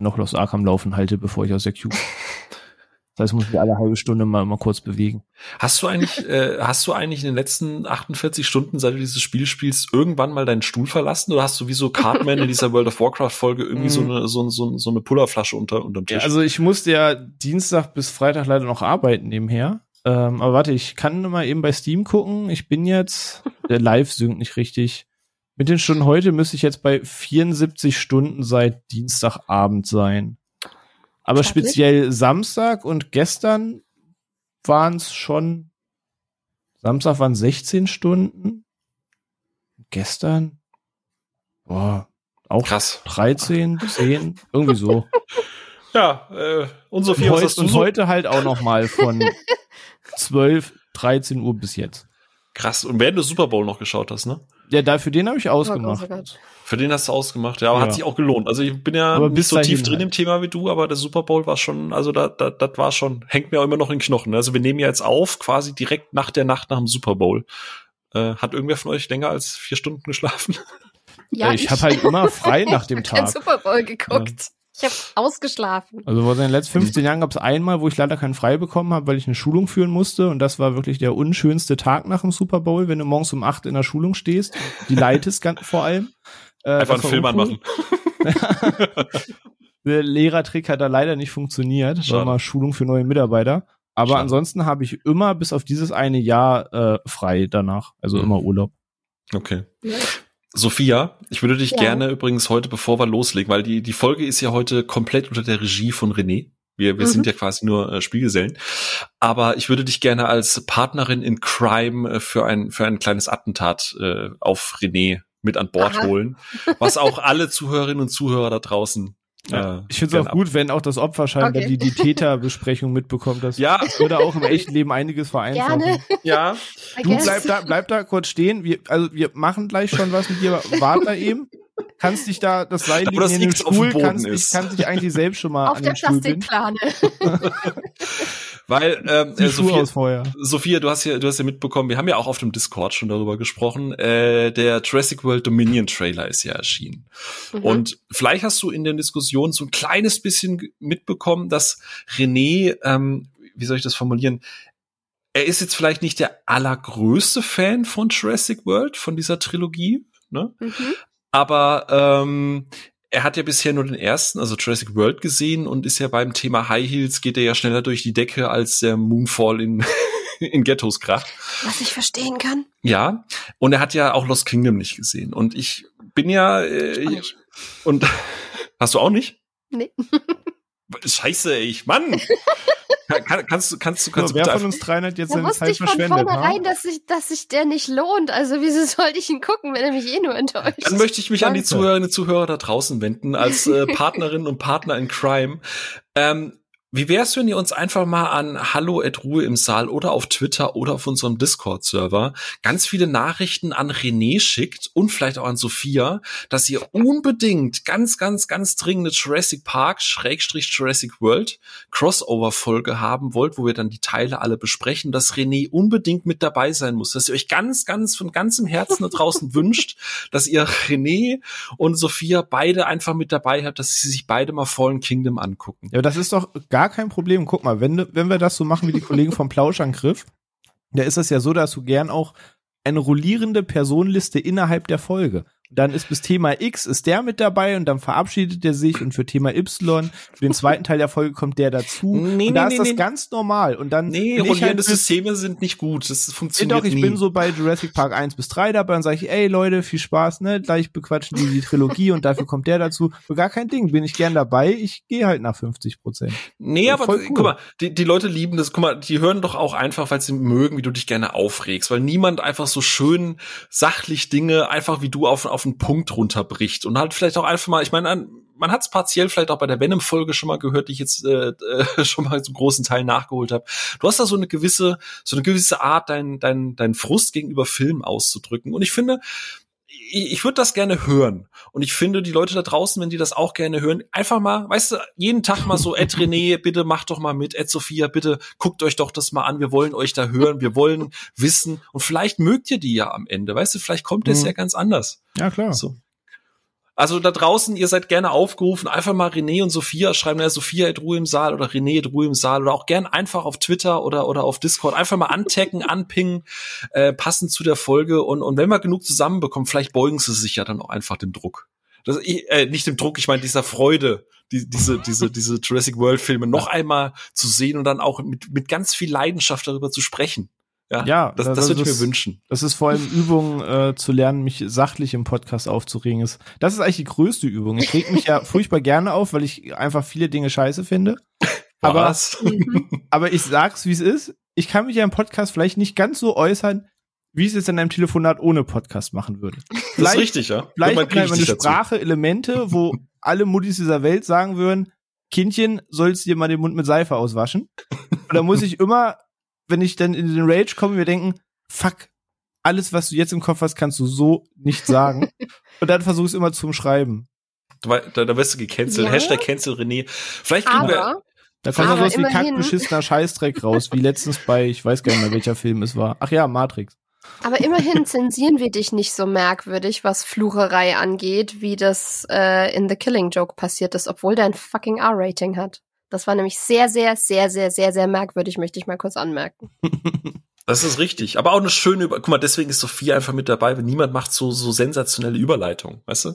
noch Lost Arkham laufen halte, bevor ich aus der Queue. Das heißt, ich muss mich alle halbe Stunde mal, mal kurz bewegen. Hast du eigentlich, äh, hast du eigentlich in den letzten 48 Stunden, seit du dieses Spiel spielst, irgendwann mal deinen Stuhl verlassen? Oder hast du wie so Cartman in dieser World of Warcraft Folge irgendwie so eine, so, so, so eine Pullerflasche unter, unterm Tisch? Ja, also ich musste ja Dienstag bis Freitag leider noch arbeiten nebenher. Ähm, aber warte, ich kann mal eben bei Steam gucken. Ich bin jetzt, der Live synkt nicht richtig. Mit den Stunden heute müsste ich jetzt bei 74 Stunden seit Dienstagabend sein. Aber Stattlich? speziell Samstag und gestern waren es schon, Samstag waren 16 Stunden. Gestern, boah, auch Krass. 13, 10, irgendwie so. Ja, äh, und Und, Sophia, was heut, hast du und so? heute halt auch noch mal von 12, 13 Uhr bis jetzt. Krass. Und während du Super Bowl noch geschaut hast, ne? Ja, dafür den habe ich Oh Gott, ausgemacht. oh. Für den hast du ausgemacht, ja, aber Ja. hat sich auch gelohnt. Also ich bin ja Aber nicht bis so tief drin halt. im Thema wie du, aber der Super Bowl war schon, also da, da, das war schon, hängt mir auch immer noch in den Knochen. Also wir nehmen ja jetzt auf, quasi direkt nach der Nacht nach dem Super Bowl. Äh, hat irgendwer von euch länger als vier Stunden geschlafen? Ja, ich habe halt immer frei nach dem Tag. Super Bowl geguckt. Ich habe ausgeschlafen. Also in den letzten 15 Jahren gab es einmal, wo ich leider keinen frei bekommen habe, weil ich eine Schulung führen musste. Und das war wirklich der unschönste Tag nach dem Super Bowl, wenn du morgens um 8 in der Schulung stehst. Die leitest ganz vor allem. Äh, Einfach einen Film uncool. anmachen. Der Lehrertrick hat da leider nicht funktioniert. Das war Schade. mal Schulung für neue Mitarbeiter. Aber Schade. ansonsten habe ich immer bis auf dieses eine Jahr äh, frei danach. Also Mhm. immer Urlaub. Okay. Sophia, ich würde dich Ja. gerne übrigens heute, bevor wir loslegen, weil die, die Folge ist ja heute komplett unter der Regie von René. Wir, wir Mhm. sind ja quasi nur äh, Spielgesellen. Aber ich würde dich gerne als Partnerin in Crime äh, für ein, für ein kleines Attentat äh, auf René mit an Bord Aha. holen. Was auch alle Zuhörerinnen und Zuhörer da draußen. Äh, Ich finde es auch gut, wenn auch das Opfer scheinbar Okay. die, die Täterbesprechung mitbekommt. Das Ja. würde auch im echten Leben einiges vereinfachen. Gerne. Ja, Du bleib da, bleib da kurz stehen. Wir, also wir machen gleich schon was mit dir. aber Wart da eben. Kannst dich da das Seil liegen das in dem Stuhl, Boden kannst dich, ist. kannst dich eigentlich selbst schon mal Auf an der den. Plastikplane. weil ähm, äh, Sophia. Sophia, du hast ja, du hast ja mitbekommen, wir haben ja auch auf dem Discord schon darüber gesprochen. Äh, der Jurassic World Dominion Trailer ist ja erschienen. Mhm. Und vielleicht hast du in den Diskussionen so ein kleines bisschen mitbekommen, dass René, ähm, wie soll ich das formulieren? Er ist jetzt vielleicht nicht der allergrößte Fan von Jurassic World, von dieser Trilogie, ne? Mhm. Aber ähm, er hat ja bisher nur den ersten, also Jurassic World gesehen und ist ja beim Thema High Heels geht er ja schneller durch die Decke als der Moonfall in, in Ghettos kracht. Was ich verstehen kann. Ja, und er hat ja auch Lost Kingdom nicht gesehen. Und ich bin ja Ich äh, nicht. und hast du auch nicht? Nee. Scheiße, ich Mann. Kann, kannst du kannst du kannst du wer von uns dreien hat jetzt Da seine wusste Zeit ich von verschwendet? vornherein, Ha? dass sich dass sich der nicht lohnt. Also wieso sollte ich ihn gucken, wenn er mich eh nur enttäuscht? Dann möchte ich mich an die Danke. Zuhörerinnen und Zuhörer da draußen wenden, als äh, Partnerin und Partner in Crime. Ähm, wie wär's, wenn ihr uns einfach mal an Hallo at Ruhe im Saal oder auf Twitter oder auf unserem Discord-Server ganz viele Nachrichten an René schickt und vielleicht auch an Sophia, dass ihr unbedingt ganz, ganz, ganz dringende Jurassic Park, Schrägstrich Jurassic World Crossover-Folge haben wollt, wo wir dann die Teile alle besprechen, dass René unbedingt mit dabei sein muss, dass ihr euch ganz, ganz von ganzem Herzen da draußen wünscht, dass ihr René und Sophia beide einfach mit dabei habt, dass sie sich beide mal Fallen Kingdom angucken. Ja, das ist doch gar kein Problem. Guck mal, wenn, wenn wir das so machen wie die Kollegen vom Plauschangriff, da ist es ja so, dass du gern auch eine rollierende Personenliste innerhalb der Folge. Dann ist bis Thema X ist der mit dabei und dann verabschiedet er sich und für Thema Y, für den zweiten Teil der Folge kommt der dazu. Nee, und da nee, ist das nee. ganz normal. Und dann Nee, rollierende halt Systeme sind nicht gut. Das Ja, funktioniert doch, ich nie. bin so bei Jurassic Park 1 bis 3 dabei und sage ich, ey Leute, viel Spaß, ne? Gleich bequatschen die die Trilogie und dafür kommt der dazu. Für gar kein Ding, bin ich gern dabei. Ich gehe halt nach 50 Prozent. Nee, aber cool. guck mal, die, die Leute lieben das. Guck mal, die hören doch auch einfach, weil sie mögen, wie du dich gerne aufregst, weil niemand einfach so schön sachlich Dinge einfach wie du auf, auf einen Punkt runterbricht und halt vielleicht auch einfach mal, ich meine, an- man hat es partiell vielleicht auch bei der Venom-Folge schon mal gehört, die ich jetzt äh, äh, schon mal zum großen Teil nachgeholt habe. Du hast da so eine gewisse, so eine gewisse Art, deinen dein, dein Frust gegenüber Film auszudrücken. Und ich finde, ich, würde das gerne hören. Und ich finde, die Leute da draußen, wenn die das auch gerne hören, einfach mal, weißt du, jeden Tag mal so, Ed René, bitte macht doch mal mit, Ed Sophia, bitte guckt euch doch das mal an, wir wollen euch da hören, wir wollen wissen und vielleicht mögt ihr die ja am Ende, weißt du, vielleicht kommt es Mhm. ja ganz anders. Ja, klar. So. Also da draußen, ihr seid gerne aufgerufen, einfach mal René und Sophia schreiben, ja, Sophia hat Ruhe im Saal oder René hat Ruhe im Saal oder auch gern einfach auf Twitter oder, oder auf Discord einfach mal antecken, anpingen, äh, passend zu der Folge und, und wenn wir genug zusammenbekommen, vielleicht beugen sie sich ja dann auch einfach dem Druck. Das, äh, nicht dem Druck, ich meine dieser Freude, die, diese, diese, diese Jurassic World Filme noch einmal zu sehen und dann auch mit, mit ganz viel Leidenschaft darüber zu sprechen. Ja, Ja, das, das- das würde ich mir wünschen. Das ist vor allem Übung äh, zu lernen, mich sachlich im Podcast aufzuregen. Ist- Das ist eigentlich die größte Übung. Ich reg mich ja furchtbar gerne auf, weil ich einfach viele Dinge scheiße finde. Aber, Was? aber ich sag's, wie es ist. Ich kann mich ja im Podcast vielleicht nicht ganz so äußern, wie ich es jetzt in einem Telefonat ohne Podcast machen würde. Das ist Vielleicht- richtig, ja. Vielleicht ich meine dazu. Sprache Elemente, wo alle Muttis dieser Welt sagen würden, Kindchen, sollst dir mal den Mund mit Seife auswaschen. Und da muss ich immer, wenn ich dann in den Rage komme, mir denken, fuck, alles, was du jetzt im Kopf hast, kannst du so nicht sagen. Und dann versuche ich es immer zum Schreiben. Wei- Da, da wirst du gecancelt. Ja. Hashtag cancel René. Vielleicht kriegen wir, Da kommt sowas wie kackbeschissener Scheißdreck raus, wie letztens bei, ich weiß gar nicht mehr, welcher Film es war. Ach ja, Matrix. Aber immerhin zensieren wir dich nicht so merkwürdig, was Flucherei angeht, wie das äh, in The Killing Joke passiert ist, obwohl der ein fucking R-Rating hat. Das war nämlich sehr, sehr, sehr, sehr, sehr, sehr merkwürdig, möchte ich mal kurz anmerken. das ist richtig. Aber auch eine schöne, Über guck mal, deswegen ist Sophia einfach mit dabei, weil niemand macht so, so sensationelle Überleitung, weißt du?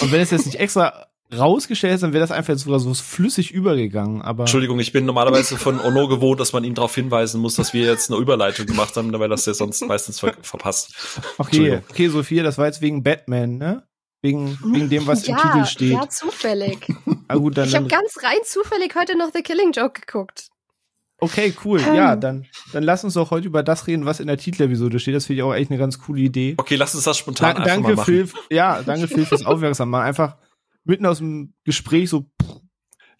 Und wenn es jetzt nicht extra rausgestellt ist, dann wäre das einfach jetzt sogar so flüssig übergegangen. Aber Entschuldigung, ich bin normalerweise von Ono gewohnt, dass man ihm darauf hinweisen muss, dass wir jetzt eine Überleitung gemacht haben, weil das ja sonst meistens ver verpasst. okay, okay, Sophia, das war jetzt wegen Batman, ne? Wegen, wegen dem, was im ja, Titel steht. Ja, zufällig. Ah, gut, dann, Ich habe ganz rein zufällig heute noch The Killing Joke geguckt. okay, cool. Ähm. Ja, dann, dann lass uns doch heute über das reden, was in der Titelepisode steht. Das finde ich auch echt eine ganz coole Idee. Okay, lass uns das spontan Da, einfach mal danke, machen. Phil. Ja, danke, Phil, fürs Aufmerksam machen. Einfach mitten aus dem Gespräch so,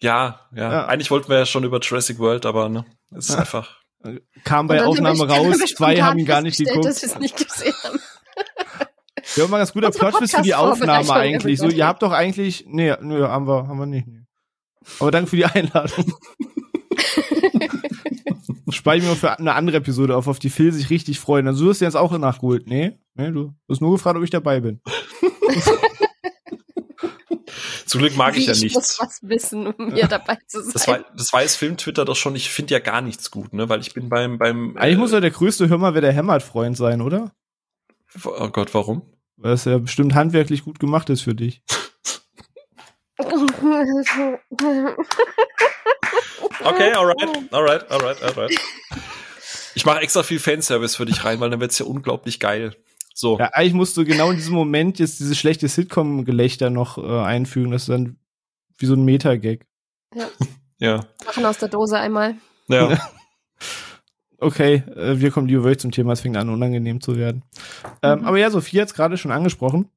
Ja, ja, Ja. Eigentlich wollten wir ja schon über Jurassic World, aber ne, es ist Ja. einfach. kam bei Aufnahme raus. Zwei haben ihn gar nicht geguckt. dass wir es nicht gesehen haben. Ja, immer ganz guter Plot für die Aufnahme eigentlich. So, ihr habt doch eigentlich, nee, nö, haben wir, haben wir nicht. Nee. Aber danke für die Einladung. Speichere ich mir für eine andere Episode auf, auf die Phil sich richtig freuen. Also du hast jetzt auch nachgeholt. Nee, nee, du hast nur gefragt, ob ich dabei bin. Zum Glück mag ich Wie, ja ich nichts. muss was wissen, um hier dabei zu sein. Das, war, das weiß Film-Twitter doch schon. Ich finde ja gar nichts gut, ne? Weil ich bin beim, beim. Eigentlich muss ja der größte Hörmer wer der Hämmert-Freund sein, oder? Oh Gott, warum? Weil das ja bestimmt handwerklich gut gemacht ist für dich. Okay, alright, alright, alright, alright. Ich mache extra viel Fanservice für dich rein, weil dann wird's ja unglaublich geil. So. Ja, eigentlich musst du genau in diesem Moment jetzt dieses schlechte Sitcom-Gelächter noch äh, einfügen. Das ist dann wie so ein Meta-Gag. Ja. Machen aus der Dose einmal. Ja. Okay, äh, wir kommen lieber wirklich zum Thema, es fängt an, unangenehm zu werden. Ähm, Mhm. aber ja, Sophie hat es gerade schon angesprochen.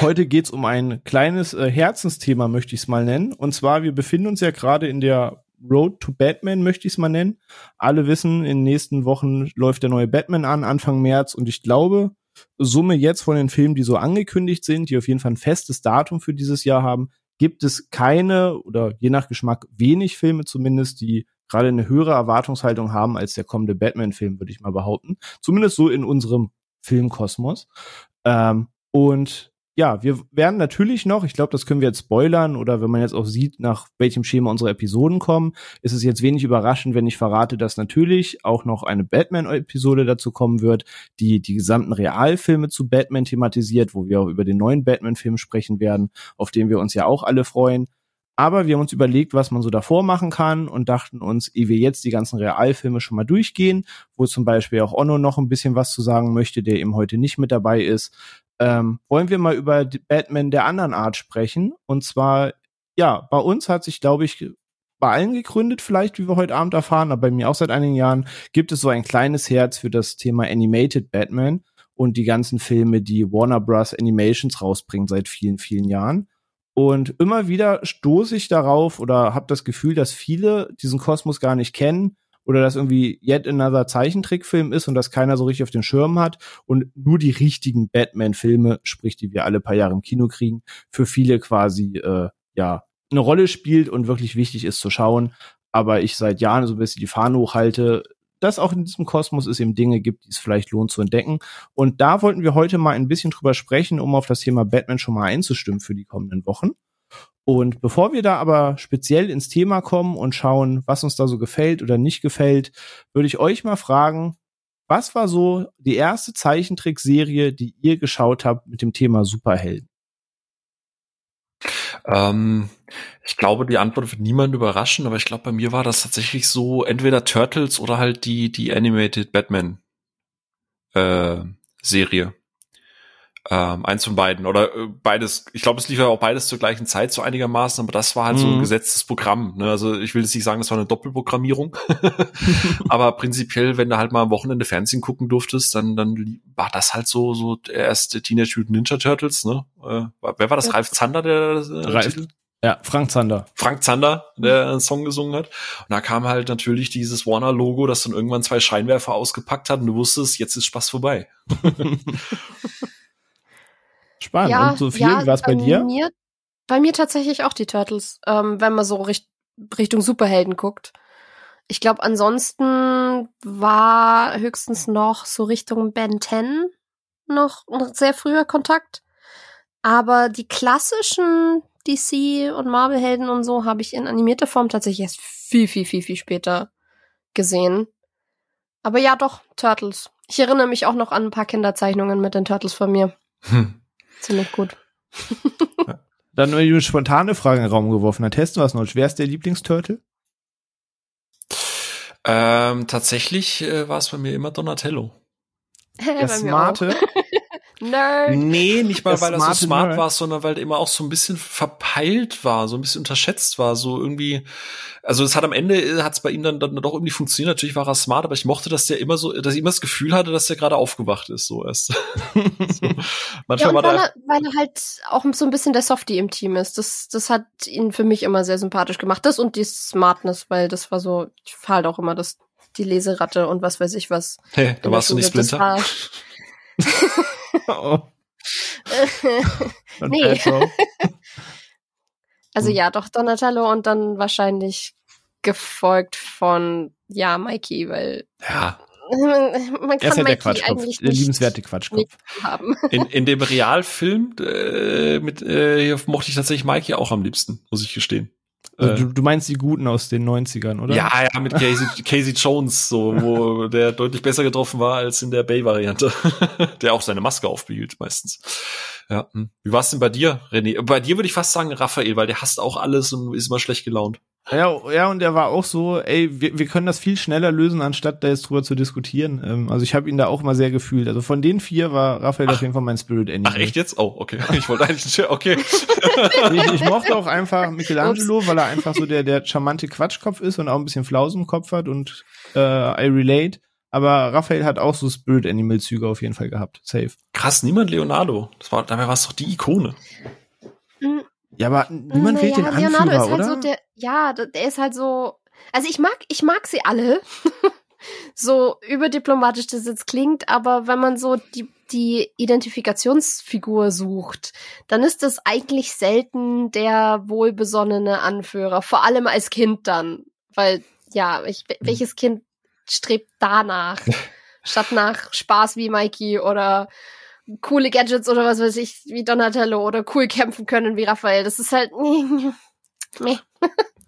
Heute geht's um ein kleines äh, Herzensthema, möchte ich es mal nennen. Und zwar, wir befinden uns ja gerade in der Road to Batman, möchte ich es mal nennen. Alle wissen, in den nächsten Wochen läuft der neue Batman an, Anfang März. Und ich glaube, Summe jetzt von den Filmen, die so angekündigt sind, die auf jeden Fall ein festes Datum für dieses Jahr haben, gibt es keine oder je nach Geschmack wenig Filme zumindest, die gerade eine höhere Erwartungshaltung haben als der kommende Batman-Film, würde ich mal behaupten. Zumindest so in unserem Filmkosmos. Ähm, und ja, wir werden natürlich noch, ich glaube, das können wir jetzt spoilern oder wenn man jetzt auch sieht, nach welchem Schema unsere Episoden kommen, ist es jetzt wenig überraschend, wenn ich verrate, dass natürlich auch noch eine Batman-Episode dazu kommen wird, die die gesamten Realfilme zu Batman thematisiert, wo wir auch über den neuen Batman-Film sprechen werden, auf den wir uns ja auch alle freuen. Aber wir haben uns überlegt, was man so davor machen kann und dachten uns, ehe wir jetzt die ganzen Realfilme schon mal durchgehen, wo zum Beispiel auch Onno noch ein bisschen was zu sagen möchte, der eben heute nicht mit dabei ist, ähm, wollen wir mal über Batman der anderen Art sprechen. Und zwar, ja, bei uns hat sich, glaube ich, bei allen gegründet, vielleicht, wie wir heute Abend erfahren, aber bei mir auch seit einigen Jahren, gibt es so ein kleines Herz für das Thema Animated Batman und die ganzen Filme, die Warner Bros. Animations rausbringt seit vielen, vielen Jahren. Und immer wieder stoße ich darauf oder habe das Gefühl, dass viele diesen Kosmos gar nicht kennen oder dass irgendwie yet another Zeichentrickfilm ist und dass keiner so richtig auf den Schirm hat und nur die richtigen Batman-Filme, sprich die wir alle paar Jahre im Kino kriegen, für viele quasi äh, ja eine Rolle spielt und wirklich wichtig ist zu schauen. Aber ich seit Jahren so ein bisschen die Fahne hochhalte, dass auch in diesem Kosmos es eben Dinge gibt, die es vielleicht lohnt zu entdecken. Und da wollten wir heute mal ein bisschen drüber sprechen, um auf das Thema Batman schon mal einzustimmen für die kommenden Wochen. Und bevor wir da aber speziell ins Thema kommen und schauen, was uns da so gefällt oder nicht gefällt, würde ich euch mal fragen, was war so die erste Zeichentrickserie, die ihr geschaut habt mit dem Thema Superhelden? Ähm, ich glaube, die Antwort wird niemand überraschen, aber ich glaube, bei mir war das tatsächlich so entweder Turtles oder halt die, die Animated Batman äh, Serie. Ähm, eins von beiden. Oder äh, beides, ich glaube, es lief ja auch beides zur gleichen Zeit, so einigermaßen, aber das war halt mhm. so ein mhm. gesetztes Programm. Ne? Also ich will jetzt nicht sagen, das war eine Doppelprogrammierung. aber prinzipiell, wenn du halt mal am Wochenende Fernsehen gucken durftest, dann, dann war das halt so, so der erste Teenage Mutant Ninja Turtles, ne? Äh, wer war das? Ja. Ralf Zander, der äh, Ralf, Titel? Ja, Frank Zander. Frank Zander, der einen Song gesungen hat. Und da kam halt natürlich dieses Warner-Logo, das dann irgendwann zwei Scheinwerfer ausgepackt hat und du wusstest, jetzt ist Spaß vorbei. Spannend. Ja, Und so viel, ja, was bei, bei dir? Mir, bei mir tatsächlich auch die Turtles, ähm, wenn man so richt Richtung Superhelden guckt. Ich glaube, ansonsten war höchstens noch so Richtung Ben 10 noch ein sehr früher Kontakt. Aber die klassischen DC und Marvel-Helden und so habe ich in animierter Form tatsächlich erst viel, viel, viel, viel später gesehen. Aber ja, doch, Turtles. Ich erinnere mich auch noch an ein paar Kinderzeichnungen mit den Turtles von mir. Hm. Ziemlich gut. Dann nur eine spontane Frage in den Raum geworfen. Dann testen wir es noch. Wer ist der Lieblingsturtle? Ähm, tatsächlich äh, war es bei mir immer Donatello. Der smarte. Nerd. Nee, nicht mal, weil er so smart Nerd. war, sondern weil er immer auch so ein bisschen verpeilt war, so ein bisschen unterschätzt war, so irgendwie. Also es hat am Ende äh, hat es bei ihm dann, dann doch irgendwie funktioniert. Natürlich war er smart, aber ich mochte, dass der immer so, dass ich immer das Gefühl hatte, dass der gerade aufgewacht ist, so erst. so. Manchmal ja, war weil, er, weil er halt auch so ein bisschen der Softie im Team ist. Das, das hat ihn für mich immer sehr sympathisch gemacht. Das und die Smartness, weil das war so, ich fahr halt auch immer das, die Leseratte und was weiß ich was. Hey, da warst du nicht Splinter. oh. nee. also hm. ja, doch Donatello und dann wahrscheinlich gefolgt von ja Mikey, weil ja man, man kann er ist ja der Quatschkopf, der liebenswerte Quatschkopf. Haben. In, in dem Realfilm äh, mit äh, mochte ich tatsächlich Mikey auch am liebsten, muss ich gestehen. Also du, du, meinst die Guten aus den 90ern, oder? Ja, ja, mit Casey, Casey Jones, so, wo der deutlich besser getroffen war als in der Bay-Variante. der auch seine Maske aufbehielt, meistens. Ja. Hm. Wie war's denn bei dir, René? Bei dir würde ich fast sagen Raphael, weil der hasst auch alles und ist immer schlecht gelaunt. Ja, ja, und er war auch so, ey, wir, wir können das viel schneller lösen, anstatt da jetzt drüber zu diskutieren. Ähm, also ich habe ihn da auch mal sehr gefühlt. Also von den vier war Raphael ach, auf jeden Fall mein Spirit Animal. Ach echt jetzt? Oh, okay. Ich wollte eigentlich, okay. ich, ich mochte auch einfach Michelangelo, weil er einfach so der, der charmante Quatschkopf ist und auch ein bisschen Flausen im Kopf hat und äh, I relate. Aber Raphael hat auch so Spirit Animal Züge auf jeden Fall gehabt. Safe. Krass, niemand Leonardo. Das war, dabei war es doch die Ikone. Mhm. Ja, aber niemand wählt ja, den Anführer, Leonardo ist halt oder? so der, ja, der ist halt so. Also ich mag, ich mag sie alle. so überdiplomatisch das jetzt klingt, aber wenn man so die, die Identifikationsfigur sucht, dann ist das eigentlich selten der wohlbesonnene Anführer. Vor allem als Kind dann. Weil, ja, ich, welches Kind strebt danach? statt nach Spaß wie Mikey oder coole Gadgets oder was weiß ich, wie Donatello oder cool kämpfen können wie Raphael. Das ist halt. Nee.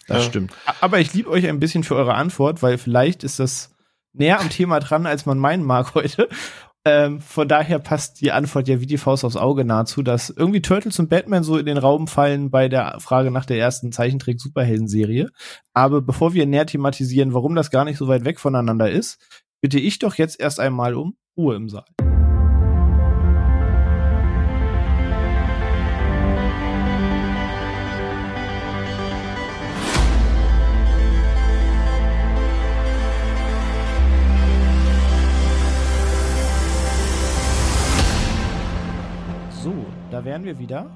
Das stimmt. Aber ich liebe euch ein bisschen für eure Antwort, weil vielleicht ist das näher am Thema dran, als man meinen mag heute. Ähm, von daher passt die Antwort ja wie die Faust aufs Auge nahezu, dass irgendwie Turtles und Batman so in den Raum fallen bei der Frage nach der ersten Zeichentrick-Superhelden-Serie. Aber bevor wir näher thematisieren, warum das gar nicht so weit weg voneinander ist, bitte ich doch jetzt erst einmal um Ruhe im Saal. Da wären wir wieder.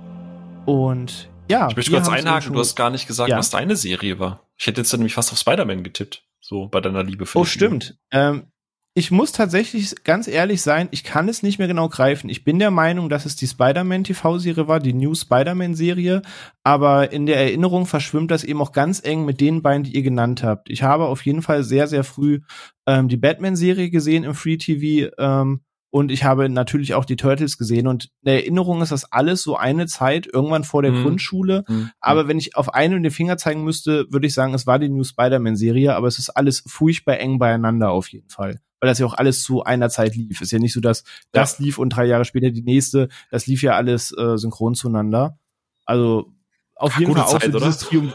Und ja. Ich möchte kurz einhaken, du hast gar nicht gesagt, ja. was deine Serie war. Ich hätte jetzt nämlich fast auf Spider-Man getippt, so bei deiner Liebe für Oh, stimmt. Ähm, ich muss tatsächlich ganz ehrlich sein, ich kann es nicht mehr genau greifen. Ich bin der Meinung, dass es die Spider-Man TV-Serie war, die New Spider-Man-Serie, aber in der Erinnerung verschwimmt das eben auch ganz eng mit den beiden, die ihr genannt habt. Ich habe auf jeden Fall sehr, sehr früh ähm, die Batman-Serie gesehen im Free TV ähm, und ich habe natürlich auch die Turtles gesehen und in der Erinnerung ist das alles so eine Zeit, irgendwann vor der Mhm. Grundschule. Mhm. Aber wenn ich auf einen den Finger zeigen müsste, würde ich sagen, es war die New Spider-Man-Serie, aber es ist alles furchtbar eng beieinander auf jeden Fall. Weil das ja auch alles zu einer Zeit lief. Ist ja nicht so, dass das lief und drei Jahre später die nächste. Das lief ja alles äh, synchron zueinander. Also auf jeden gute Fall auch Zeit, so dieses Triumph.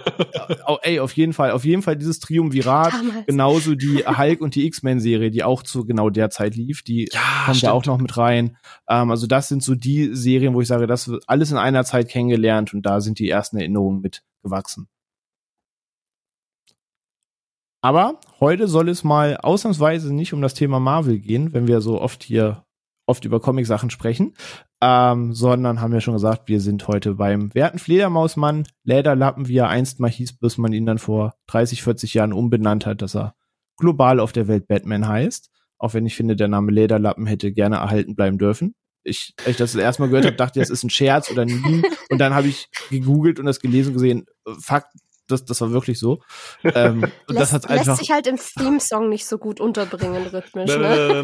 Ey, auf jeden Fall, auf jeden Fall dieses Triumvirat. Damals. Genauso die Hulk und die X-Men-Serie, die auch zu genau der Zeit lief, die Ja, kommt ja auch stimmt. noch mit rein. Ähm, also das sind so die Serien, wo ich sage, das wird alles in einer Zeit kennengelernt und da sind die ersten Erinnerungen mit gewachsen. Aber heute soll es mal ausnahmsweise nicht um das Thema Marvel gehen, wenn wir so oft hier oft über Comic-Sachen sprechen, ähm, sondern haben ja schon gesagt, wir sind heute beim werten Fledermausmann, Lederlappen, wie er einst mal hieß, bis man ihn dann vor 30, 40 Jahren umbenannt hat, dass er global auf der Welt Batman heißt. Auch wenn ich finde, der Name Lederlappen hätte gerne erhalten bleiben dürfen. Ich, als ich das das erste Mal gehört habe, dachte ich, das ist ein Scherz oder ein Meme. Und dann habe ich gegoogelt und das gelesen und gesehen, äh, fuck, das, das war wirklich so. Ähm, und das lässt, hat einfach. lässt sich halt im Theme-Song nicht so gut unterbringen, rhythmisch, ne?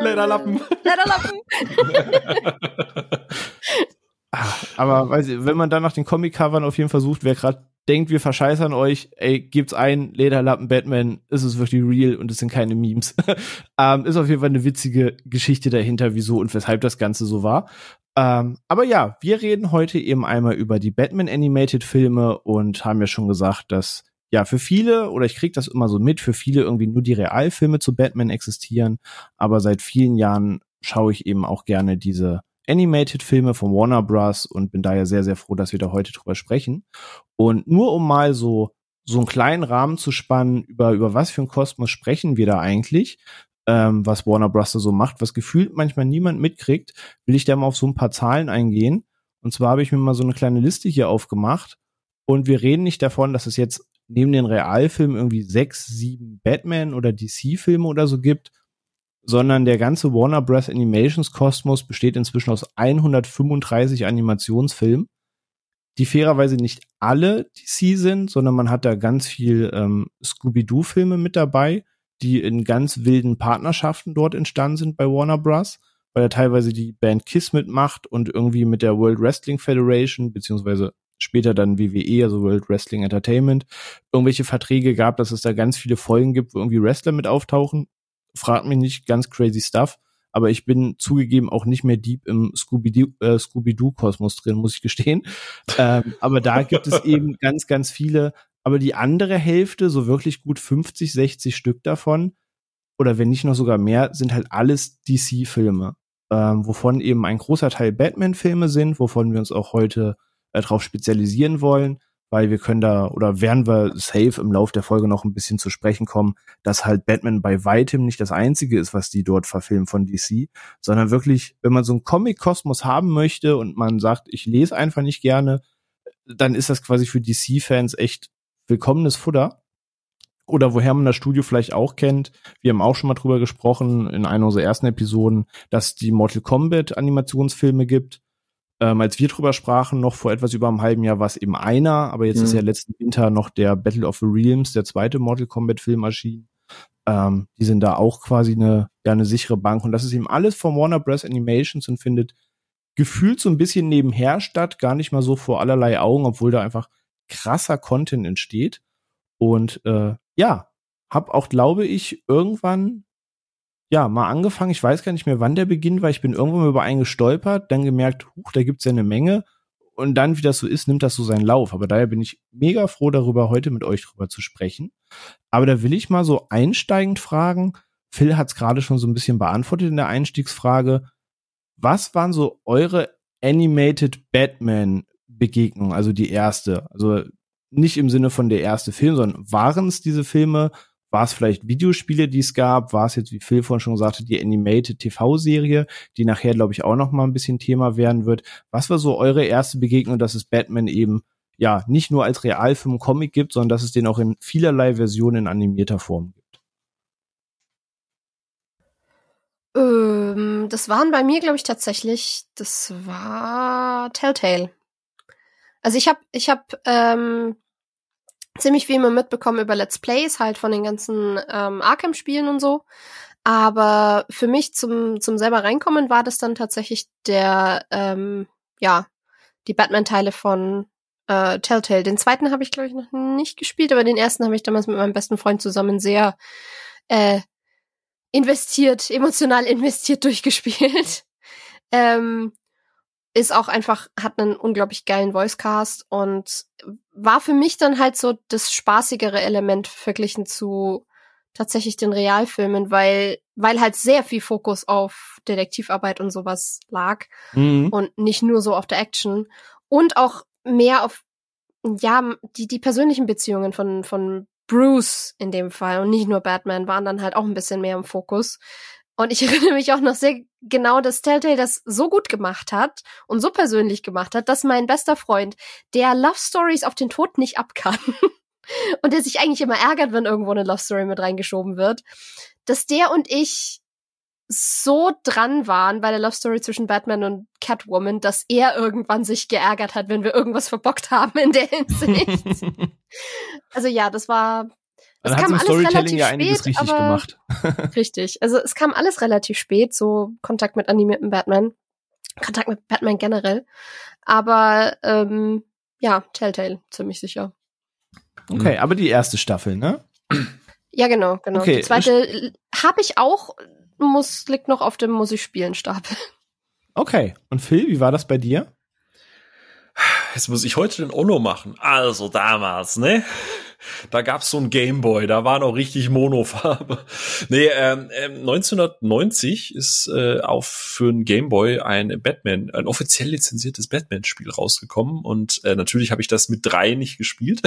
Lederlappen. Lederlappen. Ah, aber weiß ich, wenn man dann nach den Comic-Covern auf jeden Fall sucht, wer gerade denkt, wir verscheißern euch, ey, gibt's ein Lederlappen Batman, ist es wirklich real und es sind keine Memes. ähm, ist auf jeden Fall eine witzige Geschichte dahinter, wieso und weshalb das Ganze so war. Ähm, aber ja, wir reden heute eben einmal über die Batman Animated Filme und haben ja schon gesagt, dass ja für viele, oder ich krieg das immer so mit, für viele irgendwie nur die Realfilme zu Batman existieren, aber seit vielen Jahren schaue ich eben auch gerne diese Animated-Filme von Warner Bros. und bin daher sehr, sehr froh, dass wir da heute drüber sprechen. Und nur um mal so, so einen kleinen Rahmen zu spannen, über, über was für einen Kosmos sprechen wir da eigentlich, ähm, was Warner Bros. so macht, was gefühlt manchmal niemand mitkriegt, will ich da mal auf so ein paar Zahlen eingehen. Und zwar habe ich mir mal so eine kleine Liste hier aufgemacht. Und wir reden nicht davon, dass es jetzt neben den Realfilmen irgendwie sechs, sieben Batman- oder DC-Filme oder so gibt, sondern der ganze Warner Bros. Animations Kosmos besteht inzwischen aus 135 Animationsfilmen, die fairerweise nicht alle DC sind, sondern man hat da ganz viel ähm, Scooby-Doo-Filme mit dabei, die in ganz wilden Partnerschaften dort entstanden sind bei Warner Bros., weil er teilweise die Band Kiss mitmacht und irgendwie mit der World Wrestling Federation, beziehungsweise später dann WWE, also World Wrestling Entertainment, irgendwelche Verträge gab, dass es da ganz viele Folgen gibt, wo irgendwie Wrestler mit auftauchen. Fragt mich nicht, ganz crazy stuff. Aber ich bin zugegeben auch nicht mehr deep im äh, Scooby-Doo-Kosmos drin, muss ich gestehen. ähm, aber da gibt es eben ganz, ganz viele. Aber die andere Hälfte, so wirklich gut 50, 60 Stück davon, oder wenn nicht noch sogar mehr, sind halt alles DC-Filme, ähm, wovon eben ein großer Teil Batman-Filme sind, wovon wir uns auch heute äh, drauf spezialisieren wollen, weil wir können da oder werden wir safe im Lauf der Folge noch ein bisschen zu sprechen kommen, dass halt Batman bei weitem nicht das einzige ist, was die dort verfilmen von DC, sondern wirklich, wenn man so einen Comic-Kosmos haben möchte und man sagt, ich lese einfach nicht gerne, dann ist das quasi für DC-Fans echt willkommenes Futter. Oder woher man das Studio vielleicht auch kennt. Wir haben auch schon mal drüber gesprochen in einer unserer ersten Episoden, dass die Mortal Kombat Animationsfilme gibt. Ähm, als wir drüber sprachen, noch vor etwas über einem halben Jahr war es eben einer, aber jetzt Mhm. ist ja letzten Winter noch der Battle of the Realms, der zweite Mortal Kombat Film erschienen. Ähm, die sind da auch quasi eine, ja, eine sichere Bank. Und das ist eben alles von Warner Bros. Animations und findet gefühlt so ein bisschen nebenher statt, gar nicht mal so vor allerlei Augen, obwohl da einfach krasser Content entsteht. Und äh, ja, hab auch, glaube ich, irgendwann ja mal angefangen. Ich weiß gar nicht mehr, wann der Beginn war. Ich bin irgendwann mal über einen gestolpert, dann gemerkt, huch, da gibt's ja eine Menge. Und dann, wie das so ist, nimmt das so seinen Lauf. Aber daher bin ich mega froh darüber, heute mit euch drüber zu sprechen. Aber da will ich mal so einsteigend fragen. Phil hat's gerade schon so ein bisschen beantwortet in der Einstiegsfrage. Was waren so eure Animated Batman Begegnungen? Also die erste. Also nicht im Sinne von der erste Film, sondern waren es diese Filme? War es vielleicht Videospiele, die es gab? War es jetzt, wie Phil vorhin schon sagte, die Animated TV-Serie, die nachher, glaube ich, auch noch mal ein bisschen Thema werden wird? Was war so eure erste Begegnung, dass es Batman eben ja nicht nur als Realfilm Comic gibt, sondern dass es den auch in vielerlei Versionen in animierter Form gibt? Ähm, das waren bei mir, glaube ich, tatsächlich, das war Telltale. Also ich habe ich hab, ähm, ziemlich viel immer mitbekommen über Let's Plays, halt von den ganzen ähm, Arkham-Spielen und so. Aber für mich zum, zum selber reinkommen war das dann tatsächlich der, ähm, ja, die Batman-Teile von äh, Telltale. Den zweiten habe ich, glaube ich, noch nicht gespielt, aber den ersten habe ich damals mit meinem besten Freund zusammen sehr äh, investiert, emotional investiert durchgespielt. ähm, ist auch einfach, hat einen unglaublich geilen Voicecast und war für mich dann halt so das spaßigere Element verglichen zu tatsächlich den Realfilmen, weil, weil halt sehr viel Fokus auf Detektivarbeit und sowas lag mhm. und nicht nur so auf der Action und auch mehr auf, ja, die, die persönlichen Beziehungen von, von Bruce in dem Fall und nicht nur Batman waren dann halt auch ein bisschen mehr im Fokus. Und ich erinnere mich auch noch sehr genau, dass Telltale das so gut gemacht hat und so persönlich gemacht hat, dass mein bester Freund, der Love Stories auf den Tod nicht abkann und der sich eigentlich immer ärgert, wenn irgendwo eine Love Story mit reingeschoben wird, dass der und ich so dran waren bei der Love Story zwischen Batman und Catwoman, dass er irgendwann sich geärgert hat, wenn wir irgendwas verbockt haben in der Hinsicht. also ja, das war. Es kam alles Storytelling ja einiges spät, richtig gemacht. richtig. Also es kam alles relativ spät, so Kontakt mit animiertem Batman. Kontakt mit Batman generell. Aber ähm, ja, Telltale, ziemlich sicher. Okay, aber die erste Staffel, ne? Ja, genau, genau. Okay. Die zweite habe ich auch muss, liegt noch auf dem Muss ich spielen Stapel. Okay. Und Phil, wie war das bei dir? Jetzt muss ich heute den Ono machen. Also damals, ne? Da gab's so ein Gameboy, da war noch richtig Monofarbe. Nee, ähm, 1990 ähm, ist äh, auf für ein Gameboy ein Batman, ein offiziell lizenziertes Batman-Spiel rausgekommen und äh, natürlich habe ich das mit drei nicht gespielt.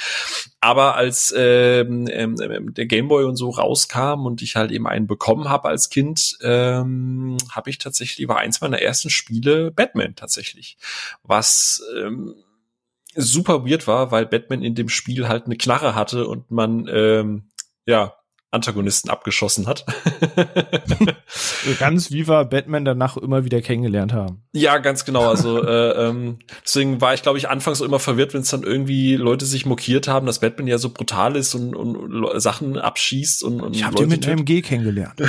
Aber als ähm, ähm, ähm, der Gameboy und so rauskam und ich halt eben einen bekommen habe als Kind, ähm, habe ich tatsächlich war eins meiner ersten Spiele Batman tatsächlich, was ähm, super weird war, weil Batman in dem Spiel halt eine Knarre hatte und man ähm, ja Antagonisten abgeschossen hat. ganz wie wir Batman danach immer wieder kennengelernt haben. Ja, ganz genau. Also äh, ähm, deswegen war ich, glaube ich, anfangs immer verwirrt, wenn es dann irgendwie Leute sich mokiert haben, dass Batman ja so brutal ist und, und Sachen abschießt und, und Ich habe den mit einem MG kennengelernt.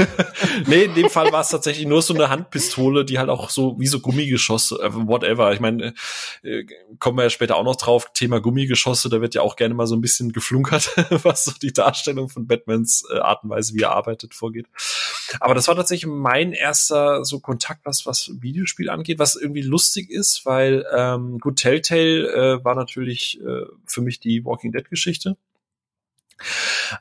nee, in dem Fall war es tatsächlich nur so eine Handpistole, die halt auch so wie so Gummigeschosse, äh, whatever. Ich meine, äh, kommen wir ja später auch noch drauf. Thema Gummigeschosse, da wird ja auch gerne mal so ein bisschen geflunkert, was so die Darstellung von Batman Batmans äh, Art und Weise, wie er arbeitet, vorgeht. Aber das war tatsächlich mein erster so Kontakt, was was Videospiel angeht, was irgendwie lustig ist, weil ähm, gut Telltale äh, war natürlich äh, für mich die Walking Dead Geschichte.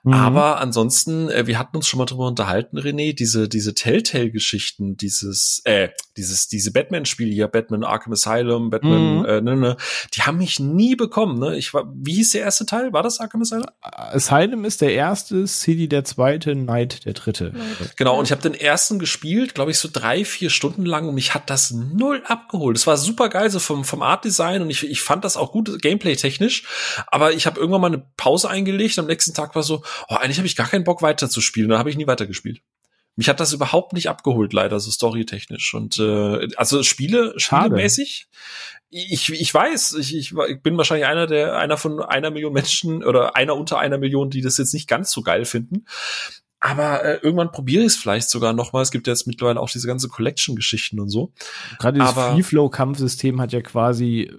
Mhm. Aber ansonsten, äh, wir hatten uns schon mal drüber unterhalten, René, diese, diese Telltale-Geschichten, dieses, äh, dieses, diese Batman-Spiele hier, Batman Arkham Asylum, Batman, mhm. äh, ne, ne, die haben mich nie bekommen, ne? Ich war, wie hieß der erste Teil? War das Arkham Asylum? Asylum ist der erste, City der zweite, Night der dritte. Genau, und ich habe den ersten gespielt, glaube ich, so drei, vier Stunden lang und mich hat das null abgeholt. Es war super geil, so vom, vom Art-Design und ich, ich fand das auch gut, Gameplay-technisch, aber ich habe irgendwann mal eine Pause eingelegt, am nächsten Tag war so, oh, eigentlich habe ich gar keinen Bock weiter zu spielen. Da habe ich nie weitergespielt. Mich hat das überhaupt nicht abgeholt, leider, so storytechnisch. Und äh, also Spiele, spielemäßig, ich, ich weiß, ich, ich, ich bin wahrscheinlich einer der, einer von einer Million Menschen oder einer unter einer Million, die das jetzt nicht ganz so geil finden. Aber äh, irgendwann probiere ich es vielleicht sogar noch mal. Es gibt ja jetzt mittlerweile auch diese ganze Collection-Geschichten und so. Gerade das Free-Flow-Kampfsystem hat ja quasi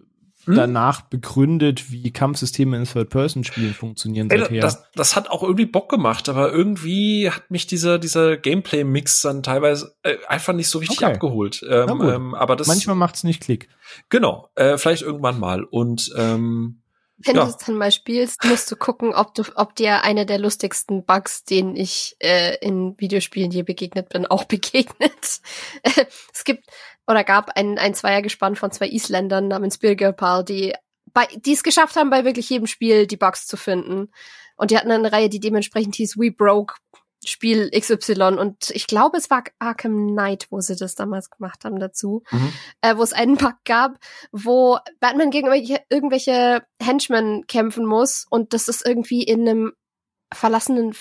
hm? danach begründet, wie Kampfsysteme in Third-Person-Spielen funktionieren Ey, seither. Das, das hat auch irgendwie Bock gemacht, aber irgendwie hat mich dieser, dieser Gameplay-Mix dann teilweise äh, einfach nicht so richtig okay. abgeholt. Ähm, ähm, aber das, Manchmal macht's nicht Klick. Genau, äh, vielleicht irgendwann mal. Und ähm, wenn ja. du es dann mal spielst, musst du gucken, ob du, ob dir eine der lustigsten Bugs, denen ich äh, in Videospielen je begegnet bin, auch begegnet. es gibt oder gab ein, ein Zweiergespann von zwei Isländern namens Birgirpal, die bei, die es geschafft haben, bei wirklich jedem Spiel die Bugs zu finden. Und die hatten eine Reihe, die dementsprechend hieß We Broke Spiel XY und ich glaube, es war Arkham Knight, wo sie das damals gemacht haben dazu, mhm. äh, wo es einen Bug gab, wo Batman gegen irgendwelche, irgendwelche Henchmen kämpfen muss und das ist irgendwie in einem verlassenen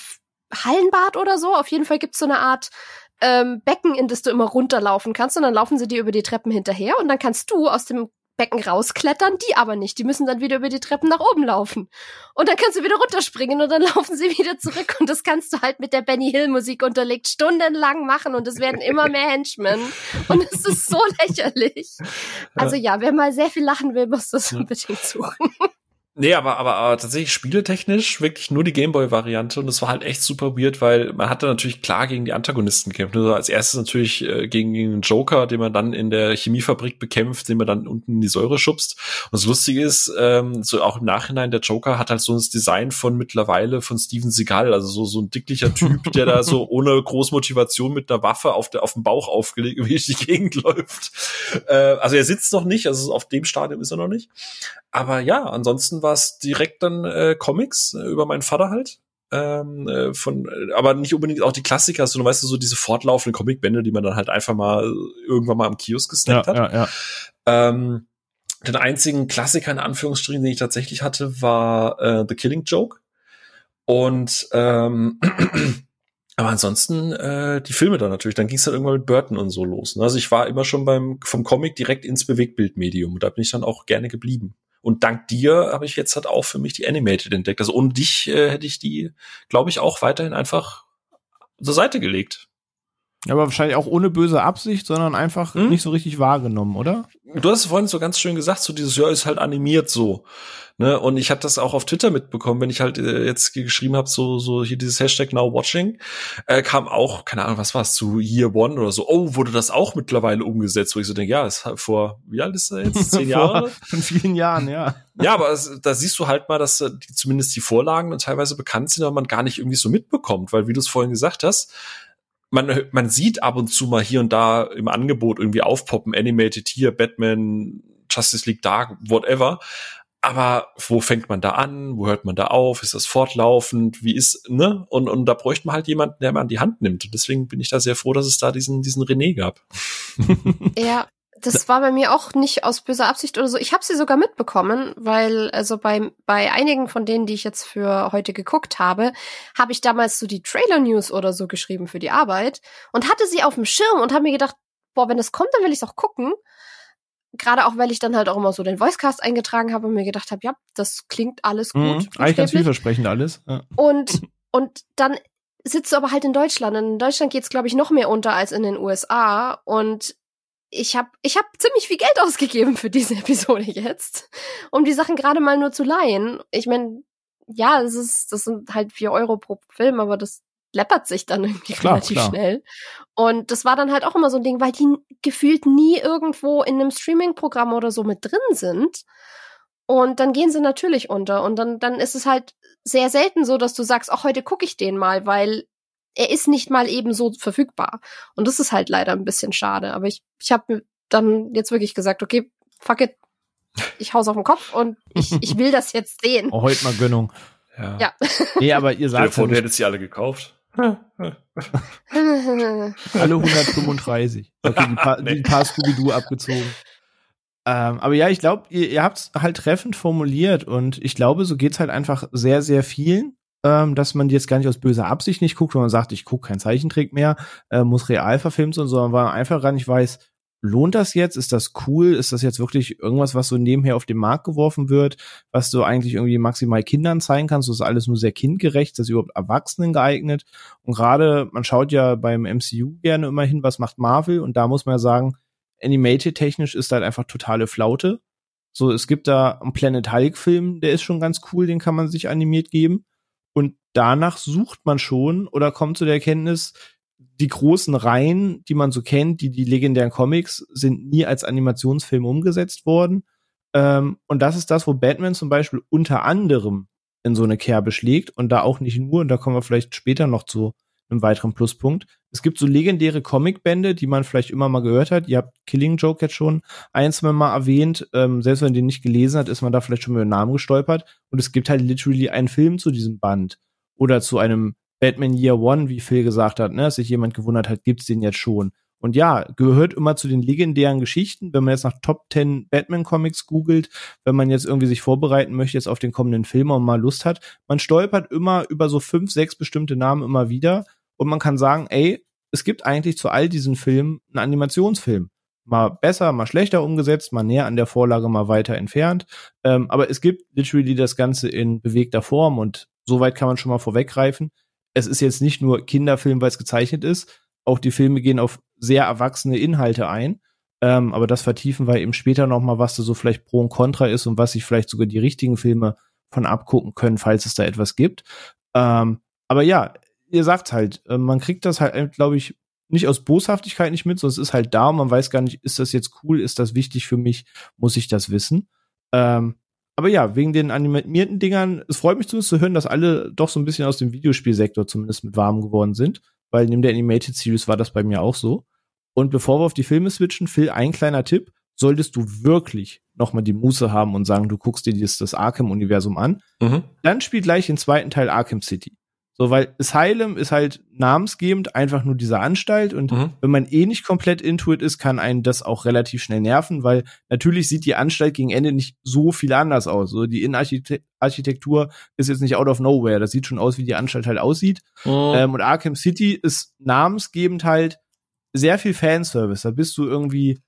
Hallenbad oder so. Auf jeden Fall gibt es so eine Art ähm, Becken, in das du immer runterlaufen kannst und dann laufen sie dir über die Treppen hinterher und dann kannst du aus dem Becken rausklettern, die aber nicht. Die müssen dann wieder über die Treppen nach oben laufen. Und dann kannst du wieder runterspringen und dann laufen sie wieder zurück. Und das kannst du halt mit der Benny Hill Musik unterlegt stundenlang machen und es werden immer mehr Henchmen. Und es ist so lächerlich. Also ja, wer mal sehr viel lachen will, muss das unbedingt suchen. Nee, aber, aber, aber tatsächlich spieletechnisch wirklich nur die Gameboy-Variante und das war halt echt super weird, weil man hatte natürlich klar gegen die Antagonisten gekämpft. Also als erstes natürlich äh, gegen den Joker, den man dann in der Chemiefabrik bekämpft, den man dann unten in die Säure schubst. Und das Lustige ist, ähm, so auch im Nachhinein, der Joker hat halt so das Design von mittlerweile von Steven Seagal, also so, so ein dicklicher Typ, der da so ohne Großmotivation mit einer Waffe auf, der, auf dem Bauch aufgelegt wie die Gegend läuft. Äh, also er sitzt noch nicht, also auf dem Stadium ist er noch nicht. Aber ja, ansonsten war es direkt dann äh, Comics äh, über meinen Vater halt. Ähm, äh, von, äh, aber nicht unbedingt auch die Klassiker, sondern weißt du, so diese fortlaufenden Comicbände, die man dann halt einfach mal irgendwann mal am Kiosk gesnackt ja, hat. Ja, ja. Ähm, den einzigen Klassiker in Anführungsstrichen, den ich tatsächlich hatte, war äh, The Killing Joke. Und ähm, aber ansonsten äh, die Filme dann natürlich. Dann ging es dann irgendwann mit Burton und so los. Ne? Also ich war immer schon beim vom Comic direkt ins Bewegtbildmedium. Da bin ich dann auch gerne geblieben. Und dank dir habe ich jetzt halt auch für mich die Animated entdeckt. Also ohne dich äh, hätte ich die, glaube ich, auch weiterhin einfach zur Seite gelegt. Aber wahrscheinlich auch ohne böse Absicht, sondern einfach hm? nicht so richtig wahrgenommen, oder? Du hast es vorhin so ganz schön gesagt, so dieses Jahr ist halt animiert so. Ne? Und ich habe das auch auf Twitter mitbekommen, wenn ich halt äh, jetzt geschrieben habe, so, so hier dieses Hashtag Now Watching, äh, kam auch, keine Ahnung, was war es, zu Year One oder so, oh, wurde das auch mittlerweile umgesetzt, wo ich so denke, ja, ist halt vor, wie alt ist er jetzt? Zehn Jahre? Von vielen Jahren, ja. Ja, aber es, da siehst du halt mal, dass äh, die, zumindest die Vorlagen dann teilweise bekannt sind, aber man gar nicht irgendwie so mitbekommt, weil wie du es vorhin gesagt hast, man, man sieht ab und zu mal hier und da im Angebot irgendwie aufpoppen, Animated hier, Batman, Justice League Dark, whatever. Aber wo fängt man da an? Wo hört man da auf? Ist das fortlaufend? Wie ist, ne? Und, und da bräuchte man halt jemanden, der man an die Hand nimmt. Und deswegen bin ich da sehr froh, dass es da diesen, diesen René gab. Ja, das war bei mir auch nicht aus böser Absicht oder so. Ich habe sie sogar mitbekommen, weil also bei bei einigen von denen, die ich jetzt für heute geguckt habe, habe ich damals so die Trailer News oder so geschrieben für die Arbeit und hatte sie auf dem Schirm und habe mir gedacht, boah, wenn das kommt, dann will ich es auch gucken. Gerade auch, weil ich dann halt auch immer so den Voicecast eingetragen habe und mir gedacht habe, ja, das klingt alles gut. Mhm, eigentlich ganz vielversprechend alles. Ja. Und und dann sitzt du aber halt in Deutschland. In Deutschland geht's glaube ich noch mehr unter als in den USA und ich habe ich hab ziemlich viel Geld ausgegeben für diese Episode jetzt, um die Sachen gerade mal nur zu leihen. Ich meine, ja, das ist, das sind halt vier Euro pro Film, aber das läppert sich dann irgendwie klar, relativ klar. schnell. Und das war dann halt auch immer so ein Ding, weil die gefühlt nie irgendwo in einem Streaming-Programm oder so mit drin sind. Und dann gehen sie natürlich unter. Und dann, dann ist es halt sehr selten so, dass du sagst, auch heute gucke ich den mal, weil er ist nicht mal eben so verfügbar. Und das ist halt leider ein bisschen schade. Aber ich, ich habe dann jetzt wirklich gesagt, okay, fuck it, ich hau's auf den Kopf und ich, ich will das jetzt sehen. Oh, heute mal Gönnung. Ja. ja. Nee, aber ihr sagt. Telefon, ja hättest sie alle gekauft. alle 135. Okay, die paar, nee. die paar Scooby-Doo abgezogen. Ähm, aber ja, ich glaube, ihr, ihr habt es halt treffend formuliert und ich glaube, so geht's halt einfach sehr, sehr vielen ähm, dass man jetzt gar nicht aus böser Absicht nicht guckt, wenn man sagt, ich gucke keinen Zeichentrick mehr, äh, muss real verfilmt sein, sondern weil man einfach gar nicht weiß, lohnt das jetzt? Ist das cool? Ist das jetzt wirklich irgendwas, was so nebenher auf den Markt geworfen wird, was du eigentlich irgendwie maximal Kindern zeigen kannst? Das ist alles nur sehr kindgerecht, das ist überhaupt Erwachsenen geeignet. Und gerade, man schaut ja beim MCU gerne immer hin, was macht Marvel? Und da muss man ja sagen, animated technisch ist halt einfach totale Flaute. So, es gibt da einen Planet Hulk Film, der ist schon ganz cool, den kann man sich animiert geben. Und danach sucht man schon oder kommt zu der Erkenntnis, die großen Reihen, die man so kennt, die, die legendären Comics, sind nie als Animationsfilm umgesetzt worden. Ähm, und das ist das, wo Batman zum Beispiel unter anderem in so eine Kerbe schlägt und da auch nicht nur, und da kommen wir vielleicht später noch zu einem weiteren Pluspunkt. Es gibt so legendäre Comicbände, die man vielleicht immer mal gehört hat. Ihr habt Killing Joke jetzt schon ein, zwei Mal erwähnt. Ähm, selbst wenn man den nicht gelesen hat, ist man da vielleicht schon mit dem Namen gestolpert. Und es gibt halt literally einen Film zu diesem Band. Oder zu einem Batman Year One, wie Phil gesagt hat, ne, dass sich jemand gewundert hat, gibt's den jetzt schon. Und ja, gehört immer zu den legendären Geschichten, wenn man jetzt nach Top 10 Batman Comics googelt, wenn man jetzt irgendwie sich vorbereiten möchte jetzt auf den kommenden Film und mal Lust hat, man stolpert immer über so fünf, sechs bestimmte Namen immer wieder und man kann sagen, ey, es gibt eigentlich zu all diesen Filmen einen Animationsfilm. Mal besser, mal schlechter umgesetzt, mal näher an der Vorlage, mal weiter entfernt. Ähm, aber es gibt literally das Ganze in bewegter Form und soweit kann man schon mal vorweggreifen. Es ist jetzt nicht nur Kinderfilm, weil es gezeichnet ist. Auch die Filme gehen auf sehr erwachsene Inhalte ein. Ähm, aber das vertiefen wir eben später noch mal, was da so vielleicht Pro und Contra ist und was sich vielleicht sogar die richtigen Filme von abgucken können, falls es da etwas gibt. Ähm, aber ja, ihr sagt halt, äh, man kriegt das halt, äh, glaube ich, nicht aus Boshaftigkeit nicht mit, sondern es ist halt da und man weiß gar nicht, ist das jetzt cool, ist das wichtig für mich, muss ich das wissen. Ähm, aber ja, wegen den animierten Dingern, es freut mich zumindest zu hören, dass alle doch so ein bisschen aus dem Videospielsektor zumindest mit warm geworden sind, weil neben der Animated Series war das bei mir auch so. Und bevor wir auf die Filme switchen, Phil, ein kleiner Tipp, solltest du wirklich nochmal die Muße haben und sagen, du guckst dir das, das Arkham-Universum an, mhm. dann spiel gleich den zweiten Teil Arkham City. So, weil Asylum ist halt namensgebend einfach nur diese Anstalt und mhm. wenn man eh nicht komplett into it ist, kann einen das auch relativ schnell nerven, weil natürlich sieht die Anstalt gegen Ende nicht so viel anders aus. So, die Innenarchitektur ist jetzt nicht out of nowhere. Das sieht schon aus, wie die Anstalt halt aussieht. Mhm. Ähm, und Arkham City ist namensgebend halt sehr viel Fanservice. Da bist du irgendwie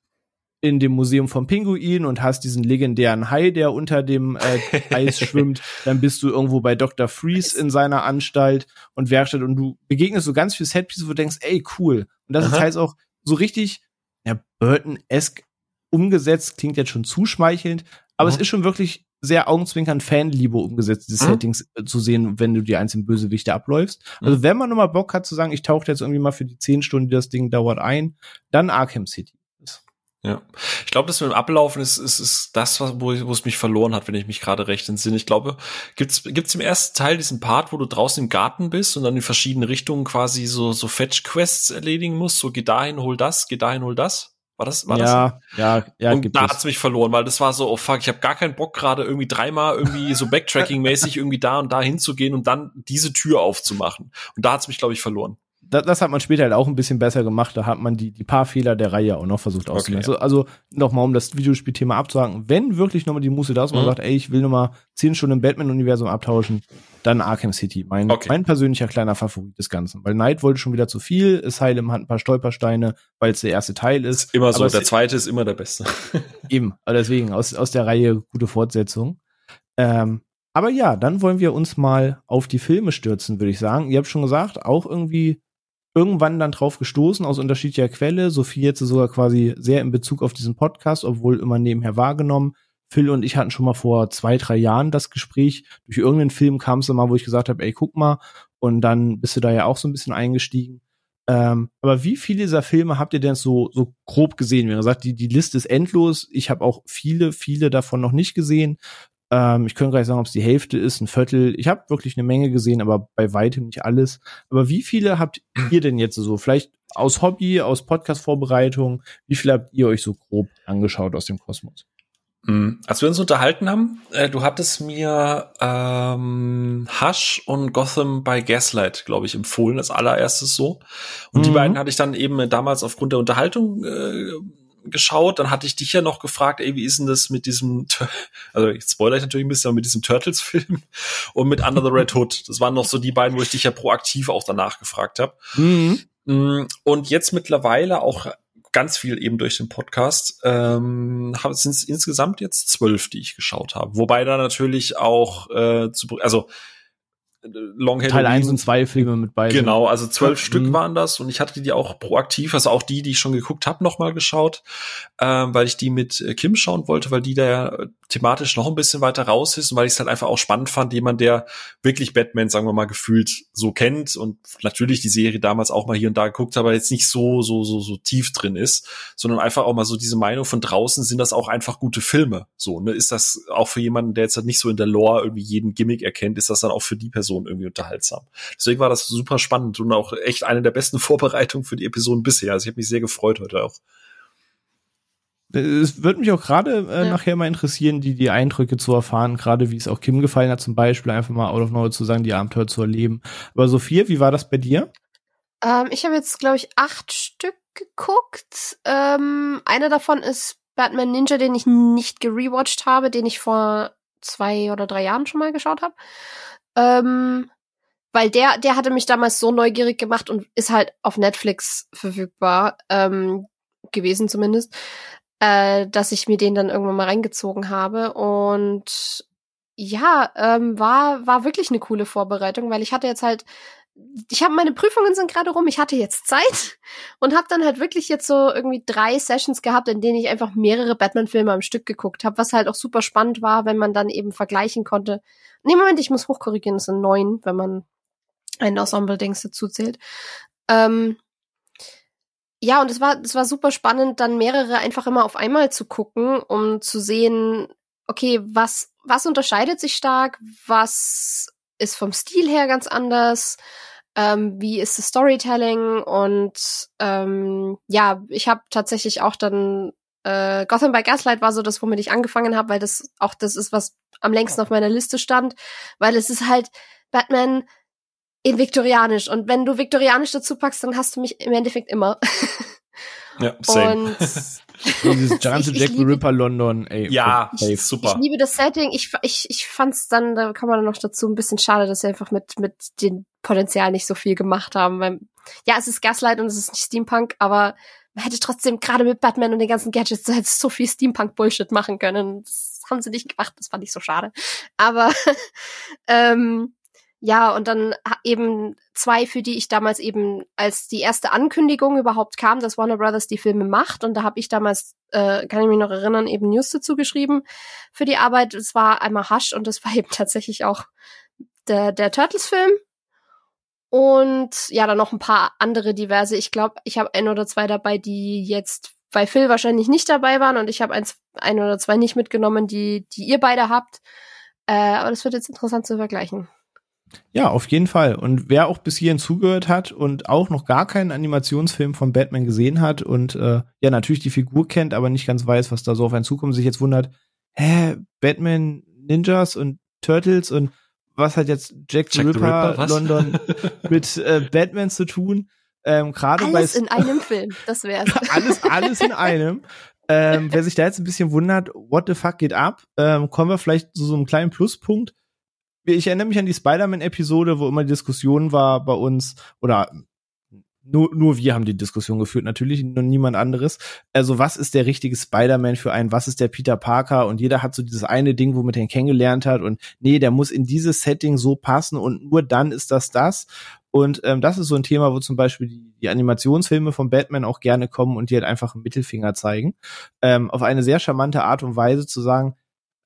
in dem Museum vom Pinguin und hast diesen legendären Hai, der unter dem äh, Eis schwimmt. Dann bist du irgendwo bei Dr. Freeze in seiner Anstalt und Werkstatt und du begegnest so ganz viel Setpieces, wo du denkst, ey, cool. Und das Aha. ist halt auch so richtig, ja, Burton-esque umgesetzt, klingt jetzt schon zuschmeichelnd, aber mhm. es ist schon wirklich sehr augenzwinkernd Fanliebe umgesetzt, diese mhm. Settings äh, zu sehen, wenn du die einzelnen Bösewichte abläufst. Also mhm. wenn man nochmal Bock hat zu sagen, ich tauche jetzt irgendwie mal für die zehn Stunden, die das Ding dauert, ein, dann Arkham City. Ja, ich glaube, das mit dem Ablaufen ist, ist, ist das, wo, wo es mich verloren hat, wenn ich mich gerade recht entsinne. Ich glaube, gibt's gibt's im ersten Teil diesen Part, wo du draußen im Garten bist und dann in verschiedene Richtungen quasi so so Fetch Quests erledigen musst, so geh dahin, hol das, geh dahin, hol das. War das war ja, das? Ja, ja, Und da es. hat's mich verloren, weil das war so, oh fuck, ich habe gar keinen Bock gerade irgendwie dreimal irgendwie so Backtracking mäßig irgendwie da und da hinzugehen und dann diese Tür aufzumachen. Und da hat's mich glaube ich verloren das, das hat man später halt auch ein bisschen besser gemacht. Da hat man die, die paar Fehler der Reihe auch noch versucht auszumerzen. Okay. Also, also nochmal, um das Videospielthema abzuhaken, wenn wirklich nochmal die Muße da ist und man mhm. sagt, ey, ich will nochmal zehn Stunden im Batman-Universum abtauschen, dann Arkham City. Mein, okay. mein persönlicher kleiner Favorit des Ganzen. Weil Knight wollte schon wieder zu viel, Asylum hat ein paar Stolpersteine, weil es der erste Teil ist. ist immer so, der zweite ist immer der beste. eben, aber deswegen, aus, aus der Reihe gute Fortsetzung. Ähm, aber ja, dann wollen wir uns mal auf die Filme stürzen, würde ich sagen. Ihr habt schon gesagt, auch irgendwie irgendwann dann drauf gestoßen aus unterschiedlicher Quelle. Sophie jetzt sogar quasi sehr in Bezug auf diesen Podcast, obwohl immer nebenher wahrgenommen. Phil und ich hatten schon mal vor zwei, drei Jahren das Gespräch. Durch irgendeinen Film kam es mal, wo ich gesagt habe, ey, guck mal. Und dann bist du da ja auch so ein bisschen eingestiegen. Ähm, aber wie viele dieser Filme habt ihr denn so, so grob gesehen? Wie gesagt, die, die Liste ist endlos. Ich habe auch viele, viele davon noch nicht gesehen. Ähm, ich könnte gar nicht sagen, ob es die Hälfte ist, ein Viertel. Ich habe wirklich eine Menge gesehen, aber bei weitem nicht alles. Aber wie viele habt ihr denn jetzt so? Vielleicht aus Hobby, aus Podcast-Vorbereitung? Wie viele habt ihr euch so grob angeschaut aus dem Kosmos? Mhm. Als wir uns unterhalten haben, äh, du hattest mir ähm, Hush und Gotham by Gaslight, glaube ich, empfohlen, als allererstes so. Und mhm. die beiden hatte ich dann eben damals aufgrund der Unterhaltung äh, geschaut, dann hatte ich dich ja noch gefragt, ey, wie ist denn das mit diesem, also ich spoilere ich natürlich ein bisschen, aber mit diesem Turtles-Film und mit Under the Red Hood. Das waren noch so die beiden, wo ich dich ja proaktiv auch danach gefragt habe. Mhm. Mm, und jetzt mittlerweile auch ganz viel eben durch den Podcast. Ähm, sind es insgesamt jetzt zwölf, die ich geschaut habe. Wobei da natürlich auch äh, zu, also Long Teil 1 und 2 Filme mit beiden. Genau, also zwölf ja. Stück mhm. waren das und ich hatte die auch proaktiv, also auch die, die ich schon geguckt habe, nochmal geschaut, ähm, weil ich die mit äh, Kim schauen wollte, weil die da ja thematisch noch ein bisschen weiter raus ist und weil ich es halt einfach auch spannend fand, jemand, der wirklich Batman, sagen wir mal, gefühlt so kennt und natürlich die Serie damals auch mal hier und da geguckt, aber jetzt nicht so, so, so, so tief drin ist, sondern einfach auch mal so diese Meinung von draußen sind das auch einfach gute Filme. So, ne, ist das auch für jemanden, der jetzt halt nicht so in der Lore irgendwie jeden Gimmick erkennt, ist das dann auch für die Person irgendwie unterhaltsam. Deswegen war das super spannend und auch echt eine der besten Vorbereitungen für die Episoden bisher. Also ich habe mich sehr gefreut heute auch. Es würde mich auch gerade äh, ja. nachher mal interessieren, die, die Eindrücke zu erfahren, gerade wie es auch Kim gefallen hat, zum Beispiel einfach mal out of nowhere zu sagen, die Abenteuer zu erleben. Aber Sophia, wie war das bei dir? Ähm, ich habe jetzt, glaube ich, acht Stück geguckt. Ähm, einer davon ist Batman Ninja, den ich nicht gerewatcht habe, den ich vor zwei oder drei Jahren schon mal geschaut habe. Ähm, weil der, der hatte mich damals so neugierig gemacht und ist halt auf Netflix verfügbar ähm, gewesen zumindest, äh, dass ich mir den dann irgendwann mal reingezogen habe und ja, ähm, war war wirklich eine coole Vorbereitung, weil ich hatte jetzt halt ich habe meine Prüfungen sind gerade rum, ich hatte jetzt Zeit und habe dann halt wirklich jetzt so irgendwie drei Sessions gehabt, in denen ich einfach mehrere Batman-Filme am Stück geguckt habe, was halt auch super spannend war, wenn man dann eben vergleichen konnte. Nee, Moment, ich muss hochkorrigieren, es sind neun, wenn man ein Ensemble-Dings dazu zählt. Ähm, ja, und es war, es war super spannend, dann mehrere einfach immer auf einmal zu gucken, um zu sehen, okay, was, was unterscheidet sich stark, was ist vom Stil her ganz anders, ähm, wie ist das Storytelling? Und ähm, ja, ich habe tatsächlich auch dann äh, Gotham by Gaslight war so das, womit ich angefangen habe, weil das auch das ist, was am längsten auf meiner Liste stand, weil es ist halt Batman in viktorianisch und wenn du viktorianisch dazu packst, dann hast du mich im Endeffekt immer. Ja, same. Und Dieses ganze Ich- ich Jack the Ripper London, ey. Ja, ey, super. Ich liebe das Setting. Ich, ich, ich fand's dann, da kann man dann noch dazu ein bisschen schade, dass sie einfach mit, mit dem Potenzial nicht so viel gemacht haben. Weil, ja, es ist Gaslight und es ist nicht Steampunk, aber man hätte trotzdem gerade mit Batman und den ganzen Gadgets halt so viel Steampunk-Bullshit machen können. Das haben sie nicht gemacht. Das fand ich so schade. Aber ähm, ja, und dann eben zwei, für die ich damals eben, als die erste Ankündigung überhaupt kam, dass Warner Brothers die Filme macht, und da habe ich damals, äh, kann ich mich noch erinnern, eben News dazu geschrieben für die Arbeit. Es war einmal Hush und es war eben tatsächlich auch der, der Turtles-Film. Und ja, dann noch ein paar andere diverse. Ich glaube, ich habe ein oder zwei dabei, die jetzt bei Phil wahrscheinlich nicht dabei waren und ich habe eins, ein oder zwei nicht mitgenommen, die, die ihr beide habt. Äh, aber das wird jetzt interessant zu vergleichen. Ja, auf jeden Fall. Und wer auch bis hierhin zugehört hat und auch noch gar keinen Animationsfilm von Batman gesehen hat und äh, ja natürlich die Figur kennt, aber nicht ganz weiß, was da so auf einen zukommt, sich jetzt wundert, hä, Batman, Ninjas und Turtles und was hat jetzt Jack, the Jack the Ripper, Ripper? London mit äh, Batman zu tun? Ähm, Gerade bei Alles in einem Film, das wär's. alles, alles in einem. Ähm, wer sich da jetzt ein bisschen wundert, what the fuck geht ab, ähm, kommen wir vielleicht zu so einem kleinen Pluspunkt. Ich erinnere mich an die Spider-Man-Episode, wo immer die Diskussion war bei uns, oder nur, nur wir haben die Diskussion geführt, natürlich, nur niemand anderes. Also, was ist der richtige Spider-Man für einen? Was ist der Peter Parker? Und jeder hat so dieses eine Ding, womit er ihn kennengelernt hat. Und nee, der muss in dieses Setting so passen und nur dann ist das das. Und ähm, das ist so ein Thema, wo zum Beispiel die, die Animationsfilme von Batman auch gerne kommen und die halt einfach einen Mittelfinger zeigen. Ähm, auf eine sehr charmante Art und Weise zu sagen,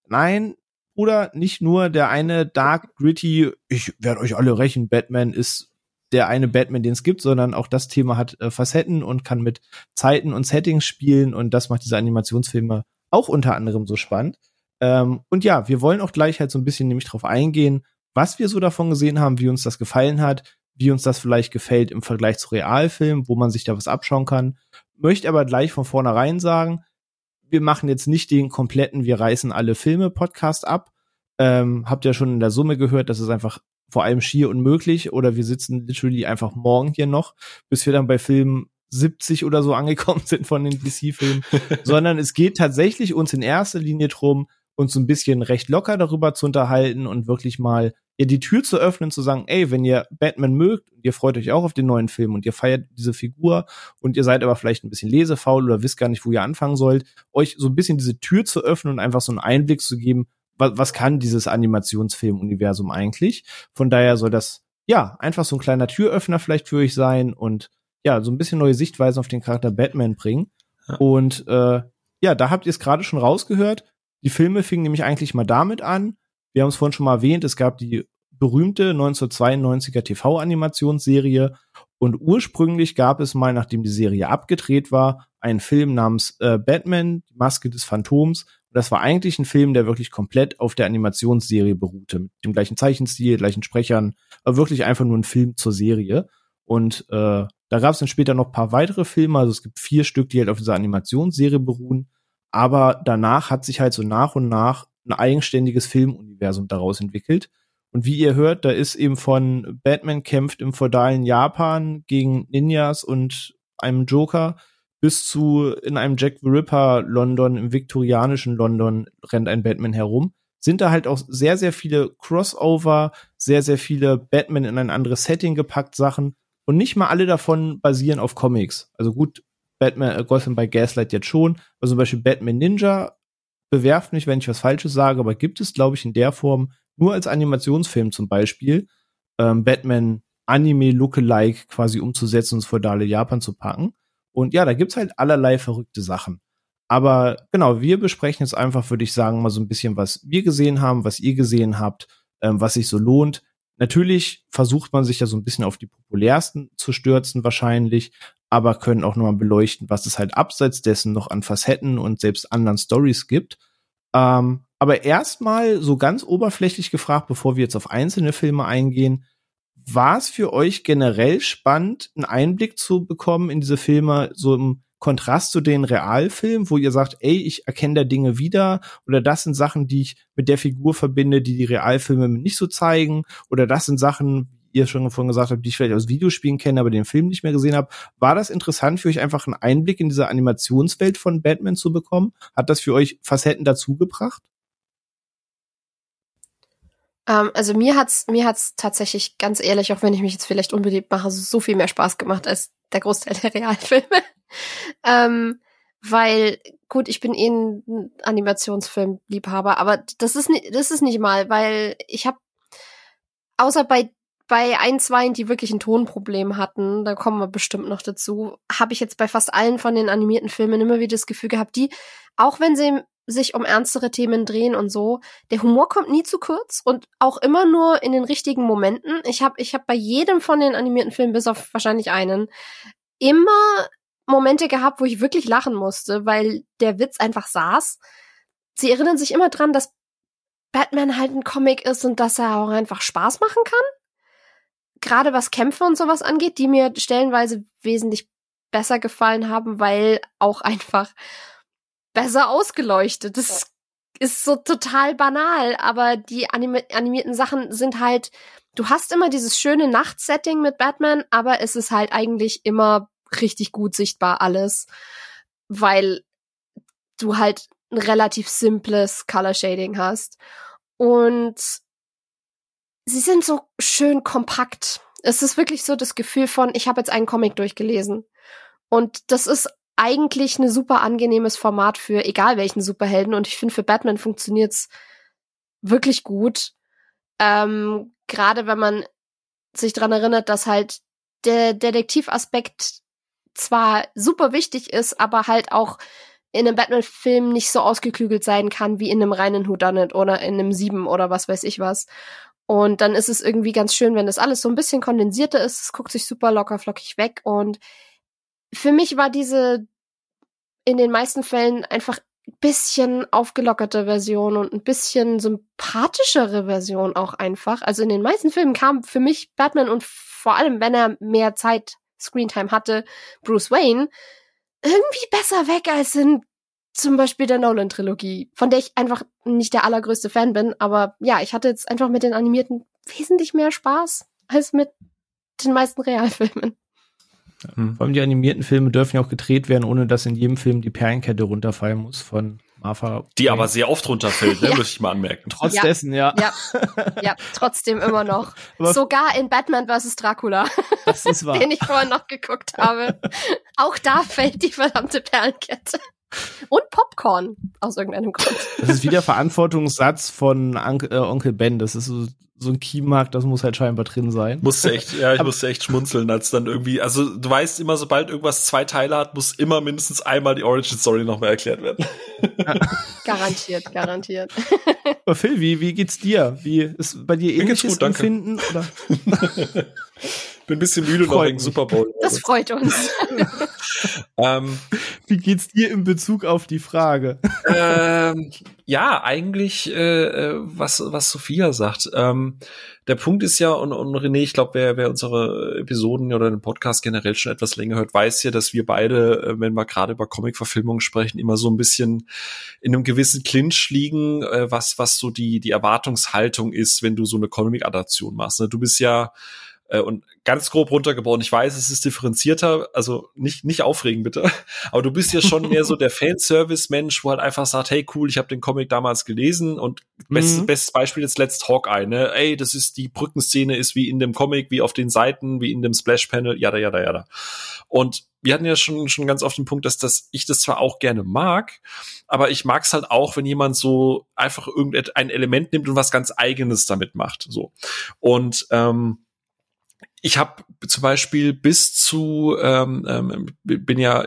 nein, Bruder, nicht nur der eine dark, gritty, ich werde euch alle rächen, Batman ist der eine Batman, den es gibt, sondern auch das Thema hat äh, Facetten und kann mit Zeiten und Settings spielen und das macht diese Animationsfilme auch unter anderem so spannend. Ähm, und ja, wir wollen auch gleich halt so ein bisschen nämlich drauf eingehen, was wir so davon gesehen haben, wie uns das gefallen hat, wie uns das vielleicht gefällt im Vergleich zu Realfilmen, wo man sich da was abschauen kann. Möchte aber gleich von vornherein sagen, wir machen jetzt nicht den kompletten Wir reißen alle Filme Podcast ab. Ähm, habt ihr schon in der Summe gehört, das ist einfach vor allem schier unmöglich oder wir sitzen literally einfach morgen hier noch, bis wir dann bei Filmen 70 oder so angekommen sind von den DC-Filmen, sondern es geht tatsächlich uns in erster Linie drum, uns so ein bisschen recht locker darüber zu unterhalten und wirklich mal ihr die Tür zu öffnen, zu sagen, ey, wenn ihr Batman mögt ihr freut euch auch auf den neuen Film und ihr feiert diese Figur und ihr seid aber vielleicht ein bisschen lesefaul oder wisst gar nicht, wo ihr anfangen sollt, euch so ein bisschen diese Tür zu öffnen und einfach so einen Einblick zu geben, was, was kann dieses Animationsfilm-Universum eigentlich? Von daher soll das, ja, einfach so ein kleiner Türöffner vielleicht für euch sein und ja, so ein bisschen neue Sichtweisen auf den Charakter Batman bringen. Ja. Und äh, ja, da habt ihr es gerade schon rausgehört. Die Filme fingen nämlich eigentlich mal damit an. Wir haben es vorhin schon mal erwähnt, es gab die berühmte 1992er TV-Animationsserie und ursprünglich gab es mal, nachdem die Serie abgedreht war, einen Film namens äh, Batman, die Maske des Phantoms. Und das war eigentlich ein Film, der wirklich komplett auf der Animationsserie beruhte, mit dem gleichen Zeichenstil, gleichen Sprechern, aber wirklich einfach nur ein Film zur Serie. Und äh, da gab es dann später noch paar weitere Filme, also es gibt vier Stück, die halt auf dieser Animationsserie beruhen. Aber danach hat sich halt so nach und nach ein eigenständiges Filmuniversum daraus entwickelt. Und wie ihr hört, da ist eben von Batman kämpft im feudalen Japan gegen Ninjas und einem Joker bis zu in einem Jack the Ripper London, im viktorianischen London rennt ein Batman herum. sind da halt auch sehr, sehr viele Crossover, sehr, sehr viele Batman in ein anderes Setting gepackt Sachen. Und nicht mal alle davon basieren auf Comics. Also gut, Batman, äh, Gotham by Gaslight jetzt schon. Also zum Beispiel Batman Ninja, bewerft mich, wenn ich was Falsches sage, aber gibt es, glaube ich, in der Form nur als Animationsfilm zum Beispiel. Ähm, Batman Anime Lookalike quasi umzusetzen und ins feudale Japan zu packen. Und ja, da gibt's halt allerlei verrückte Sachen. Aber genau, wir besprechen jetzt einfach, würde ich sagen, mal so ein bisschen, was wir gesehen haben, was ihr gesehen habt, ähm, was sich so lohnt. Natürlich versucht man sich ja so ein bisschen auf die populärsten zu stürzen wahrscheinlich, aber können auch nochmal beleuchten, was es halt abseits dessen noch an Facetten und selbst anderen Stories gibt. Ähm, aber erstmal so ganz oberflächlich gefragt, bevor wir jetzt auf einzelne Filme eingehen, war es für euch generell spannend, einen Einblick zu bekommen in diese Filme, so im Kontrast zu den Realfilmen, wo ihr sagt, ey, ich erkenne da Dinge wieder oder das sind Sachen, die ich mit der Figur verbinde, die die Realfilme nicht so zeigen oder das sind Sachen, wie ihr schon vorhin gesagt habt, die ich vielleicht aus Videospielen kenne, aber den Film nicht mehr gesehen habe. War das interessant für euch einfach einen Einblick in diese Animationswelt von Batman zu bekommen? Hat das für euch Facetten dazugebracht? Ähm, also mir hat's mir hat's tatsächlich ganz ehrlich, auch wenn ich mich jetzt vielleicht unbeliebt mache, so viel mehr Spaß gemacht als der Großteil der Realfilme. Ähm, weil gut, ich bin eh ein Animationsfilmliebhaber, aber das ist nicht, das ist nicht mal, weil ich habe außer bei bei ein, zwei, die wirklich ein Tonproblem hatten, da kommen wir bestimmt noch dazu, habe ich jetzt bei fast allen von den animierten Filmen immer wieder das Gefühl gehabt, die, auch wenn sie sich um ernstere Themen drehen und so. Der Humor kommt nie zu kurz und auch immer nur in den richtigen Momenten. Ich habe ich hab bei jedem von den animierten Filmen, bis auf wahrscheinlich einen, immer Momente gehabt, wo ich wirklich lachen musste, weil der Witz einfach saß. Sie erinnern sich immer dran, dass Batman halt ein Comic ist und dass er auch einfach Spaß machen kann. Gerade was Kämpfe und sowas angeht, die mir stellenweise wesentlich besser gefallen haben, weil auch einfach besser ausgeleuchtet. Das ist so total banal, aber die animi animierten Sachen sind halt, du hast immer dieses schöne Nachtsetting mit Batman, aber es ist halt eigentlich immer richtig gut sichtbar alles, weil du halt ein relativ simples Color Shading hast. Und sie sind so schön kompakt. Es ist wirklich so das Gefühl von, ich habe jetzt einen Comic durchgelesen. Und das ist eigentlich ein super angenehmes Format für egal welchen Superhelden und ich finde für Batman funktioniert's wirklich gut. Ähm, Gerade wenn man sich dran erinnert, dass halt der Detektivaspekt zwar super wichtig ist, aber halt auch in einem Batman-Film nicht so ausgeklügelt sein kann wie in einem reinen Whodunit oder in einem Sieben oder was weiß ich was. Und dann ist es irgendwie ganz schön, wenn das alles so ein bisschen kondensierter ist. Es guckt sich super locker flockig weg und für mich war diese in den meisten Fällen einfach ein bisschen aufgelockerte Version und ein bisschen sympathischere Version auch einfach. Also in den meisten Filmen kam für mich Batman und vor allem, wenn er mehr Zeit Screentime hatte, Bruce Wayne, irgendwie besser weg als in zum Beispiel der Nolan-Trilogie, von der ich einfach nicht der allergrößte Fan bin. Aber ja, ich hatte jetzt einfach mit den animierten wesentlich mehr Spaß als mit den meisten Realfilmen. Vor allem die animierten Filme dürfen ja auch gedreht werden, ohne dass in jedem Film die Perlenkette runterfallen muss von Martha. Die aber sehr oft runterfällt, ne, ja. muss ich mal anmerken. Trotz ja. dessen, ja. Ja, ja trotzdem immer noch. Sogar in Batman vs. Dracula. Das ist wahr. den ich vorhin noch geguckt habe. Auch da fällt die verdammte Perlenkette. Und Popcorn, aus irgendeinem Grund. Das ist wieder Verantwortungssatz von Onkel, äh, Onkel Ben. Das ist so so ein Keymark, das muss halt scheinbar drin sein. Musste echt, ja, ich musste echt schmunzeln, als dann irgendwie, also du weißt immer, sobald irgendwas zwei Teile hat, muss immer mindestens einmal die Origin Story nochmal erklärt werden. garantiert, garantiert. Aber Phil, wie, wie geht's dir? Wie ist bei dir ähnliches gut, Empfinden? Oder? Bin ein bisschen müde noch wegen Super Bowl. Das freut uns. ähm, Wie geht's dir in Bezug auf die Frage? ähm, ja, eigentlich, äh, äh, was, was Sophia sagt. Ähm, der Punkt ist ja, und, und René, ich glaube, wer, wer unsere Episoden oder den Podcast generell schon etwas länger hört, weiß ja, dass wir beide, äh, wenn wir gerade über Comic-Verfilmungen sprechen, immer so ein bisschen in einem gewissen Clinch liegen, äh, was, was so die, die Erwartungshaltung ist, wenn du so eine Comic-Adaption machst. Ne? Du bist ja Äh, und ganz grob runtergebrochen, ich weiß, es ist differenzierter, also nicht, nicht aufregen bitte, aber du bist ja schon mehr so der Fanservice-Mensch, wo halt einfach sagt, hey cool, ich habe den Comic damals gelesen und bestes, mhm. bestes Beispiel jetzt letzt Hawkeye, ne? Ey, das ist die Brückenszene ist wie in dem Comic, wie auf den Seiten, wie in dem Splash-Panel, jada, jada, jada. Und wir hatten ja schon, schon ganz oft den Punkt, dass das, ich das zwar auch gerne mag, aber ich mag es halt auch, wenn jemand so einfach irgendein Element nimmt und was ganz Eigenes damit macht. So. Und ähm, ich habe zum Beispiel bis zu, ähm, ähm, bin ja,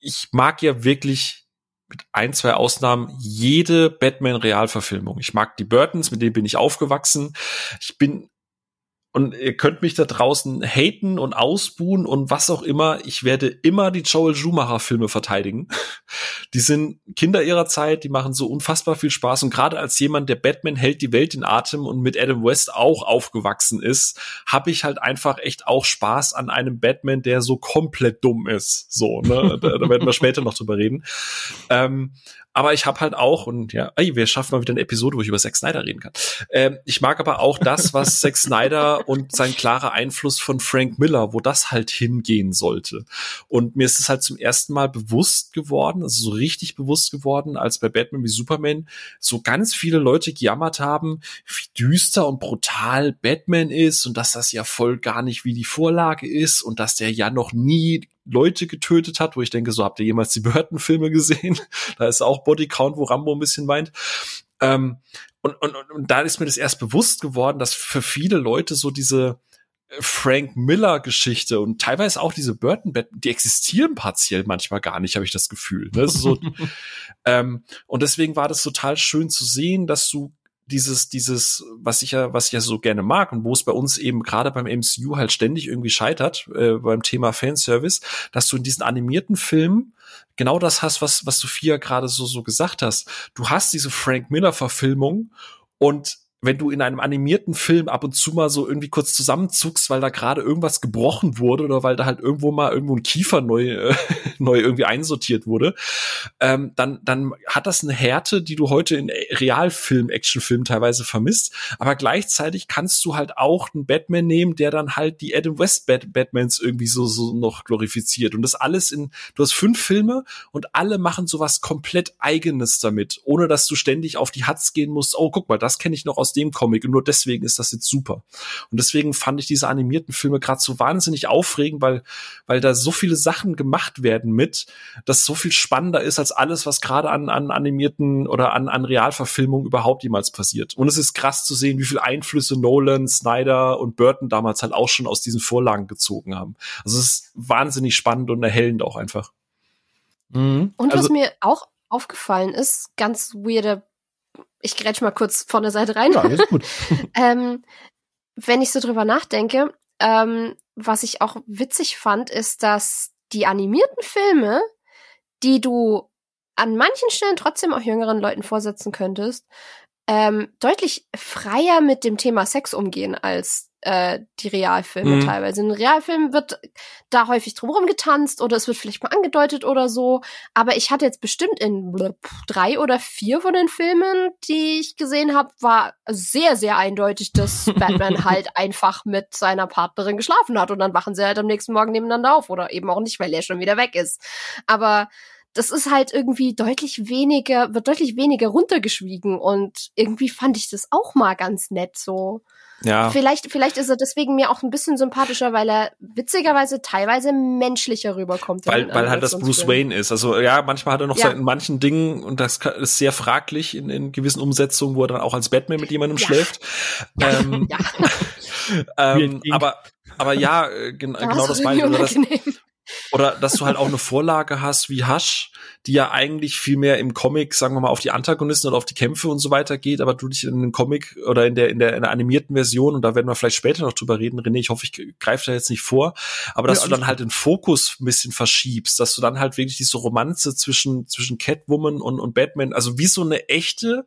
ich mag ja wirklich mit ein, zwei Ausnahmen jede Batman-Realverfilmung. Ich mag die Burtons, mit denen bin ich aufgewachsen. Ich bin und ihr könnt mich da draußen haten und ausbuhen und was auch immer. Ich werde immer die Joel Schumacher Filme verteidigen. Die sind Kinder ihrer Zeit, die machen so unfassbar viel Spaß. Und gerade als jemand, der Batman hält die Welt in Atem und mit Adam West auch aufgewachsen ist, habe ich halt einfach echt auch Spaß an einem Batman, der so komplett dumm ist. So, ne? da, da werden wir später noch drüber reden. Ähm, aber ich habe halt auch, und ja, ey, wir schaffen mal wieder eine Episode, wo ich über Zack Snyder reden kann. Ähm, ich mag aber auch das, was Zack Snyder und sein klarer Einfluss von Frank Miller, wo das halt hingehen sollte. Und mir ist es halt zum ersten Mal bewusst geworden, also so richtig bewusst geworden, als bei Batman wie Superman so ganz viele Leute gejammert haben, wie düster und brutal Batman ist und dass das ja voll gar nicht wie die Vorlage ist und dass der ja noch nie Leute getötet hat, wo ich denke, so habt ihr jemals die Burton-Filme gesehen? da ist auch Bodycount, wo Rambo ein bisschen meint. Ähm, und, und, und, und da ist mir das erst bewusst geworden, dass für viele Leute so diese äh, Frank Miller Geschichte und teilweise auch diese Burton die existieren partiell manchmal gar nicht, habe ich das Gefühl. Ne? So, ähm, und deswegen war das total schön zu sehen, dass du dieses, dieses, was ich ja, was ich ja so gerne mag und wo es bei uns eben gerade beim MCU halt ständig irgendwie scheitert, äh, beim Thema Fanservice, dass du in diesen animierten Filmen genau das hast, was, was Sophia gerade so, so gesagt hast. Du hast diese Frank Miller Verfilmung und wenn du in einem animierten Film ab und zu mal so irgendwie kurz zusammenzuckst, weil da gerade irgendwas gebrochen wurde oder weil da halt irgendwo mal irgendwo ein Kiefer neu, äh, neu irgendwie einsortiert wurde, ähm, dann, dann hat das eine Härte, die du heute in Realfilm, Actionfilm teilweise vermisst. Aber gleichzeitig kannst du halt auch einen Batman nehmen, der dann halt die Adam West Bat Batmans irgendwie so, so noch glorifiziert. Und das alles in, du hast fünf Filme und alle machen sowas komplett eigenes damit, ohne dass du ständig auf die Hatz gehen musst. Oh, guck mal, das kenne ich noch aus dem Comic und nur deswegen ist das jetzt super. Und deswegen fand ich diese animierten Filme gerade so wahnsinnig aufregend, weil, weil da so viele Sachen gemacht werden mit, dass so viel spannender ist als alles, was gerade an, an animierten oder an, an Realverfilmungen überhaupt jemals passiert. Und es ist krass zu sehen, wie viel Einflüsse Nolan, Snyder und Burton damals halt auch schon aus diesen Vorlagen gezogen haben. Also es ist wahnsinnig spannend und erhellend auch einfach. Mhm. Und also, was mir auch aufgefallen ist, ganz weirder ich grätsch mal kurz von der Seite rein. Ja, ist gut. ähm, wenn ich so drüber nachdenke, ähm, was ich auch witzig fand, ist, dass die animierten Filme, die du an manchen Stellen trotzdem auch jüngeren Leuten vorsetzen könntest, ähm, deutlich freier mit dem Thema Sex umgehen als äh, die Realfilme mhm. teilweise. In Realfilmen wird da häufig drumherum getanzt oder es wird vielleicht mal angedeutet oder so. Aber ich hatte jetzt bestimmt in drei oder vier von den Filmen, die ich gesehen habe, war sehr, sehr eindeutig, dass Batman halt einfach mit seiner Partnerin geschlafen hat und dann wachen sie halt am nächsten Morgen nebeneinander auf oder eben auch nicht, weil er schon wieder weg ist. Aber das ist halt irgendwie deutlich weniger, wird deutlich weniger runtergeschwiegen und irgendwie fand ich das auch mal ganz nett so. Ja. Vielleicht, vielleicht ist er deswegen mir auch ein bisschen sympathischer, weil er witzigerweise teilweise menschlicher rüberkommt. Weil, weil halt das Bruce Wayne ist. Also ja, manchmal hat er noch ja. in manchen Dingen, und das ist sehr fraglich in, in gewissen Umsetzungen, wo er dann auch als Batman mit jemandem ja. schläft. Ähm, ja. ähm, aber, aber ja, äh, gen genau das meine ich. Oder das, oder dass du halt auch eine Vorlage hast wie Hush, die ja eigentlich viel mehr im Comic, sagen wir mal, auf die Antagonisten oder auf die Kämpfe und so weiter geht, aber du dich in den Comic oder in der, in der, in der animierten Version, und da werden wir vielleicht später noch drüber reden, René, ich hoffe, ich greife da jetzt nicht vor, aber dass ja, du dann halt den Fokus ein bisschen verschiebst, dass du dann halt wirklich diese Romanze zwischen, zwischen Catwoman und, und Batman, also wie so eine echte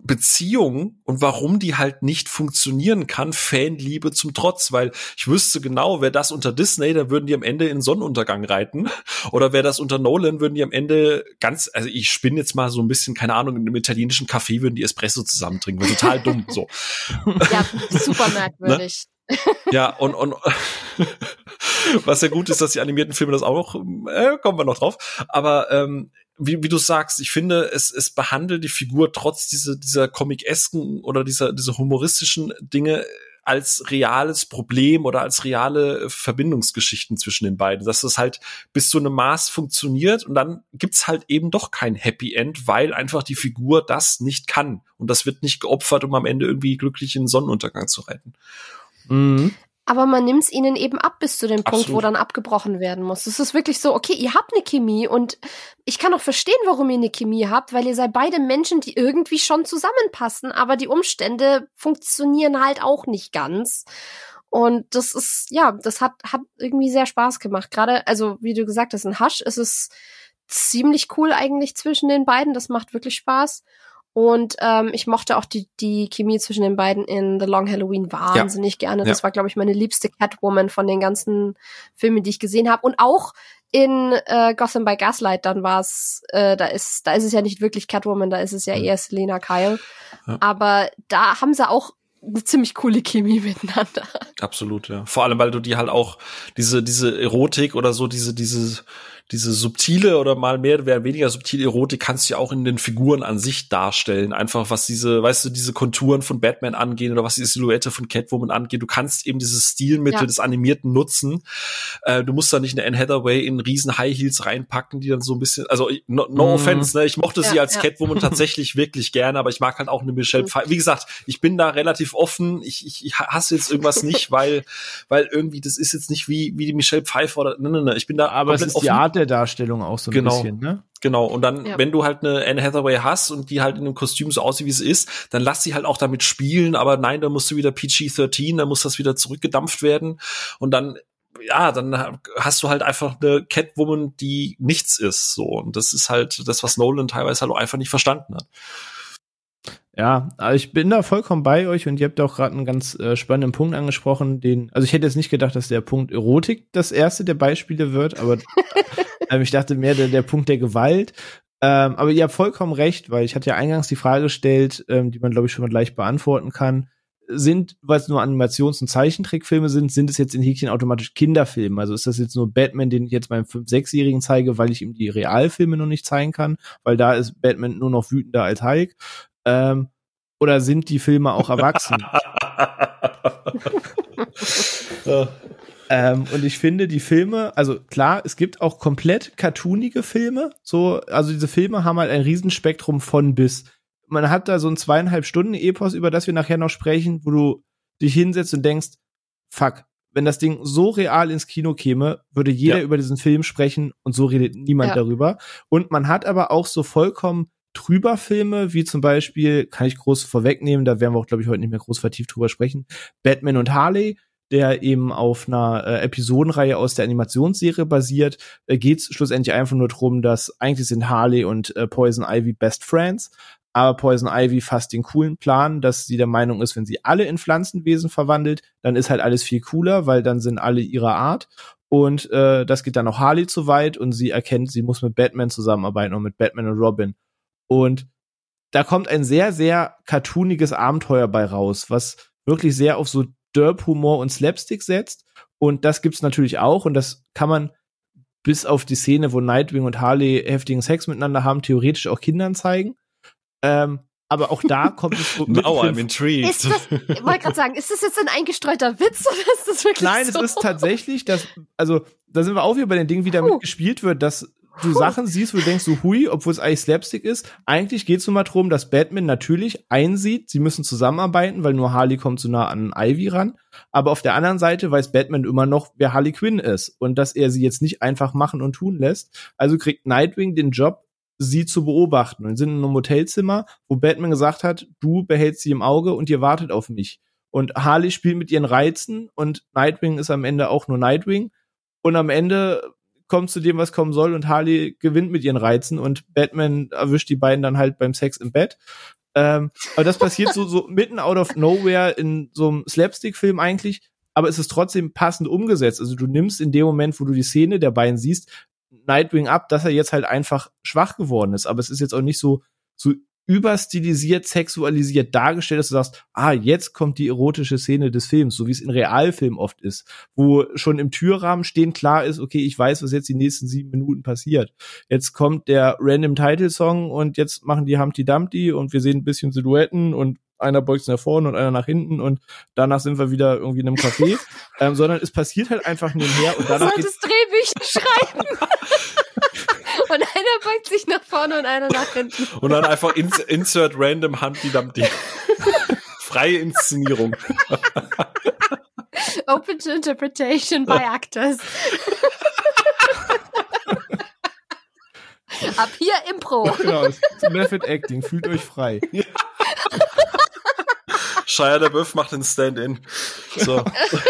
Beziehung und warum die halt nicht funktionieren kann, Fanliebe zum Trotz, weil ich wüsste genau, wer das unter Disney, da würden die am Ende in Sonnenuntergang reiten oder wer das unter Nolan, würden die am Ende ganz, also ich spinne jetzt mal so ein bisschen, keine Ahnung, in einem italienischen Café würden die Espresso zusammen trinken, total dumm, so. Ja, super merkwürdig. ja, und, und was ja gut ist, dass die animierten Filme das auch noch, äh, kommen wir noch drauf. Aber ähm, wie, wie du sagst, ich finde, es, es behandelt die Figur trotz dieser, dieser comic-esken oder dieser, dieser humoristischen Dinge als reales Problem oder als reale Verbindungsgeschichten zwischen den beiden, dass das halt bis zu einem Maß funktioniert und dann gibt's halt eben doch kein Happy End, weil einfach die Figur das nicht kann und das wird nicht geopfert, um am Ende irgendwie glücklich in den Sonnenuntergang zu retten. Mhm aber man nimmt es ihnen eben ab bis zu dem Absolut. Punkt, wo dann abgebrochen werden muss. Es ist wirklich so, okay, ihr habt eine Chemie und ich kann auch verstehen, warum ihr eine Chemie habt, weil ihr seid beide Menschen, die irgendwie schon zusammenpassen, aber die Umstände funktionieren halt auch nicht ganz. Und das ist, ja, das hat, hat irgendwie sehr Spaß gemacht. Gerade, also wie du gesagt hast, in Hush ist es ziemlich cool eigentlich zwischen den beiden. Das macht wirklich Spaß. Und ähm, ich mochte auch die, die Chemie zwischen den beiden in The Long Halloween wahnsinnig ja. gerne. Das ja. war, glaube ich, meine liebste Catwoman von den ganzen Filmen, die ich gesehen habe. Und auch in äh, Gotham by Gaslight, dann war es, äh, da ist, da ist es ja nicht wirklich Catwoman, da ist es ja eher Selena Kyle. Ja. Aber da haben sie auch eine ziemlich coole Chemie miteinander. Absolut, ja. Vor allem, weil du die halt auch diese diese Erotik oder so diese diese diese subtile oder mal mehr oder weniger subtile Erotik kannst du ja auch in den Figuren an sich darstellen. Einfach was diese, weißt du, diese Konturen von Batman angehen oder was die Silhouette von Catwoman angeht. Du kannst eben dieses Stilmittel ja. des Animierten nutzen. Äh, du musst da nicht eine Anne Hathaway in riesen High Heels reinpacken, die dann so ein bisschen, also no, no mm. offense, ne? Ich mochte ja, sie als ja. Catwoman tatsächlich wirklich gerne, aber ich mag halt auch eine Michelle mhm. Pfeiffer. Wie gesagt, ich bin da relativ offen. Ich, ich, ich hasse jetzt irgendwas nicht, weil, weil irgendwie das ist jetzt nicht wie, wie die Michelle Pfeiffer oder, ne, ne, ne. Ich bin da aber es ist offen. die Art der Darstellung auch so ein genau. bisschen, ne? Genau, und dann, ja. wenn du halt eine Anne Hathaway hast und die halt in einem Kostüm so aussieht, wie es ist, dann lass sie halt auch damit spielen, aber nein, dann musst du wieder PG-13, dann muss das wieder zurückgedampft werden und dann ja, dann hast du halt einfach eine Catwoman, die nichts ist, so. Und das ist halt das, was Nolan teilweise halt auch einfach nicht verstanden hat. Ja, also ich bin da vollkommen bei euch und ihr habt auch gerade einen ganz äh, spannenden Punkt angesprochen, den, also ich hätte jetzt nicht gedacht, dass der Punkt Erotik das erste der Beispiele wird, aber äh, ich dachte mehr der, der Punkt der Gewalt. Ähm, aber ihr habt vollkommen recht, weil ich hatte ja eingangs die Frage gestellt, ähm, die man glaube ich schon mal gleich beantworten kann. Sind, weil es nur Animations- und Zeichentrickfilme sind, sind es jetzt in Häkchen automatisch Kinderfilme? Also ist das jetzt nur Batman, den ich jetzt meinem 5-, 6-Jährigen zeige, weil ich ihm die Realfilme noch nicht zeigen kann? Weil da ist Batman nur noch wütender als Hulk. Ähm, oder sind die Filme auch erwachsen? ähm, und ich finde, die Filme, also klar, es gibt auch komplett cartoonige Filme. So, also diese Filme haben halt ein Riesenspektrum von bis. Man hat da so ein zweieinhalb Stunden Epos, über das wir nachher noch sprechen, wo du dich hinsetzt und denkst, fuck, wenn das Ding so real ins Kino käme, würde jeder ja. über diesen Film sprechen und so redet niemand ja. darüber. Und man hat aber auch so vollkommen trüber Filme, wie zum Beispiel, kann ich groß vorwegnehmen, da werden wir auch, glaube ich, heute nicht mehr groß vertieft drüber sprechen, Batman und Harley, der eben auf einer äh, Episodenreihe aus der Animationsserie basiert, äh, geht es schlussendlich einfach nur darum, dass eigentlich sind Harley und äh, Poison Ivy Best Friends, aber Poison Ivy fasst den coolen Plan, dass sie der Meinung ist, wenn sie alle in Pflanzenwesen verwandelt, dann ist halt alles viel cooler, weil dann sind alle ihrer Art. Und äh, das geht dann auch Harley zu weit und sie erkennt, sie muss mit Batman zusammenarbeiten und mit Batman und Robin. Und da kommt ein sehr, sehr cartooniges Abenteuer bei raus, was wirklich sehr auf so Derp-Humor und Slapstick setzt. Und das gibt's natürlich auch. Und das kann man bis auf die Szene, wo Nightwing und Harley heftigen Sex miteinander haben, theoretisch auch Kindern zeigen. Ähm, aber auch da kommt es so Now I'm intrigued. Ist das, ich wollte gerade sagen, ist das jetzt ein eingestreuter Witz oder ist das wirklich Nein, so? es ist tatsächlich, dass, also da sind wir auch wieder bei den Dingen, wie damit uh. gespielt wird, dass du Sachen siehst, wo du denkst, so hui, obwohl es eigentlich Slapstick ist. Eigentlich geht es nur mal darum, dass Batman natürlich einsieht, sie müssen zusammenarbeiten, weil nur Harley kommt so nah an Ivy ran. Aber auf der anderen Seite weiß Batman immer noch, wer Harley Quinn ist und dass er sie jetzt nicht einfach machen und tun lässt. Also kriegt Nightwing den Job, sie zu beobachten. Und sind in einem Hotelzimmer, wo Batman gesagt hat, du behältst sie im Auge und ihr wartet auf mich. Und Harley spielt mit ihren Reizen und Nightwing ist am Ende auch nur Nightwing. Und am Ende kommt zu dem, was kommen soll und Harley gewinnt mit ihren Reizen und Batman erwischt die beiden dann halt beim Sex im Bett. Ähm, aber das passiert so, so mitten out of nowhere in so einem Slapstick-Film eigentlich, aber es ist trotzdem passend umgesetzt. Also du nimmst in dem Moment, wo du die Szene der beiden siehst, Nightwing ab, dass er jetzt halt einfach schwach geworden ist. Aber es ist jetzt auch nicht so, so überstilisiert, sexualisiert dargestellt, dass du sagst, ah, jetzt kommt die erotische Szene des Films, so wie es in Realfilmen oft ist, wo schon im Türrahmen stehen klar ist, okay, ich weiß, was jetzt die nächsten sieben Minuten passiert. Jetzt kommt der random Title Song und jetzt machen die Humpty Dumpty und wir sehen ein bisschen Silhouetten und einer beugt sich nach vorne und einer nach hinten und danach sind wir wieder irgendwie in einem Café, ähm, sondern es passiert halt einfach nebenher und danach Du solltest Drehbücher schreiben. und einer beugt sich nach vorne und einer nach hinten. Und dann einfach ins, insert random Humpty Dumpty. Freie Inszenierung. Open to interpretation by actors. Ab hier Impro. genau, Method Acting, fühlt euch frei. Shia Böff macht den Stand-in. So.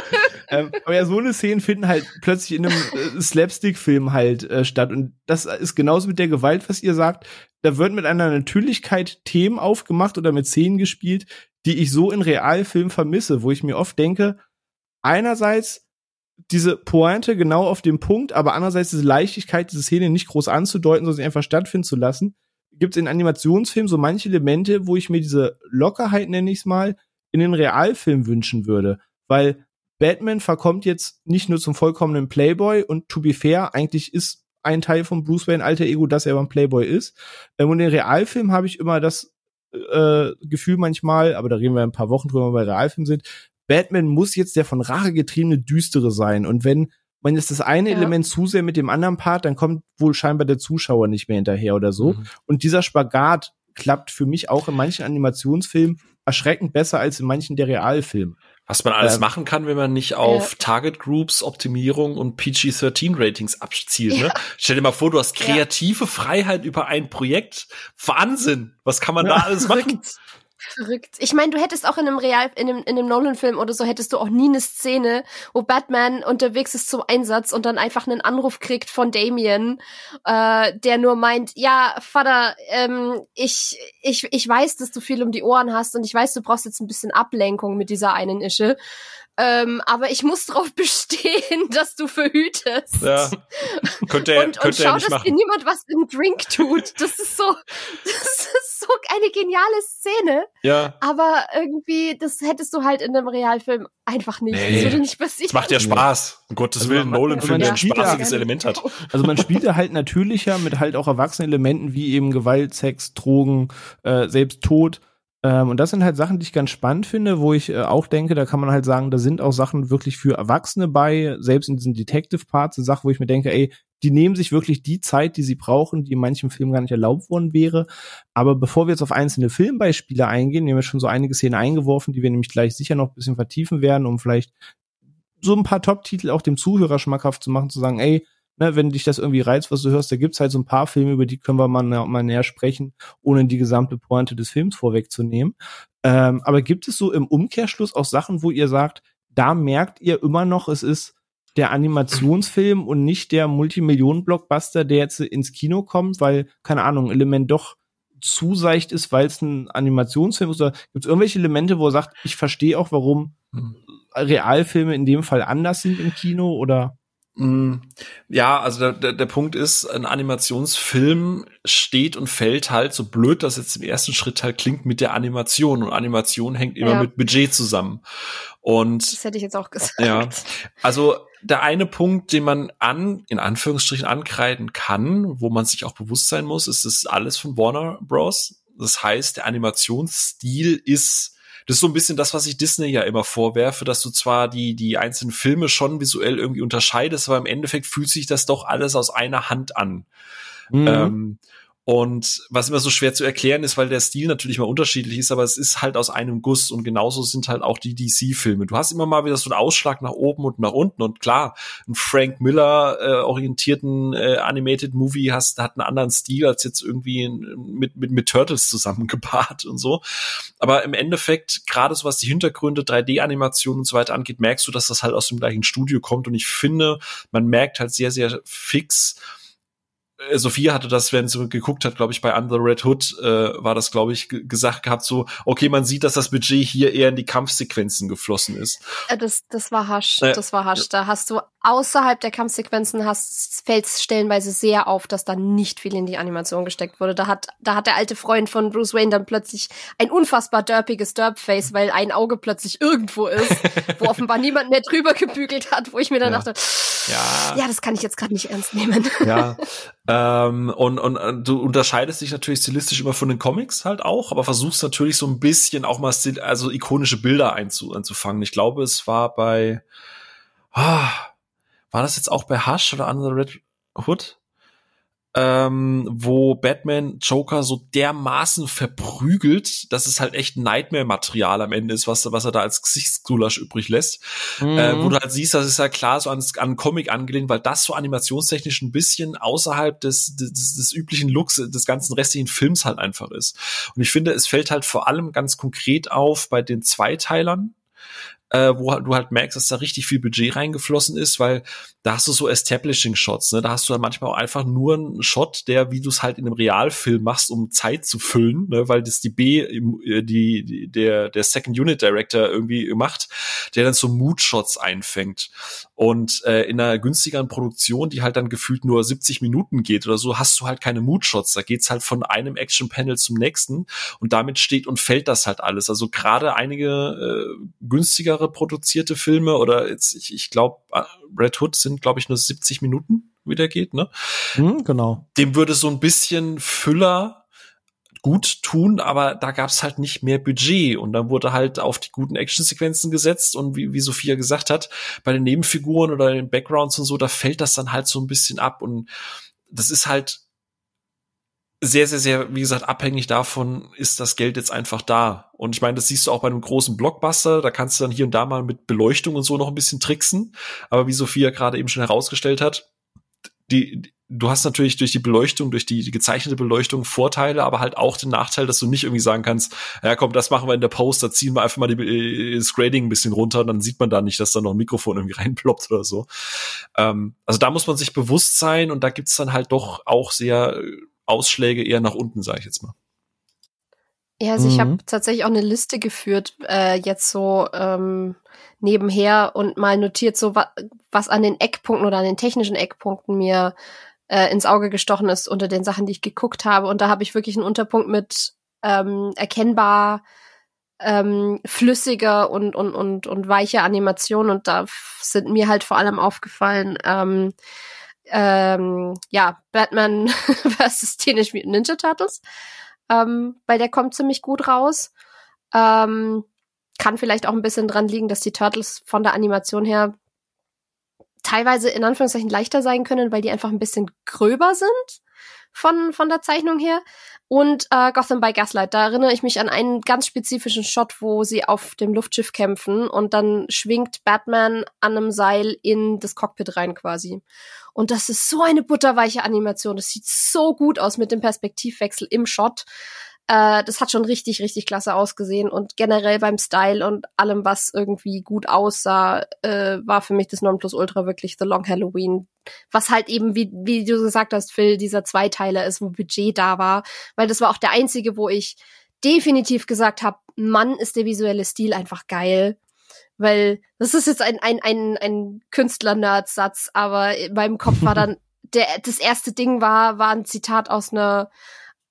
ähm, aber ja, so eine Szene finden halt plötzlich in einem äh, Slapstick-Film halt äh, statt. Und das ist genauso mit der Gewalt, was ihr sagt. Da wird mit einer Natürlichkeit Themen aufgemacht oder mit Szenen gespielt, die ich so in Realfilmen vermisse, wo ich mir oft denke, einerseits diese Pointe genau auf dem Punkt, aber andererseits diese Leichtigkeit, diese Szene nicht groß anzudeuten, sondern sie einfach stattfinden zu lassen, gibt es in Animationsfilmen so manche Elemente, wo ich mir diese Lockerheit, nenne ich es mal, in den Realfilm wünschen würde. Weil Batman verkommt jetzt nicht nur zum vollkommenen Playboy und to be fair, eigentlich ist ein Teil von Bruce Wayne alter Ego, dass er ein Playboy ist. Ähm, und in den Realfilm habe ich immer das äh, Gefühl manchmal, aber da reden wir ein paar Wochen drüber, wenn wir bei Realfilm sind, Batman muss jetzt der von Rache getriebene Düstere sein. Und wenn man jetzt das eine ja. Element zu sehr mit dem anderen Part, dann kommt wohl scheinbar der Zuschauer nicht mehr hinterher oder so. Mhm. Und dieser Spagat klappt für mich auch in manchen Animationsfilmen erschreckend besser als in manchen der Realfilme. Was man alles ähm, machen kann, wenn man nicht auf äh, Target Groups, Optimierung und PG-13 Ratings abzielt. Ne? Ja. Stell dir mal vor, du hast kreative ja. Freiheit über ein Projekt. Wahnsinn! Was kann man da alles machen? Verrückt. Ich meine, du hättest auch in einem Real, in einem, in einem Nolan-Film oder so, hättest du auch nie eine Szene, wo Batman unterwegs ist zum Einsatz und dann einfach einen Anruf kriegt von Damien, äh, der nur meint, ja, Vater, ähm, ich, ich, ich weiß, dass du viel um die Ohren hast und ich weiß, du brauchst jetzt ein bisschen Ablenkung mit dieser einen Ische. Ähm, aber ich muss darauf bestehen, dass du verhütest. Ja. Könnte er, und, könnte und schau, er nicht dass machen. dir niemand was im Drink tut. Das ist so, das ist so eine geniale Szene. Ja. Aber irgendwie, das hättest du halt in einem Realfilm einfach nicht. Nee. Das würde nicht passieren. Es macht ja Spaß. Um Gottes Also Willen, man- Nolan-Film, der ein spaßiges Element hat. Also man spielt da halt natürlicher mit halt auch erwachsenen Elementen wie eben Gewalt, Sex, Drogen, äh, selbst Tod. Ähm, und das sind halt Sachen, die ich ganz spannend finde, wo ich äh, auch denke, da kann man halt sagen, da sind auch Sachen wirklich für Erwachsene bei, selbst in diesen Detective-Parts, eine Sache, wo ich mir denke, ey, die nehmen sich wirklich die Zeit, die sie brauchen, die in manchen Filmen gar nicht erlaubt worden wäre. Aber bevor wir jetzt auf einzelne Filmbeispiele eingehen, wir haben ja schon so einige Szenen eingeworfen, die wir nämlich gleich sicher noch ein bisschen vertiefen werden, um vielleicht so ein paar Top-Titel auch dem Zuhörer schmackhaft zu machen, zu sagen, ey, ne, wenn dich das irgendwie reizt, was du hörst, da gibt's halt so ein paar Filme, über die können wir mal, mal näher sprechen, ohne die gesamte Pointe des Films vorwegzunehmen. Ähm, aber gibt es so im Umkehrschluss auch Sachen, wo ihr sagt, da merkt ihr immer noch, es ist der Animationsfilm und nicht der Multimillionen-Blockbuster, der jetzt ins Kino kommt, weil, keine Ahnung, ein Element doch zu seicht ist, weil es ein Animationsfilm ist? Oder gibt es irgendwelche Elemente, wo er sagt, ich verstehe auch, warum Hm. Realfilme in dem Fall anders sind im Kino oder Ja, also der, der, der Punkt ist, ein Animationsfilm steht und fällt halt, so blöd das jetzt im ersten Schritt halt klingt, mit der Animation. Und Animation hängt immer Ja. mit Budget zusammen. Und Das hätte ich jetzt auch gesagt. Ja. Also der eine Punkt, den man an, in Anführungsstrichen ankreiden kann, wo man sich auch bewusst sein muss, ist, das ist alles von Warner Bros. Das heißt, der Animationsstil ist, das ist so ein bisschen das, was ich Disney ja immer vorwerfe, dass du zwar die, die einzelnen Filme schon visuell irgendwie unterscheidest, aber im Endeffekt fühlt sich das doch alles aus einer Hand an. Mhm. Ähm, und was immer so schwer zu erklären ist, weil der Stil natürlich mal unterschiedlich ist, aber es ist halt aus einem Guss und genauso sind halt auch die DC-Filme. Du hast immer mal wieder so einen Ausschlag nach oben und nach unten und klar, ein Frank Miller äh, orientierten äh, Animated Movie hast, hat einen anderen Stil als jetzt irgendwie mit, mit, mit Turtles zusammengepaart und so. Aber im Endeffekt, gerade so was die Hintergründe, 3D-Animationen und so weiter angeht, merkst du, dass das halt aus dem gleichen Studio kommt und ich finde, man merkt halt sehr, sehr fix, Sophia hatte das, wenn sie geguckt hat, glaube ich, bei Under Red Hood, äh, war das, glaube ich, gesagt gehabt, so, okay, man sieht, dass das Budget hier eher in die Kampfsequenzen geflossen ist. Äh, das, das war hasch, äh, das war hasch. Da hast du außerhalb der Kampfsequenzen hast, fällt stellenweise sehr auf, dass da nicht viel in die Animation gesteckt wurde. Da hat, da hat der alte Freund von Bruce Wayne dann plötzlich ein unfassbar derpiges Derpface, weil ein Auge plötzlich irgendwo ist, wo offenbar niemand mehr drüber gebügelt hat, wo ich mir dann ja. dachte, ja. ja, das kann ich jetzt gerade nicht ernst nehmen. Ja, ähm, und, und, und du unterscheidest dich natürlich stilistisch immer von den Comics halt auch, aber versuchst natürlich so ein bisschen auch mal stil also ikonische Bilder einzu einzufangen. Ich glaube, es war bei ah, war das jetzt auch bei Hush oder Under the Red Hood? Ähm, wo Batman Joker so dermaßen verprügelt, dass es halt echt Nightmare-Material am Ende ist, was, was er da als Gesichtsgulasch übrig lässt. Mhm. Äh, wo du halt siehst, das ist ja klar so an, an Comic angelehnt, weil das so animationstechnisch ein bisschen außerhalb des, des, des üblichen Looks des ganzen restlichen Films halt einfach ist. Und ich finde, es fällt halt vor allem ganz konkret auf bei den Zweiteilern, äh, wo du halt merkst, dass da richtig viel Budget reingeflossen ist, weil da hast du so Establishing-Shots, ne? Da hast du dann manchmal auch einfach nur einen Shot, der, wie du es halt in einem Realfilm machst, um Zeit zu füllen, ne? weil das die B, äh, die, die der, der Second Unit Director irgendwie macht, der dann so Mood-Shots einfängt. Und äh, in einer günstigeren Produktion, die halt dann gefühlt nur 70 Minuten geht oder so, hast du halt keine Mood-Shots. Da geht's halt von einem Action-Panel zum nächsten und damit steht und fällt das halt alles. Also gerade einige äh, günstigere produzierte Filme oder jetzt, ich, ich glaube, äh, Red Hood sind, glaube ich, nur 70 Minuten, wie der geht, ne? Mhm, genau. Dem würde so ein bisschen Füller gut tun, aber da gab's halt nicht mehr Budget und dann wurde halt auf die guten Actionsequenzen gesetzt und wie, wie Sophia gesagt hat, bei den Nebenfiguren oder den Backgrounds und so, da fällt das dann halt so ein bisschen ab und das ist halt sehr, sehr, sehr, wie gesagt, abhängig davon, ist das Geld jetzt einfach da. Und ich meine, das siehst du auch bei einem großen Blockbuster, da kannst du dann hier und da mal mit Beleuchtung und so noch ein bisschen tricksen. Aber wie Sophia gerade eben schon herausgestellt hat, die, du hast natürlich durch die Beleuchtung, durch die, die, gezeichnete Beleuchtung Vorteile, aber halt auch den Nachteil, dass du nicht irgendwie sagen kannst, ja komm, das machen wir in der Post, da ziehen wir einfach mal die, äh, das Grading ein bisschen runter, dann sieht man da nicht, dass da noch ein Mikrofon irgendwie reinploppt oder so. Ähm, also da muss man sich bewusst sein und da gibt's dann halt doch auch sehr Ausschläge eher nach unten, sage ich jetzt mal. Ja, also mhm. ich habe tatsächlich auch eine Liste geführt, äh, jetzt so ähm, nebenher und mal notiert, so wa was an den Eckpunkten oder an den technischen Eckpunkten mir äh, ins Auge gestochen ist unter den Sachen, die ich geguckt habe. Und da habe ich wirklich einen Unterpunkt mit ähm, erkennbar ähm, flüssiger und, und, und, und weicher Animation. Und da sind mir halt vor allem aufgefallen, ähm, ähm, ja, Batman vs. Teenage Mutant Ninja Turtles, ähm, weil der kommt ziemlich gut raus. Ähm, kann vielleicht auch ein bisschen dran liegen, dass die Turtles von der Animation her teilweise in Anführungszeichen leichter sein können, weil die einfach ein bisschen gröber sind von, von der Zeichnung her. Und äh, Gotham by Gaslight, da erinnere ich mich an einen ganz spezifischen Shot, wo sie auf dem Luftschiff kämpfen und dann schwingt Batman an einem Seil in das Cockpit rein quasi. Und das ist so eine butterweiche Animation. Das sieht so gut aus mit dem Perspektivwechsel im Shot. Äh, das hat schon richtig, richtig klasse ausgesehen. Und generell beim Style und allem, was irgendwie gut aussah, äh, war für mich das Nonplusultra wirklich The Long Halloween. Was halt eben, wie, wie du gesagt hast, Phil, dieser Zweiteiler ist, wo Budget da war. Weil das war auch der einzige, wo ich definitiv gesagt habe, Mann, ist der visuelle Stil einfach geil weil das ist jetzt ein, ein, ein, ein Künstler-Nerd-Satz, aber in meinem Kopf war dann, der, das erste Ding war, war ein Zitat aus einer,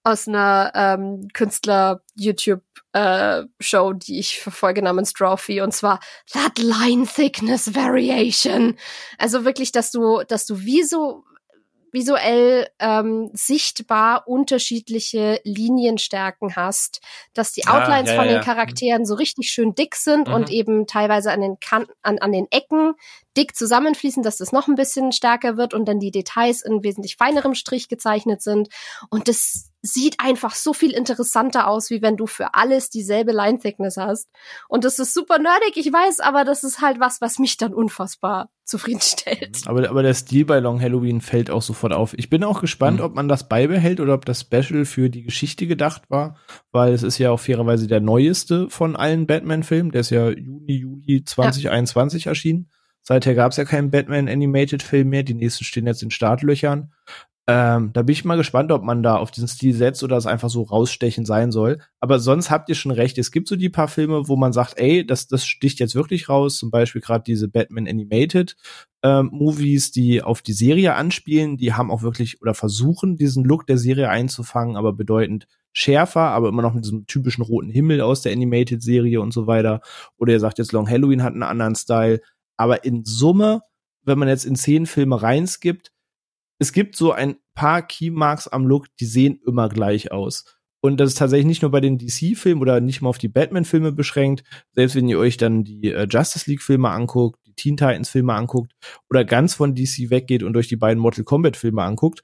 aus einer ähm, Künstler-YouTube-Show, äh, die ich verfolge namens Trophy, und zwar That Line Thickness Variation. Also wirklich, dass du, dass du wie so visuell ähm, sichtbar unterschiedliche Linienstärken hast, dass die ah, Outlines ah, ja, von ja, den Charakteren so richtig schön dick sind mhm. und eben teilweise an den Kanten, an, an den Ecken dick zusammenfließen, dass das noch ein bisschen stärker wird und dann die Details in wesentlich feinerem Strich gezeichnet sind. Und das sieht einfach so viel interessanter aus, wie wenn du für alles dieselbe Line Thickness hast. Und das ist super nerdig, ich weiß, aber das ist halt was, was mich dann unfassbar zufriedenstellt. Aber, aber der Stil bei Long Halloween fällt auch sofort auf. Ich bin auch gespannt, mhm. ob man das beibehält oder ob das Special für die Geschichte gedacht war, weil es ist ja auch fairerweise der neueste von allen Batman-Filmen. Der ist ja Juni, Juli 2021 ja. erschienen. Seither gab es ja keinen Batman Animated Film mehr. Die nächsten stehen jetzt in Startlöchern. Ähm, da bin ich mal gespannt, ob man da auf diesen Stil setzt oder es einfach so rausstechen sein soll. Aber sonst habt ihr schon recht. Es gibt so die paar Filme, wo man sagt, ey, das, das sticht jetzt wirklich raus. Zum Beispiel gerade diese Batman Animated ähm, Movies, die auf die Serie anspielen. Die haben auch wirklich oder versuchen, diesen Look der Serie einzufangen, aber bedeutend schärfer, aber immer noch mit diesem typischen roten Himmel aus der Animated-Serie und so weiter. Oder ihr sagt jetzt Long Halloween hat einen anderen Style. Aber in Summe, wenn man jetzt in zehn Filme reinskippt, es gibt so ein paar Keymarks am Look, die sehen immer gleich aus. Und das ist tatsächlich nicht nur bei den DC-Filmen oder nicht mal auf die Batman-Filme beschränkt. Selbst wenn ihr euch dann die äh, Justice League-Filme anguckt, die Teen Titans-Filme anguckt oder ganz von DC weggeht und euch die beiden Mortal Kombat-Filme anguckt,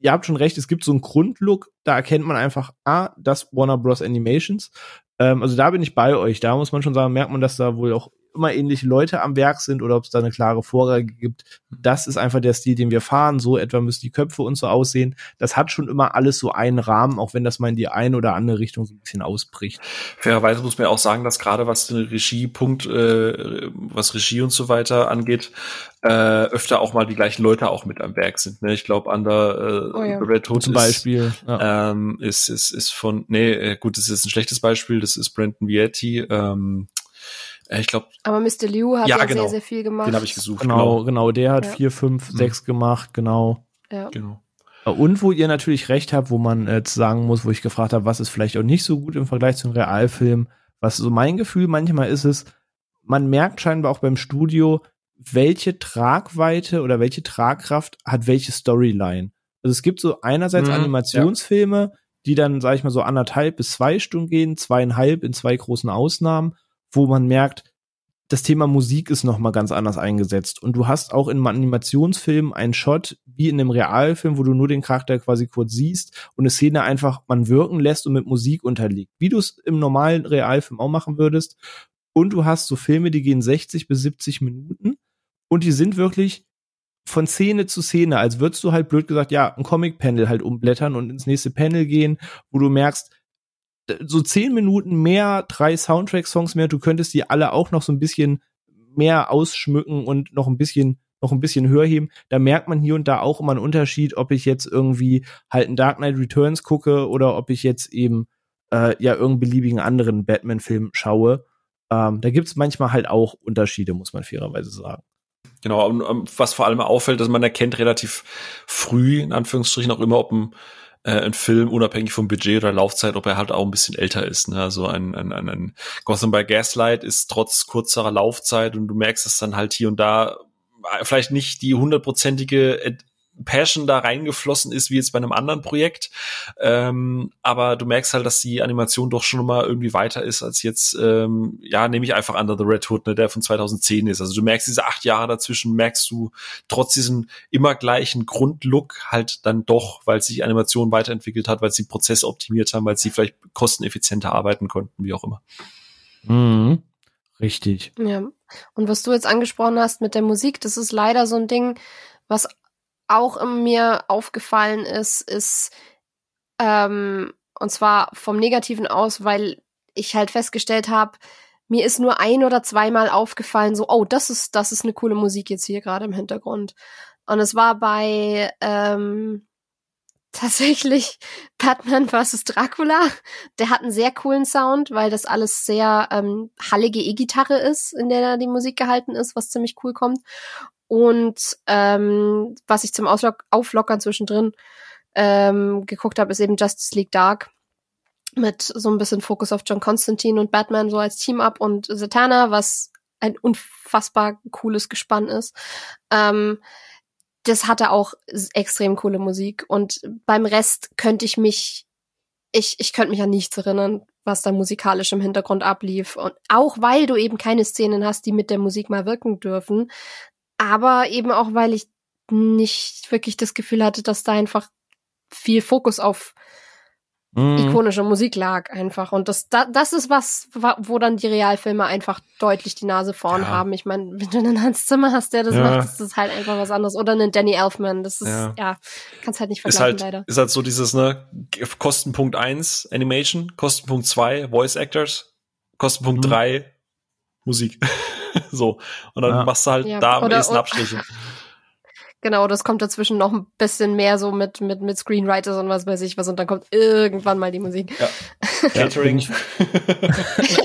ihr habt schon recht, es gibt so einen Grundlook, da erkennt man einfach, ah, das Warner Bros. Animations. Ähm, also da bin ich bei euch. Da muss man schon sagen, merkt man, dass da wohl auch immer ähnliche Leute am Werk sind oder ob es da eine klare Vorgabe gibt. Das ist einfach der Stil, den wir fahren. So etwa müssen die Köpfe und so aussehen. Das hat schon immer alles so einen Rahmen, auch wenn das mal in die eine oder andere Richtung so ein bisschen ausbricht. Fairerweise muss man auch sagen, dass gerade was den Regiepunkt, äh, was Regie und so weiter angeht, äh, öfter auch mal die gleichen Leute auch mit am Werk sind. Ne? Ich glaube, an der äh, oh ja. Red Hood zum Beispiel ja. ähm, ist, ist, ist von, nee, äh, gut, das ist ein schlechtes Beispiel, das ist Brandon Vietti, ähm, äh, ich glaube. Aber Mr. Liu hat ja, ja genau. sehr, sehr viel gemacht. Den habe ich gesucht. Genau, genau, genau. Der hat ja. vier, fünf, mhm. sechs gemacht, genau. Ja. Genau. Und wo ihr natürlich recht habt, wo man äh, sagen muss, wo ich gefragt habe, was ist vielleicht auch nicht so gut im Vergleich zu einem Realfilm. Was so mein Gefühl manchmal ist es, man merkt scheinbar auch beim Studio, welche Tragweite oder welche Tragkraft hat welche Storyline. Also es gibt so einerseits mhm, Animationsfilme, ja. die dann, sag ich mal, so anderthalb bis zwei Stunden gehen, zweieinhalb in zwei großen Ausnahmen wo man merkt, das Thema Musik ist noch mal ganz anders eingesetzt und du hast auch in einem Animationsfilm einen Shot wie in einem Realfilm, wo du nur den Charakter quasi kurz siehst und eine Szene einfach man wirken lässt und mit Musik unterliegt, wie du es im normalen Realfilm auch machen würdest. Und du hast so Filme, die gehen 60 bis 70 Minuten und die sind wirklich von Szene zu Szene, als würdest du halt blöd gesagt, ja, ein Comic-Panel halt umblättern und ins nächste Panel gehen, wo du merkst, so zehn Minuten mehr, drei Soundtrack-Songs mehr, du könntest die alle auch noch so ein bisschen mehr ausschmücken und noch ein bisschen noch ein bisschen höher heben. Da merkt man hier und da auch immer einen Unterschied, ob ich jetzt irgendwie halt einen Dark Knight Returns gucke oder ob ich jetzt eben äh, ja irgendeinen beliebigen anderen Batman-Film schaue. Ähm, da gibt's manchmal halt auch Unterschiede, muss man fairerweise sagen. Genau, und um, was vor allem auffällt, dass man erkennt relativ früh, in Anführungsstrichen auch immer, ob ein äh, ein Film, unabhängig vom Budget oder Laufzeit, ob er halt auch ein bisschen älter ist. Ne? Also ein, ein, ein, ein Gotham by Gaslight ist trotz kurzerer Laufzeit und du merkst es dann halt hier und da äh, vielleicht nicht die hundertprozentige Passion da reingeflossen ist, wie jetzt bei einem anderen Projekt. Ähm, aber du merkst halt, dass die Animation doch schon mal irgendwie weiter ist als jetzt, ähm, ja, nehme ich einfach Under the Red Hood, ne, der von 2010 ist. Also du merkst diese acht Jahre dazwischen, merkst du trotz diesem immer gleichen Grundlook halt dann doch, weil sich die Animation weiterentwickelt hat, weil sie Prozesse optimiert haben, weil sie vielleicht kosteneffizienter arbeiten konnten, wie auch immer. Mhm. Richtig. Ja. Und was du jetzt angesprochen hast mit der Musik, das ist leider so ein Ding, was auch mir aufgefallen ist, ist, ähm, und zwar vom Negativen aus, weil ich halt festgestellt habe, mir ist nur ein oder zweimal aufgefallen, so, oh, das ist, das ist eine coole Musik jetzt hier gerade im Hintergrund. Und es war bei ähm, tatsächlich Batman vs. Dracula. Der hat einen sehr coolen Sound, weil das alles sehr ähm, hallige E-Gitarre ist, in der die Musik gehalten ist, was ziemlich cool kommt. Und ähm, was ich zum Auslock Auflockern zwischendrin ähm, geguckt habe, ist eben Justice League Dark mit so ein bisschen Fokus auf John Constantine und Batman so als Team-Up und Zatanna, was ein unfassbar cooles Gespann ist. Ähm, das hatte auch extrem coole Musik und beim Rest könnte ich mich, ich, ich könnte mich an nichts erinnern, was da musikalisch im Hintergrund ablief. Und auch weil du eben keine Szenen hast, die mit der Musik mal wirken dürfen, aber eben auch, weil ich nicht wirklich das Gefühl hatte, dass da einfach viel Fokus auf mhm. ikonische Musik lag einfach. Und das, da, das ist was, wo dann die Realfilme einfach deutlich die Nase vorn ja. haben. Ich meine, wenn du einen Hans Zimmer hast, der das ja. macht, ist das halt einfach was anderes. Oder einen Danny Elfman. Das ist, ja, ja kannst halt nicht vergleichen, ist halt, leider. Ist halt so dieses, ne, Kostenpunkt eins Animation, Kostenpunkt zwei Voice Actors, Kostenpunkt mhm. drei Musik. so. Und dann ja. machst du halt ja. da am oder, ehesten Abstriche. Genau, das kommt dazwischen noch ein bisschen mehr so mit, mit, mit Screenwriters und was weiß ich was und dann kommt irgendwann mal die Musik. Ja. Catering.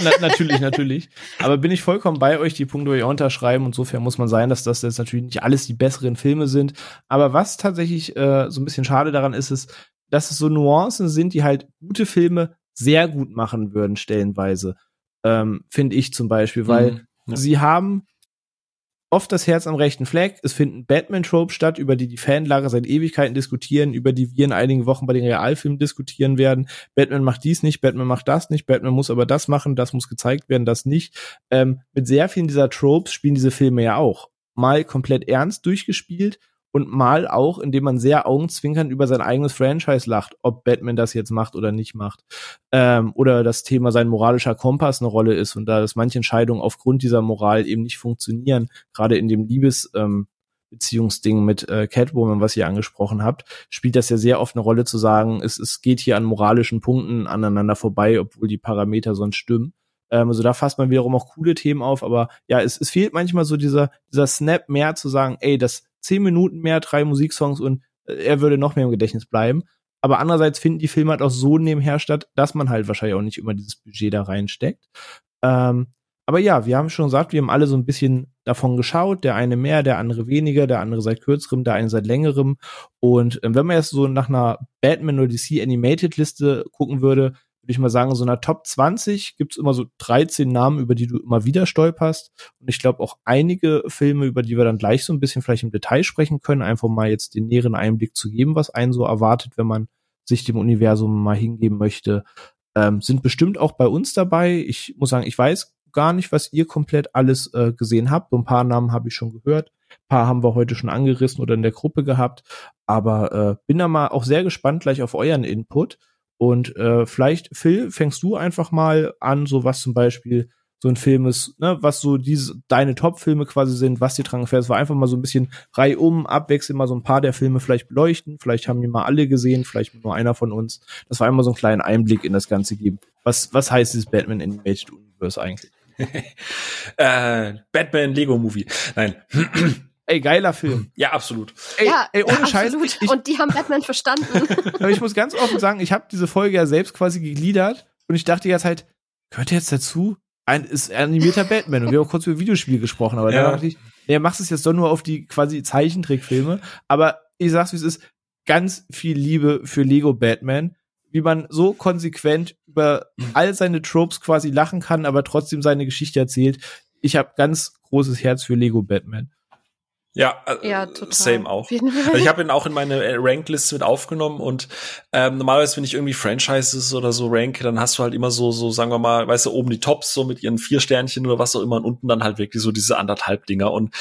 na, natürlich, natürlich. Aber bin ich vollkommen bei euch, die Punkte euch unterschreiben. Insofern muss man sein, dass das jetzt natürlich nicht alles die besseren Filme sind. Aber was tatsächlich äh, so ein bisschen schade daran ist, ist, dass es so Nuancen sind, die halt gute Filme sehr gut machen würden, stellenweise. Ähm, Finde ich zum Beispiel, weil mhm, ja. sie haben oft das Herz am rechten Fleck. Es finden Batman-Tropes statt, über die die Fanlager seit Ewigkeiten diskutieren, über die wir in einigen Wochen bei den Realfilmen diskutieren werden. Batman macht dies nicht, Batman macht das nicht, Batman muss aber das machen, das muss gezeigt werden, das nicht. Ähm, mit sehr vielen dieser Tropes spielen diese Filme ja auch. Mal komplett ernst durchgespielt und mal auch, indem man sehr augenzwinkernd über sein eigenes Franchise lacht, ob Batman das jetzt macht oder nicht macht. Ähm, oder das Thema sein moralischer Kompass eine Rolle ist und da dass manche Entscheidungen aufgrund dieser Moral eben nicht funktionieren, gerade in dem Liebes ähm, Beziehungsding mit äh, Catwoman, was ihr angesprochen habt, spielt das ja sehr oft eine Rolle zu sagen, es, es geht hier an moralischen Punkten aneinander vorbei, obwohl die Parameter sonst stimmen. Ähm, also da fasst man wiederum auch coole Themen auf, aber ja, es, es fehlt manchmal so dieser, dieser Snap mehr zu sagen, ey, das zehn Minuten mehr, drei Musiksongs und äh, er würde noch mehr im Gedächtnis bleiben. Aber andererseits finden die Filme halt auch so nebenher statt, dass man halt wahrscheinlich auch nicht immer dieses Budget da reinsteckt. Ähm, aber ja, wir haben schon gesagt, wir haben alle so ein bisschen davon geschaut. Der eine mehr, der andere weniger, der andere seit kürzerem, der eine seit längerem. Und äh, wenn man jetzt so nach einer Batman oder DC Animated Liste gucken würde, würde ich mal sagen, so einer Top 20 gibt's immer so 13 Namen, über die du immer wieder stolperst. Und ich glaube auch einige Filme, über die wir dann gleich so ein bisschen vielleicht im Detail sprechen können, einfach mal jetzt den näheren Einblick zu geben, was einen so erwartet, wenn man sich dem Universum mal hingeben möchte, ähm, sind bestimmt auch bei uns dabei. Ich muss sagen, ich weiß gar nicht, was ihr komplett alles äh, gesehen habt. So ein paar Namen habe ich schon gehört. Ein paar haben wir heute schon angerissen oder in der Gruppe gehabt. Aber äh, bin da mal auch sehr gespannt gleich auf euren Input. Und äh, vielleicht, Phil, fängst du einfach mal an, so was zum Beispiel so ein Film ist, ne, was so diese deine Top-Filme quasi sind, was dir dran gefällt. Es war einfach mal so ein bisschen reihum, abwechselnd mal so ein paar der Filme vielleicht beleuchten. Vielleicht haben die mal alle gesehen, vielleicht nur einer von uns. Das war einmal so ein kleinen Einblick in das Ganze geben. Was, was heißt dieses Batman Animated Universe eigentlich? äh, Batman Lego Movie. Nein. Ey, geiler Film. Ja, absolut. Ey, ja, ey ohne Scheiß. Ich, und die haben Batman verstanden. aber ich muss ganz offen sagen, ich habe diese Folge ja selbst quasi gegliedert und ich dachte jetzt halt, gehört jetzt dazu? Ein ist animierter Batman und wir haben auch kurz über Videospiele gesprochen, aber ja. da dachte ich, ja, machst es jetzt doch nur auf die quasi Zeichentrickfilme, aber ich sag's wie es ist, ganz viel Liebe für Lego Batman, wie man so konsequent über all seine Tropes quasi lachen kann, aber trotzdem seine Geschichte erzählt. Ich habe ganz großes Herz für Lego Batman. Ja, äh, ja total. same auch. Also ich habe ihn auch in meine äh, Rankliste mit aufgenommen und ähm, normalerweise, wenn ich irgendwie Franchises oder so rank, dann hast du halt immer so, so sagen wir mal, weißt du, oben die Tops so mit ihren vier Sternchen oder was auch immer und unten dann halt wirklich so diese anderthalb Dinger und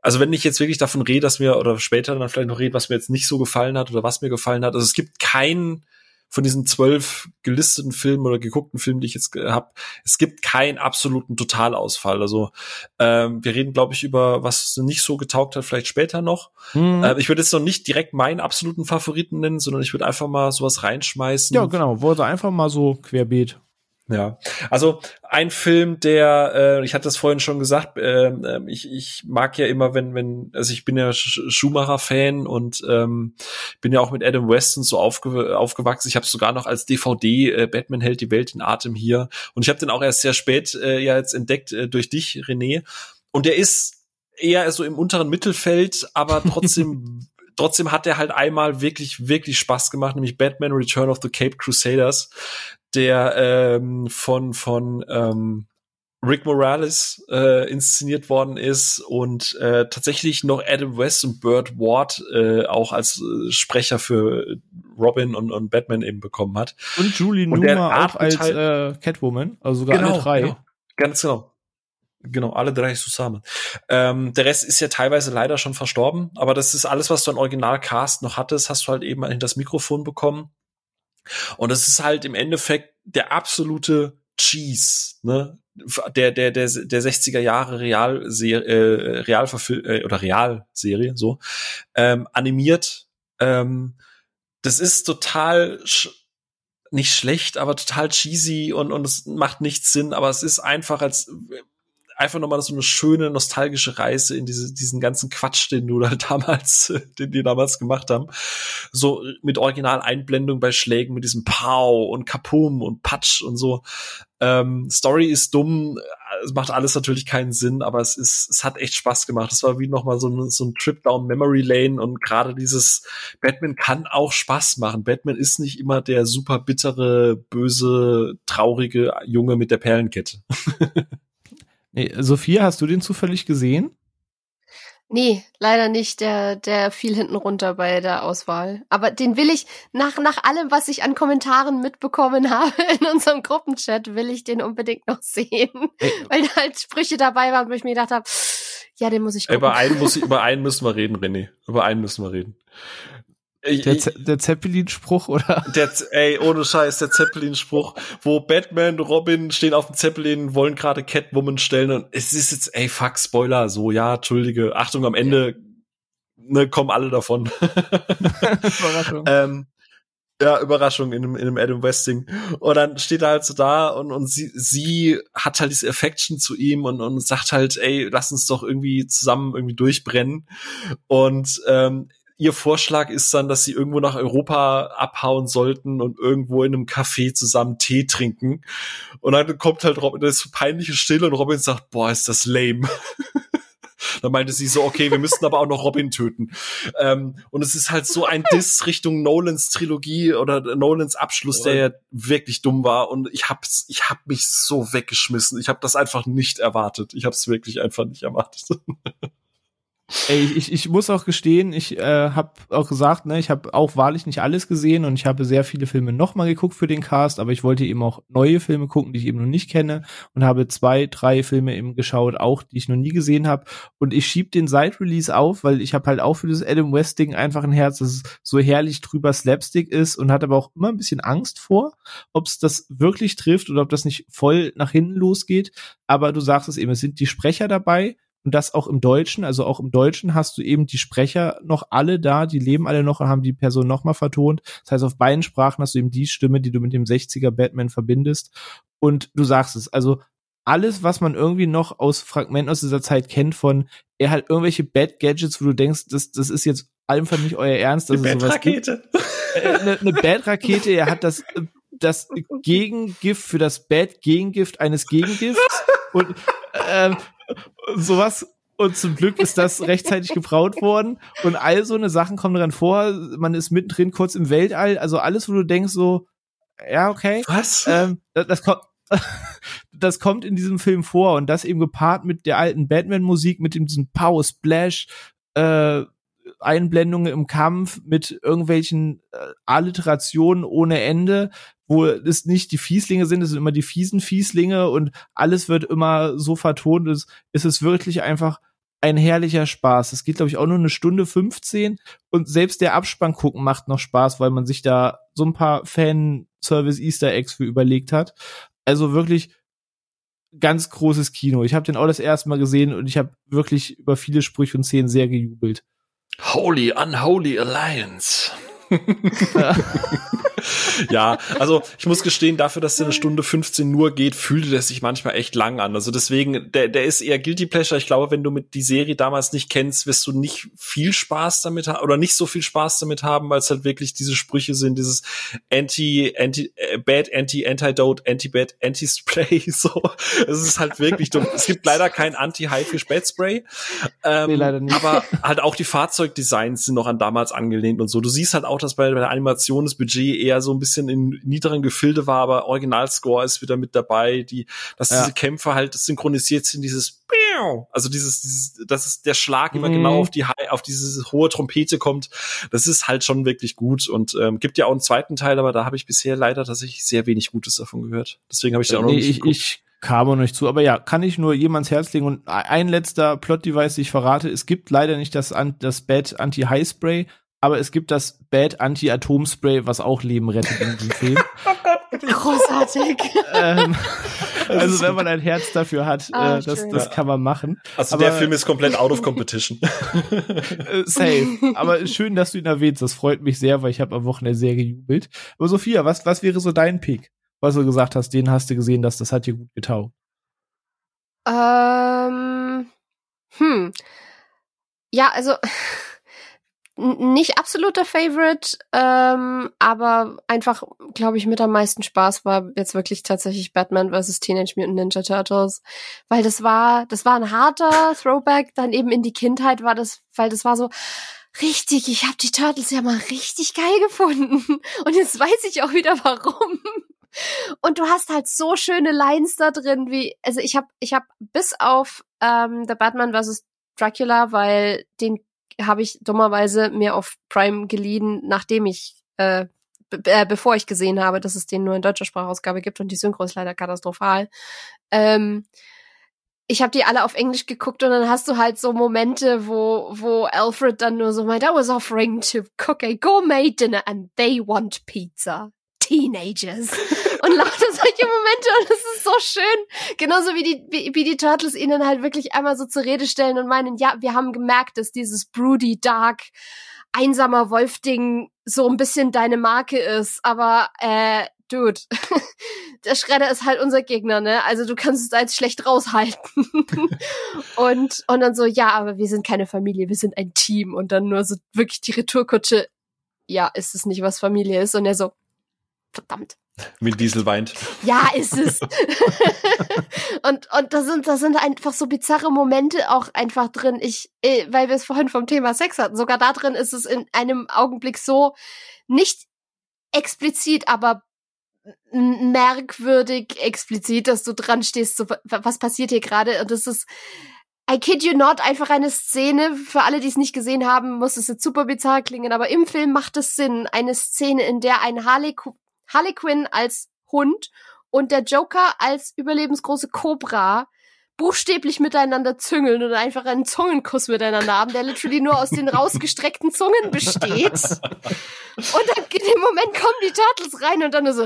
also wenn ich jetzt wirklich davon rede, dass mir oder später dann vielleicht noch rede, was mir jetzt nicht so gefallen hat oder was mir gefallen hat, also es gibt keinen von diesen zwölf gelisteten Filmen oder geguckten Filmen, die ich jetzt habe, es gibt keinen absoluten Totalausfall. Also ähm, wir reden, glaube ich, über was nicht so getaugt hat, vielleicht später noch. Mhm. Äh, ich würde jetzt noch nicht direkt meinen absoluten Favoriten nennen, sondern ich würde einfach mal sowas reinschmeißen. Ja, genau, wurde einfach mal so querbeet. Ja, also ein Film, der, äh, ich hatte das vorhin schon gesagt, äh, ich, ich mag ja immer, wenn, wenn, also ich bin ja Schumacher-Fan und ähm, bin ja auch mit Adam Weston so aufge aufgewachsen. Ich habe sogar noch als DVD äh, Batman hält die Welt in Atem hier und ich habe den auch erst sehr spät äh, ja jetzt entdeckt äh, durch dich, René. Und der ist eher so im unteren Mittelfeld, aber trotzdem trotzdem hat er halt einmal wirklich, wirklich Spaß gemacht, nämlich Batman Return of the Cape Crusaders der ähm, von von ähm, Rick Morales äh, inszeniert worden ist und äh, tatsächlich noch Adam West und Burt Ward äh, auch als äh, Sprecher für Robin und, und Batman eben bekommen hat. Und Julie und Numa auch als äh, Catwoman, also sogar genau, alle drei. Genau, ganz genau. Genau, alle drei zusammen. Ähm, der Rest ist ja teilweise leider schon verstorben, aber das ist alles, was du an Originalcast noch hattest, hast du halt eben in das Mikrofon bekommen. Und das ist halt im Endeffekt der absolute Cheese, ne? Der, der, der, der 60er Jahre Realserie, äh, Realverfil äh, oder Realserie, so, ähm, animiert. Ähm, das ist total sch nicht schlecht, aber total cheesy und, und es macht nichts Sinn, aber es ist einfach als einfach nochmal so eine schöne nostalgische Reise in diese, diesen ganzen Quatsch, den du halt damals, den die damals gemacht haben. So mit Original-Einblendung bei Schlägen, mit diesem Pow und Kapum und Patsch und so. Ähm, Story ist dumm, es macht alles natürlich keinen Sinn, aber es ist, es hat echt Spaß gemacht. Es war wie nochmal so ein, so ein Trip down Memory Lane und gerade dieses Batman kann auch Spaß machen. Batman ist nicht immer der super bittere, böse, traurige Junge mit der Perlenkette. nee, Sophia, hast du den zufällig gesehen? Nee, leider nicht. Der, der fiel hinten runter bei der Auswahl. Aber den will ich, nach, nach allem, was ich an Kommentaren mitbekommen habe in unserem Gruppenchat, will ich den unbedingt noch sehen. Ey. Weil da halt Sprüche dabei waren, wo ich mir gedacht habe, ja, den muss ich gucken. Über einen, muss, über einen müssen wir reden, René. Über einen müssen wir reden. Der, der Zeppelin-Spruch, oder? Der, ey, ohne Scheiß, der Zeppelin-Spruch, wo Batman, Robin stehen auf dem Zeppelin, wollen gerade Catwoman stellen und es ist jetzt, ey, fuck, Spoiler, so, ja, entschuldige, Achtung, am Ende, ne, kommen alle davon. Überraschung. ähm, ja, Überraschung in einem, in einem Adam Westing. Und dann steht er halt so da und, und sie, sie hat halt diese Affection zu ihm und, und sagt halt, ey, lass uns doch irgendwie zusammen irgendwie durchbrennen. Und ähm, ihr Vorschlag ist dann, dass sie irgendwo nach Europa abhauen sollten und irgendwo in einem Café zusammen Tee trinken. Und dann kommt halt Robin, das ist peinliche Stille und Robin sagt, boah, ist das lame. dann meinte sie so, okay, wir müssten aber auch noch Robin töten. Ähm, und es ist halt so ein Diss Richtung Nolans Trilogie oder Nolans Abschluss, der ja wirklich dumm war. Und ich hab's, ich hab mich so weggeschmissen. Ich habe das einfach nicht erwartet. Ich habe es wirklich einfach nicht erwartet. Ey, ich, ich muss auch gestehen, ich äh, habe auch gesagt, ne, ich habe auch wahrlich nicht alles gesehen und ich habe sehr viele Filme nochmal geguckt für den Cast, aber ich wollte eben auch neue Filme gucken, die ich eben noch nicht kenne und habe zwei, drei Filme eben geschaut, auch die ich noch nie gesehen habe. Und ich schieb den Side-Release auf, weil ich habe halt auch für das Adam West-Ding einfach ein Herz, dass es so herrlich drüber Slapstick ist und hatte aber auch immer ein bisschen Angst vor, ob es das wirklich trifft oder ob das nicht voll nach hinten losgeht. Aber du sagst es eben, es sind die Sprecher dabei und das auch im Deutschen. Also auch im Deutschen hast du eben die Sprecher noch alle da, die leben alle noch und haben die Person nochmal vertont. Das heißt, auf beiden Sprachen hast du eben die Stimme, die du mit dem 60er Batman verbindest. Und du sagst es, also alles, was man irgendwie noch aus Fragmenten aus dieser Zeit kennt von, er hat irgendwelche Bad Gadgets, wo du denkst, das, das ist jetzt einfach nicht euer Ernst. Dass eine Bad-Rakete. Eine, äh, eine Bad-Rakete, er hat das, das Gegengift für das Bad-Gegengift eines Gegengifts. Und ähm, sowas. Und zum Glück ist das rechtzeitig gebraut worden. Und all so eine Sachen kommen dran vor. Man ist mittendrin kurz im Weltall. Also alles, wo du denkst so, ja, okay. Was? Ähm, das, das kommt, das kommt in diesem Film vor. Und das eben gepaart mit der alten Batman-Musik, mit diesem Power Splash, äh, Einblendungen im Kampf mit irgendwelchen äh, Alliterationen ohne Ende, wo es nicht die Fieslinge sind, es sind immer die fiesen Fieslinge und alles wird immer so vertont. Es, es ist wirklich einfach ein herrlicher Spaß. Es geht, glaube ich, auch nur eine Stunde 15 und selbst der Abspann gucken macht noch Spaß, weil man sich da so ein paar Fan-Service Easter Eggs für überlegt hat. Also wirklich ganz großes Kino. Ich habe den auch das erste Mal gesehen und ich habe wirklich über viele Sprüche und Szenen sehr gejubelt. Holy Unholy Alliance. ja, also ich muss gestehen, dafür, dass der eine Stunde 15 nur geht, fühlte der sich manchmal echt lang an. Also deswegen, der, der ist eher Guilty Pleasure. Ich glaube, wenn du mit die Serie damals nicht kennst, wirst du nicht viel Spaß damit haben oder nicht so viel Spaß damit haben, weil es halt wirklich diese Sprüche sind, dieses Anti, Anti, äh, Bad, Anti, Antidote, Anti-Bad, Anti-Spray, so. Es ist halt wirklich dumm. Es gibt leider kein Anti-Haifisch-Bad-Spray. Ähm, nee, leider nicht. Aber halt auch die Fahrzeugdesigns sind noch an damals angelehnt und so. Du siehst halt auch, dass bei, bei der Animation das Budget eher so ein bisschen in niederen Gefilde war, aber Originalscore ist wieder mit dabei, die, dass ja. diese Kämpfe halt synchronisiert sind, dieses also dieses, dieses, dass es der Schlag immer genau mhm. genau auf die auf diese hohe Trompete kommt, das ist halt schon wirklich gut und ähm, gibt ja auch einen zweiten Teil, aber da habe ich bisher leider tatsächlich sehr wenig Gutes davon gehört. Deswegen habe ich da auch noch nicht ich, ich kam noch nicht zu, aber ja, kann ich nur jemands Herz legen. Und ein letzter Plot-Device, den ich verrate, es gibt leider nicht das, das Bad Anti-High-Spray, aber es gibt das Bad Anti-Atom-Spray, was auch Leben rettet in diesem Film. Großartig. ähm, also wenn man ein Herz dafür hat, ah, äh, das, das kann man machen. Also Aber, der Film ist komplett out of competition. Äh, safe. Aber schön, dass du ihn erwähnst. Das freut mich sehr, weil ich habe am Wochenende sehr gejubelt. Aber Sophia, was, was wäre so dein Pick? Was du gesagt hast, den hast du gesehen, dass das hat dir gut getaugt. Ähm, hm. Ja, also nicht absoluter Favorite, ähm, aber einfach, glaube ich, mit am meisten Spaß war jetzt wirklich tatsächlich Batman vs. Teenage Mutant Ninja Turtles, weil das war, das war ein harter Throwback, dann eben in die Kindheit war das, weil das war so, richtig, ich habe die Turtles ja mal richtig geil gefunden und jetzt weiß ich auch wieder warum. Und du hast halt so schöne Lines da drin, wie, also ich habe ich hab bis auf ähm, The Batman vs. Dracula, weil den habe ich dummerweise mir auf Prime geliehen, nachdem ich, äh, äh, bevor ich gesehen habe, dass es den nur in deutscher Sprachausgabe gibt und die Synchro ist leider katastrophal. Ähm, ich habe die alle auf Englisch geguckt und dann hast du halt so Momente, wo wo Alfred dann nur so meint, I was offering to cook a gourmet dinner and they want pizza. Teenagers. und lauter solche Momente und es ist so schön. Genauso wie die, wie, wie die Turtles ihnen halt wirklich einmal so zur Rede stellen und meinen, ja, wir haben gemerkt, dass dieses broody, dark, einsamer Wolf-Ding so ein bisschen deine Marke ist, aber äh, Dude, der Schredder ist halt unser Gegner, ne? Also du kannst es als schlecht raushalten. und, und dann so, ja, aber wir sind keine Familie, wir sind ein Team. Und dann nur so wirklich die Retourkutsche, ja, ist es nicht, was Familie ist? Und er so, verdammt. Wie Diesel weint. Ja, ist es. und und da sind da sind einfach so bizarre Momente auch einfach drin. Ich, äh, weil wir es vorhin vom Thema Sex hatten. Sogar da drin ist es in einem Augenblick so nicht explizit, aber merkwürdig explizit, dass du dran stehst. So, was passiert hier gerade? Und das ist I kid you not, einfach eine Szene, für alle, die es nicht gesehen haben, muss es jetzt super bizarr klingen, aber im Film macht es Sinn. Eine Szene, in der ein Harley, Harley Quinn als Hund und der Joker als überlebensgroße Cobra buchstäblich miteinander züngeln und einfach einen Zungenkuss miteinander haben, der literally nur aus den rausgestreckten Zungen besteht. Und dann in dem Moment kommen die Turtles rein und dann nur so,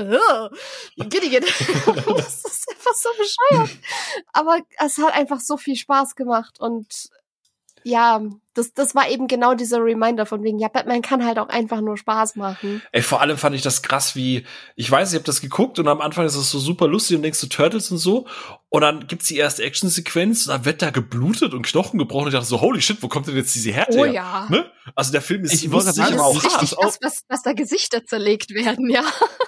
Gidiget. das ist einfach so bescheuert. Aber es hat einfach so viel Spaß gemacht und ja, das, das war eben genau dieser Reminder von wegen, ja, Batman kann halt auch einfach nur Spaß machen. Ey, vor allem fand ich das krass, wie, ich weiß, ich habe das geguckt und am Anfang ist es so super lustig und denkst du Turtles und so. Und dann gibt's die erste Actionsequenz und dann wird da geblutet und Knochen gebrochen und ich dachte so, holy shit, wo kommt denn jetzt diese Härte oh, her? ja. Ne? Also der Film ist, ich wollte sagen, aber auch richtig krass, was, was da Gesichter zerlegt werden, ja.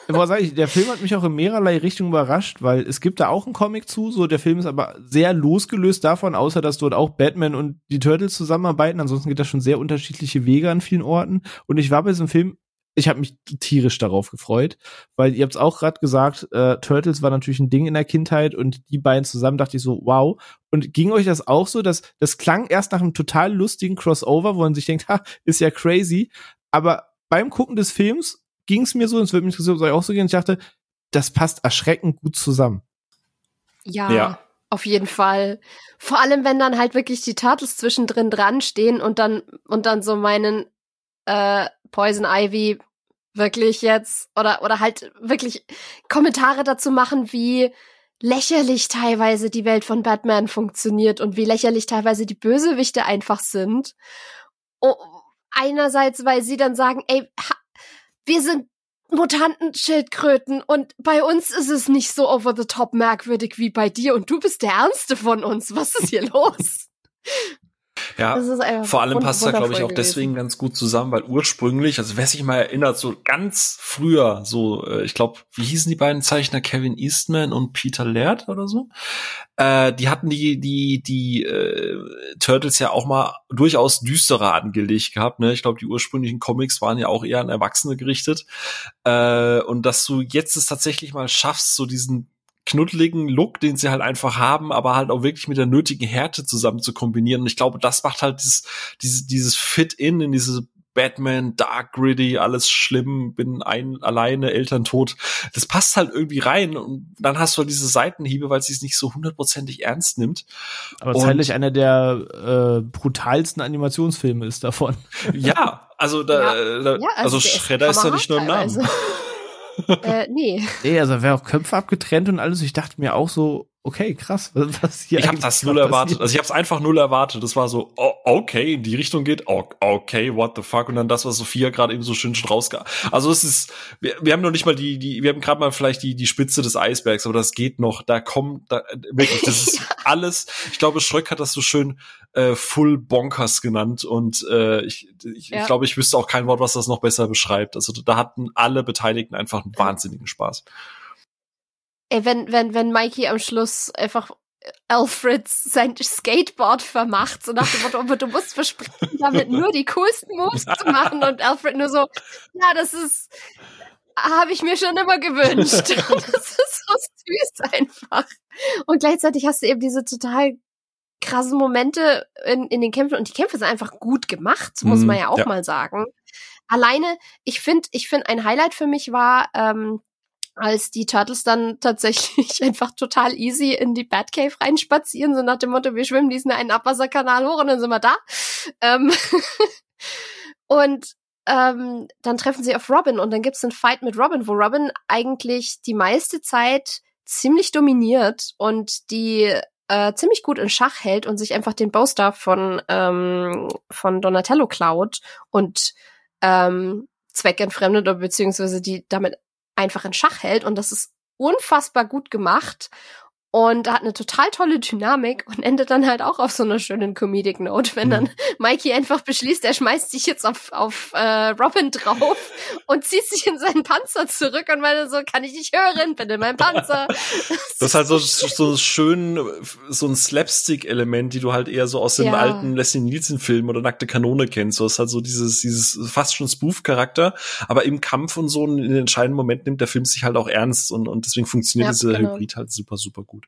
Aber sag ich, der Film hat mich auch in mehrerlei Richtungen überrascht, weil es gibt da auch einen Comic zu, so der Film ist aber sehr losgelöst davon, außer dass dort auch Batman und die Turtles zusammenarbeiten. Ansonsten geht das schon sehr unterschiedliche Wege an vielen Orten. Und ich war bei diesem Film ich habe mich tierisch darauf gefreut, weil ihr habt es auch gerade gesagt, äh, Turtles war natürlich ein Ding in der Kindheit und die beiden zusammen dachte ich so, wow. Und ging euch das auch so, dass das klang erst nach einem total lustigen Crossover, wo man sich denkt, ha, ist ja crazy. Aber beim Gucken des Films ging es mir so, und es würde mich interessieren, ob es euch auch so gehen, ich dachte, das passt erschreckend gut zusammen. Ja. ja. Auf jeden Fall. Vor allem, wenn dann halt wirklich die Turtles zwischendrin dran stehen und dann und dann so meinen, äh, Poison Ivy wirklich jetzt oder oder halt wirklich Kommentare dazu machen, wie lächerlich teilweise die Welt von Batman funktioniert und wie lächerlich teilweise die Bösewichte einfach sind. Oh, einerseits, weil sie dann sagen, ey, wir sind Mutantenschildkröten und bei uns ist es nicht so over the top merkwürdig wie bei dir und du bist der Ernste von uns. Was ist hier los? Ja, vor allem passt er, glaube ich, auch gewesen. deswegen ganz gut zusammen, weil ursprünglich, also wer sich mal erinnert, so ganz früher, so, äh, ich glaube, wie hießen die beiden Zeichner, Kevin Eastman und Peter Laird oder so? Äh, die hatten die, die, die äh, Turtles ja auch mal durchaus düsterer angelegt gehabt. Ne? Ich glaube, die ursprünglichen Comics waren ja auch eher an Erwachsene gerichtet. Äh, und dass du jetzt es tatsächlich mal schaffst, so diesen knuddeligen Look, den sie halt einfach haben, aber halt auch wirklich mit der nötigen Härte zusammen zu kombinieren. Und ich glaube, das macht halt dieses, dieses, dieses Fit-In in diese Batman, Dark Gritty, alles schlimm, bin ein alleine, Eltern tot. Das passt halt irgendwie rein und dann hast du halt diese Seitenhiebe, weil sie es nicht so hundertprozentig ernst nimmt. Aber zeitlich einer der äh, brutalsten Animationsfilme ist davon. Ja, also da, ja. da ja, also, also Shredder ist ja nicht nur im Namen. äh, nee. Nee, also wäre auch Köpfe abgetrennt und alles. Ich dachte mir auch so, okay, krass, was hier Ich habe das null erwartet. Also ich habe es einfach null erwartet. Das war so, oh, okay, in die Richtung geht, oh, okay, what the fuck? Und dann das, was Sophia gerade eben so schön rausgab. Also es ist, wir, wir haben noch nicht mal die, die, wir haben gerade mal vielleicht die die Spitze des Eisbergs, aber das geht noch. Da kommt, da, wirklich, das ist alles. Ich glaube, Schröck hat das so schön äh, Full Bonkers genannt und äh, ich, ich, ja. ich glaube, ich wüsste auch kein Wort, was das noch besser beschreibt. Also da hatten alle Beteiligten einfach einen wahnsinnigen Spaß. Ey, wenn, wenn, wenn Mikey am Schluss einfach Alfred sein Skateboard vermacht, so nach dem Motto, aber du musst versprechen, damit nur die coolsten Moves zu machen und Alfred nur so, ja, das ist, habe ich mir schon immer gewünscht. das ist so süß einfach. Und gleichzeitig hast du eben diese total krassen Momente in, in den Kämpfen und die Kämpfe sind einfach gut gemacht, muss man mhm, ja auch ja. mal sagen. Alleine, ich finde, ich finde ein Highlight für mich war, ähm, als die Turtles dann tatsächlich einfach total easy in die Batcave reinspazieren, so nach dem Motto, wir schwimmen diesen einen Abwasserkanal hoch und dann sind wir da. Ähm und ähm, dann treffen sie auf Robin und dann gibt's einen Fight mit Robin, wo Robin eigentlich die meiste Zeit ziemlich dominiert und die äh, ziemlich gut in Schach hält und sich einfach den Bowstar von, ähm, von Donatello klaut und ähm, zweckentfremdet oder beziehungsweise die damit einfach in Schach hält und das ist unfassbar gut gemacht und hat eine total tolle Dynamik und endet dann halt auch auf so einer schönen Comedic Note, wenn dann mhm. Mikey einfach beschließt, er schmeißt sich jetzt auf, auf äh, Robin drauf und zieht sich in seinen Panzer zurück und meine so, kann ich nicht hören, bin in meinem Panzer. Das ist halt so, so schön, so ein Slapstick-Element, die du halt eher so aus dem ja. alten Leslie Nielsen-Film oder Nackte Kanone kennst. So ist halt so dieses, dieses fast schon Spoof-Charakter, aber im Kampf und so in den entscheidenden Momenten nimmt der Film sich halt auch ernst und, und deswegen funktioniert ja, dieser genau. Hybrid halt super, super gut.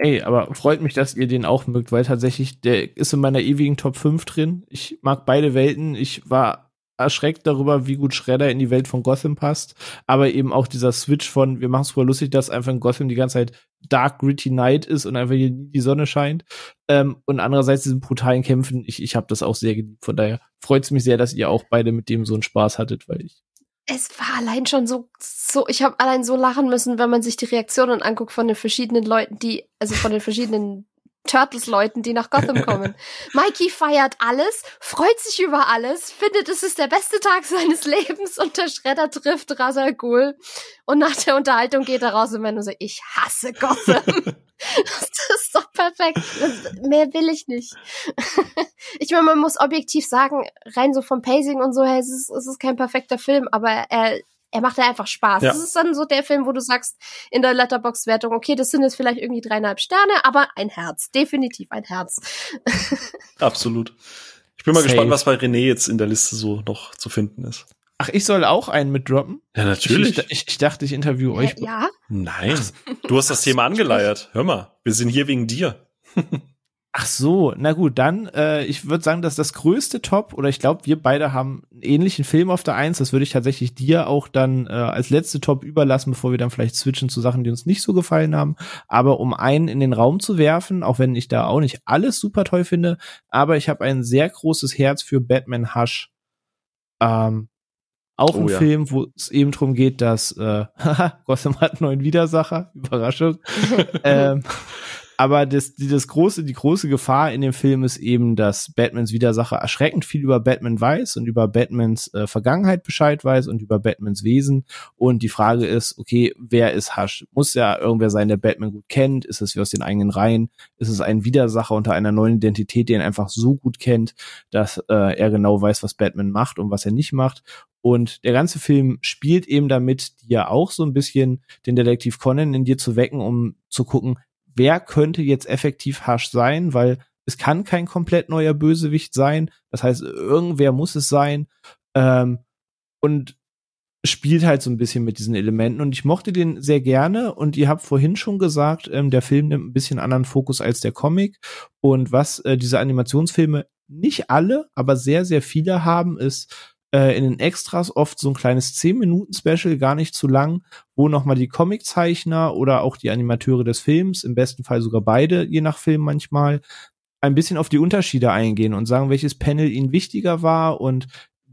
Ey, aber freut mich, dass ihr den auch mögt, weil tatsächlich, der ist in meiner ewigen Top 5 drin. Ich mag beide Welten. Ich war erschreckt darüber, wie gut Shredder in die Welt von Gotham passt. Aber eben auch dieser Switch von, wir machen es voll lustig, dass einfach in Gotham die ganze Zeit Dark Gritty Night ist und einfach hier die Sonne scheint. Ähm, und andererseits diesen brutalen Kämpfen. Ich, ich habe das auch sehr geliebt. Von daher freut es mich sehr, dass ihr auch beide mit dem so einen Spaß hattet, weil ich es war allein schon so, so, ich habe allein so lachen müssen, wenn man sich die Reaktionen anguckt von den verschiedenen Leuten, die, also von den verschiedenen Turtles-Leuten, die nach Gotham kommen. Mikey feiert alles, freut sich über alles, findet, es ist der beste Tag seines Lebens und der Schredder trifft Rasal Ghul. Und nach der Unterhaltung geht er raus und wenn du so, ich hasse Gotham. ist doch perfekt. Das, mehr will ich nicht. ich meine, man muss objektiv sagen, rein so vom Pacing und so her, es ist, es ist kein perfekter Film, aber er er macht ja einfach Spaß. Ja. Das ist dann so der Film, wo du sagst in der Letterbox-Wertung, okay, das sind jetzt vielleicht irgendwie dreieinhalb Sterne, aber ein Herz. Definitiv ein Herz. Absolut. Ich bin mal Safe. gespannt, was bei René jetzt in der Liste so noch zu finden ist. Ach, ich soll auch einen mit droppen? Ja, natürlich. Ich, ich, ich dachte, ich interview euch. Ja? Nein. Du hast das Thema angeleiert. Hör mal, wir sind hier wegen dir. Ach so, na gut, dann, äh, ich würde sagen, dass das größte Top, oder ich glaube, wir beide haben einen ähnlichen Film auf der Eins, das würde ich tatsächlich dir auch dann äh, als letzte Top überlassen, bevor wir dann vielleicht switchen zu Sachen, die uns nicht so gefallen haben. Aber um einen in den Raum zu werfen, auch wenn ich da auch nicht alles super toll finde, aber ich habe ein sehr großes Herz für Batman Hush. Ähm, auch oh, ein ja. Film, wo es eben drum geht, dass äh, Gotham hat einen neuen Widersacher, Überraschung. ähm, aber das, die, das große, die große Gefahr in dem Film ist eben, dass Batmans Widersacher erschreckend viel über Batman weiß und über Batmans äh, Vergangenheit Bescheid weiß und über Batmans Wesen. Und die Frage ist, okay, wer ist Hush? Muss ja irgendwer sein, der Batman gut kennt? Ist es wie aus den eigenen Reihen? Ist es ein Widersacher unter einer neuen Identität, den er einfach so gut kennt, dass äh, er genau weiß, was Batman macht und was er nicht macht? Und der ganze Film spielt eben damit, dir auch so ein bisschen den Detektiv Conan in dir zu wecken, um zu gucken, wer könnte jetzt effektiv Hush sein, weil es kann kein komplett neuer Bösewicht sein. Das heißt, irgendwer muss es sein. Ähm, und spielt halt so ein bisschen mit diesen Elementen und ich mochte den sehr gerne und ihr habt vorhin schon gesagt, ähm, der Film nimmt ein bisschen anderen Fokus als der Comic und was äh, diese Animationsfilme nicht alle, aber sehr, sehr viele haben, ist äh, in den Extras oft so ein kleines 10-Minuten-Special, gar nicht zu lang, wo nochmal die Comiczeichner oder auch die Animateure des Films, im besten Fall sogar beide, je nach Film manchmal, ein bisschen auf die Unterschiede eingehen und sagen, welches Panel ihnen wichtiger war und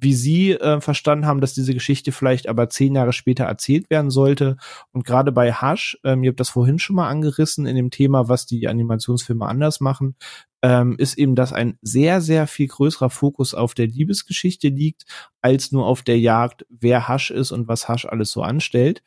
wie sie äh, verstanden haben, dass diese Geschichte vielleicht aber zehn Jahre später erzählt werden sollte. Und gerade bei Hush, ähm, ihr habt das vorhin schon mal angerissen in dem Thema, was die Animationsfilme anders machen, ähm, ist eben, dass ein sehr, sehr viel größerer Fokus auf der Liebesgeschichte liegt, als nur auf der Jagd, wer Hush ist und was Hush alles so anstellt.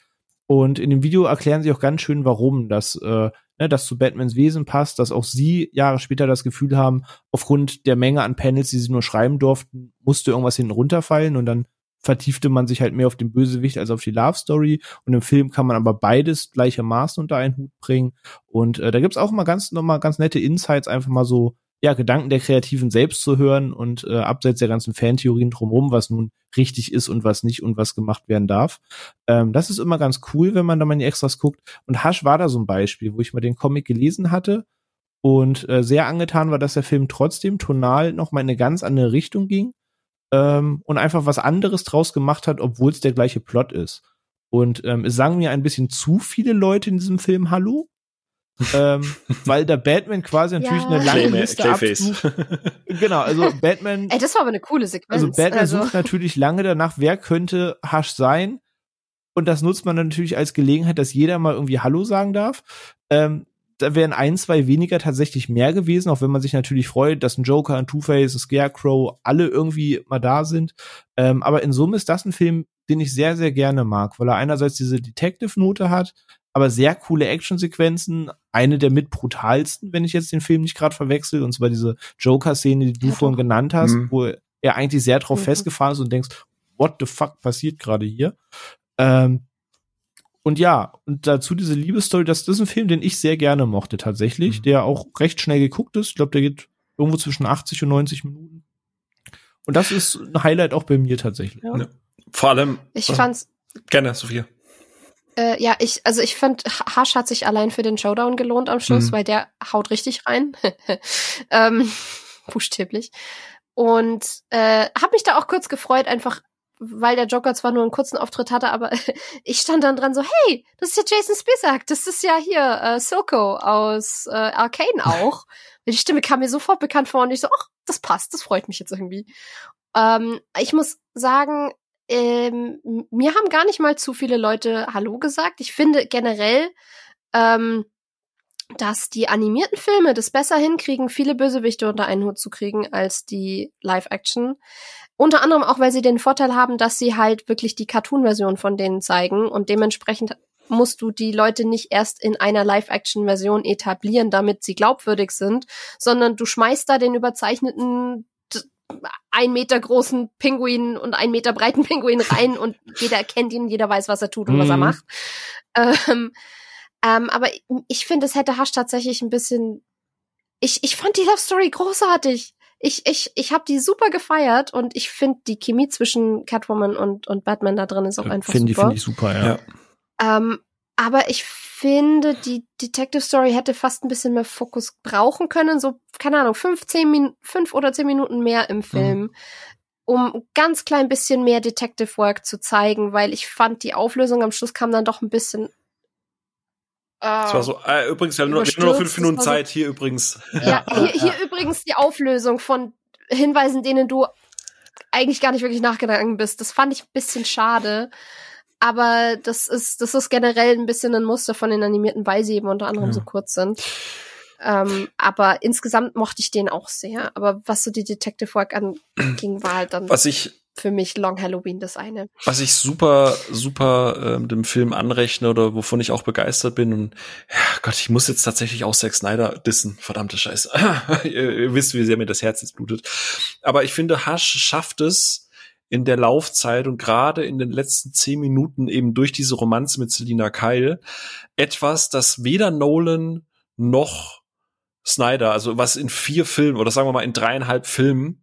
Und in dem Video erklären sie auch ganz schön, warum das, äh, ne, das zu Batmans Wesen passt, dass auch sie Jahre später das Gefühl haben, aufgrund der Menge an Panels, die sie nur schreiben durften, musste irgendwas hinten runterfallen und dann vertiefte man sich halt mehr auf den Bösewicht als auf die Love Story. Und im Film kann man aber beides gleichermaßen unter einen Hut bringen. Und äh, da gibt's auch mal ganz nochmal ganz nette Insights, einfach mal so ja, Gedanken der Kreativen selbst zu hören und äh, abseits der ganzen Fantheorien drumherum, was nun richtig ist und was nicht und was gemacht werden darf. Ähm, das ist immer ganz cool, wenn man da mal in die Extras guckt. Und Hush war da so ein Beispiel, wo ich mal den Comic gelesen hatte und äh, sehr angetan war, dass der Film trotzdem tonal noch mal in eine ganz andere Richtung ging ähm, und einfach was anderes draus gemacht hat, obwohl es der gleiche Plot ist. Und ähm, es sagen mir ein bisschen zu viele Leute in diesem Film Hallo ähm, weil der Batman quasi natürlich ja. eine lange Clay Liste absucht. genau, also Batman. Ey, das war aber eine coole Sequenz. Also Batman also. sucht natürlich lange danach, wer könnte Hush sein. Und das nutzt man dann natürlich als Gelegenheit, dass jeder mal irgendwie Hallo sagen darf. Ähm, da wären ein, zwei weniger tatsächlich mehr gewesen, auch wenn man sich natürlich freut, dass ein Joker, ein Two-Face, ein Scarecrow alle irgendwie mal da sind. Ähm, aber in Summe ist das ein Film, den ich sehr, sehr gerne mag, weil er einerseits diese Detective-Note hat, aber sehr coole Actionsequenzen. Eine der mit brutalsten, wenn ich jetzt den Film nicht gerade verwechsel, und zwar diese Joker-Szene, die du ja, vorhin genannt hast, mhm. wo er eigentlich sehr drauf mhm. festgefahren ist und denkst, what the fuck passiert gerade hier? Ähm, und ja, und dazu diese Liebesstory, das, das ist ein Film, den ich sehr gerne mochte tatsächlich, mhm. der auch recht schnell geguckt ist. Ich glaube, der geht irgendwo zwischen 80 und 90 Minuten. Und das ist ein Highlight auch bei mir tatsächlich. Ja. Vor allem. Ich fand's. Gerne, Sophia. Äh, ja, ich, also ich fand, Hasch hat sich allein für den Showdown gelohnt am Schluss, mhm. weil der haut richtig rein. ähm, buchstäblich. Und äh, habe mich da auch kurz gefreut, einfach weil der Joker zwar nur einen kurzen Auftritt hatte, aber ich stand dann dran so, hey, das ist ja Jason Spisak, das ist ja hier äh, Silco aus äh, Arcane auch. die Stimme kam mir sofort bekannt vor und ich so, ach, das passt, das freut mich jetzt irgendwie. Ähm, ich muss sagen, ähm, mir haben gar nicht mal zu viele Leute Hallo gesagt. Ich finde generell, ähm, dass die animierten Filme das besser hinkriegen, viele Bösewichte unter einen Hut zu kriegen, als die Live-Action. Unter anderem auch, weil sie den Vorteil haben, dass sie halt wirklich die Cartoon-Version von denen zeigen und dementsprechend musst du die Leute nicht erst in einer Live-Action-Version etablieren, damit sie glaubwürdig sind, sondern du schmeißt da den überzeichneten ein Meter großen Pinguin und ein Meter breiten Pinguin rein und jeder kennt ihn, jeder weiß, was er tut und mhm. was er mhm. macht. Ähm, ähm, aber ich finde, es hätte Hasch tatsächlich ein bisschen. Ich, ich fand die Love Story großartig. Ich, ich, ich habe die super gefeiert und ich finde die Chemie zwischen Catwoman und, und Batman da drin ist auch einfach find, super. Finde ich super, ja. ja. Ähm, aber ich finde, die Detective Story hätte fast ein bisschen mehr Fokus brauchen können. So, keine Ahnung, fünf, zehn Min fünf oder zehn Minuten mehr im Film. Mhm. Um ganz klein bisschen mehr Detective Work zu zeigen, weil ich fand, die Auflösung am Schluss kam dann doch ein bisschen das war so, äh, übrigens, wir haben nur, nur noch fünf Minuten Zeit, hier übrigens. Ja, hier, hier übrigens die Auflösung von Hinweisen, denen du eigentlich gar nicht wirklich nachgegangen bist. Das fand ich ein bisschen schade. Aber das ist, das ist generell ein bisschen ein Muster von den animierten, weil sie eben unter anderem ja. so kurz sind. Ähm, aber insgesamt mochte ich den auch sehr. Aber was so die Detective Work anging, war halt dann was ich, für mich Long Halloween das eine. Was ich super, super ähm, dem Film anrechne oder wovon ich auch begeistert bin und ja, Gott, ich muss jetzt tatsächlich auch Zack Snyder dissen. Verdammte Scheiße. ihr, ihr wisst, wie sehr mir das Herz jetzt blutet. Aber ich finde, Hush schafft es, in der Laufzeit und gerade in den letzten zehn Minuten eben durch diese Romanze mit Selina Kyle etwas, das weder Nolan noch Snyder, also was in vier Filmen oder sagen wir mal in dreieinhalb Filmen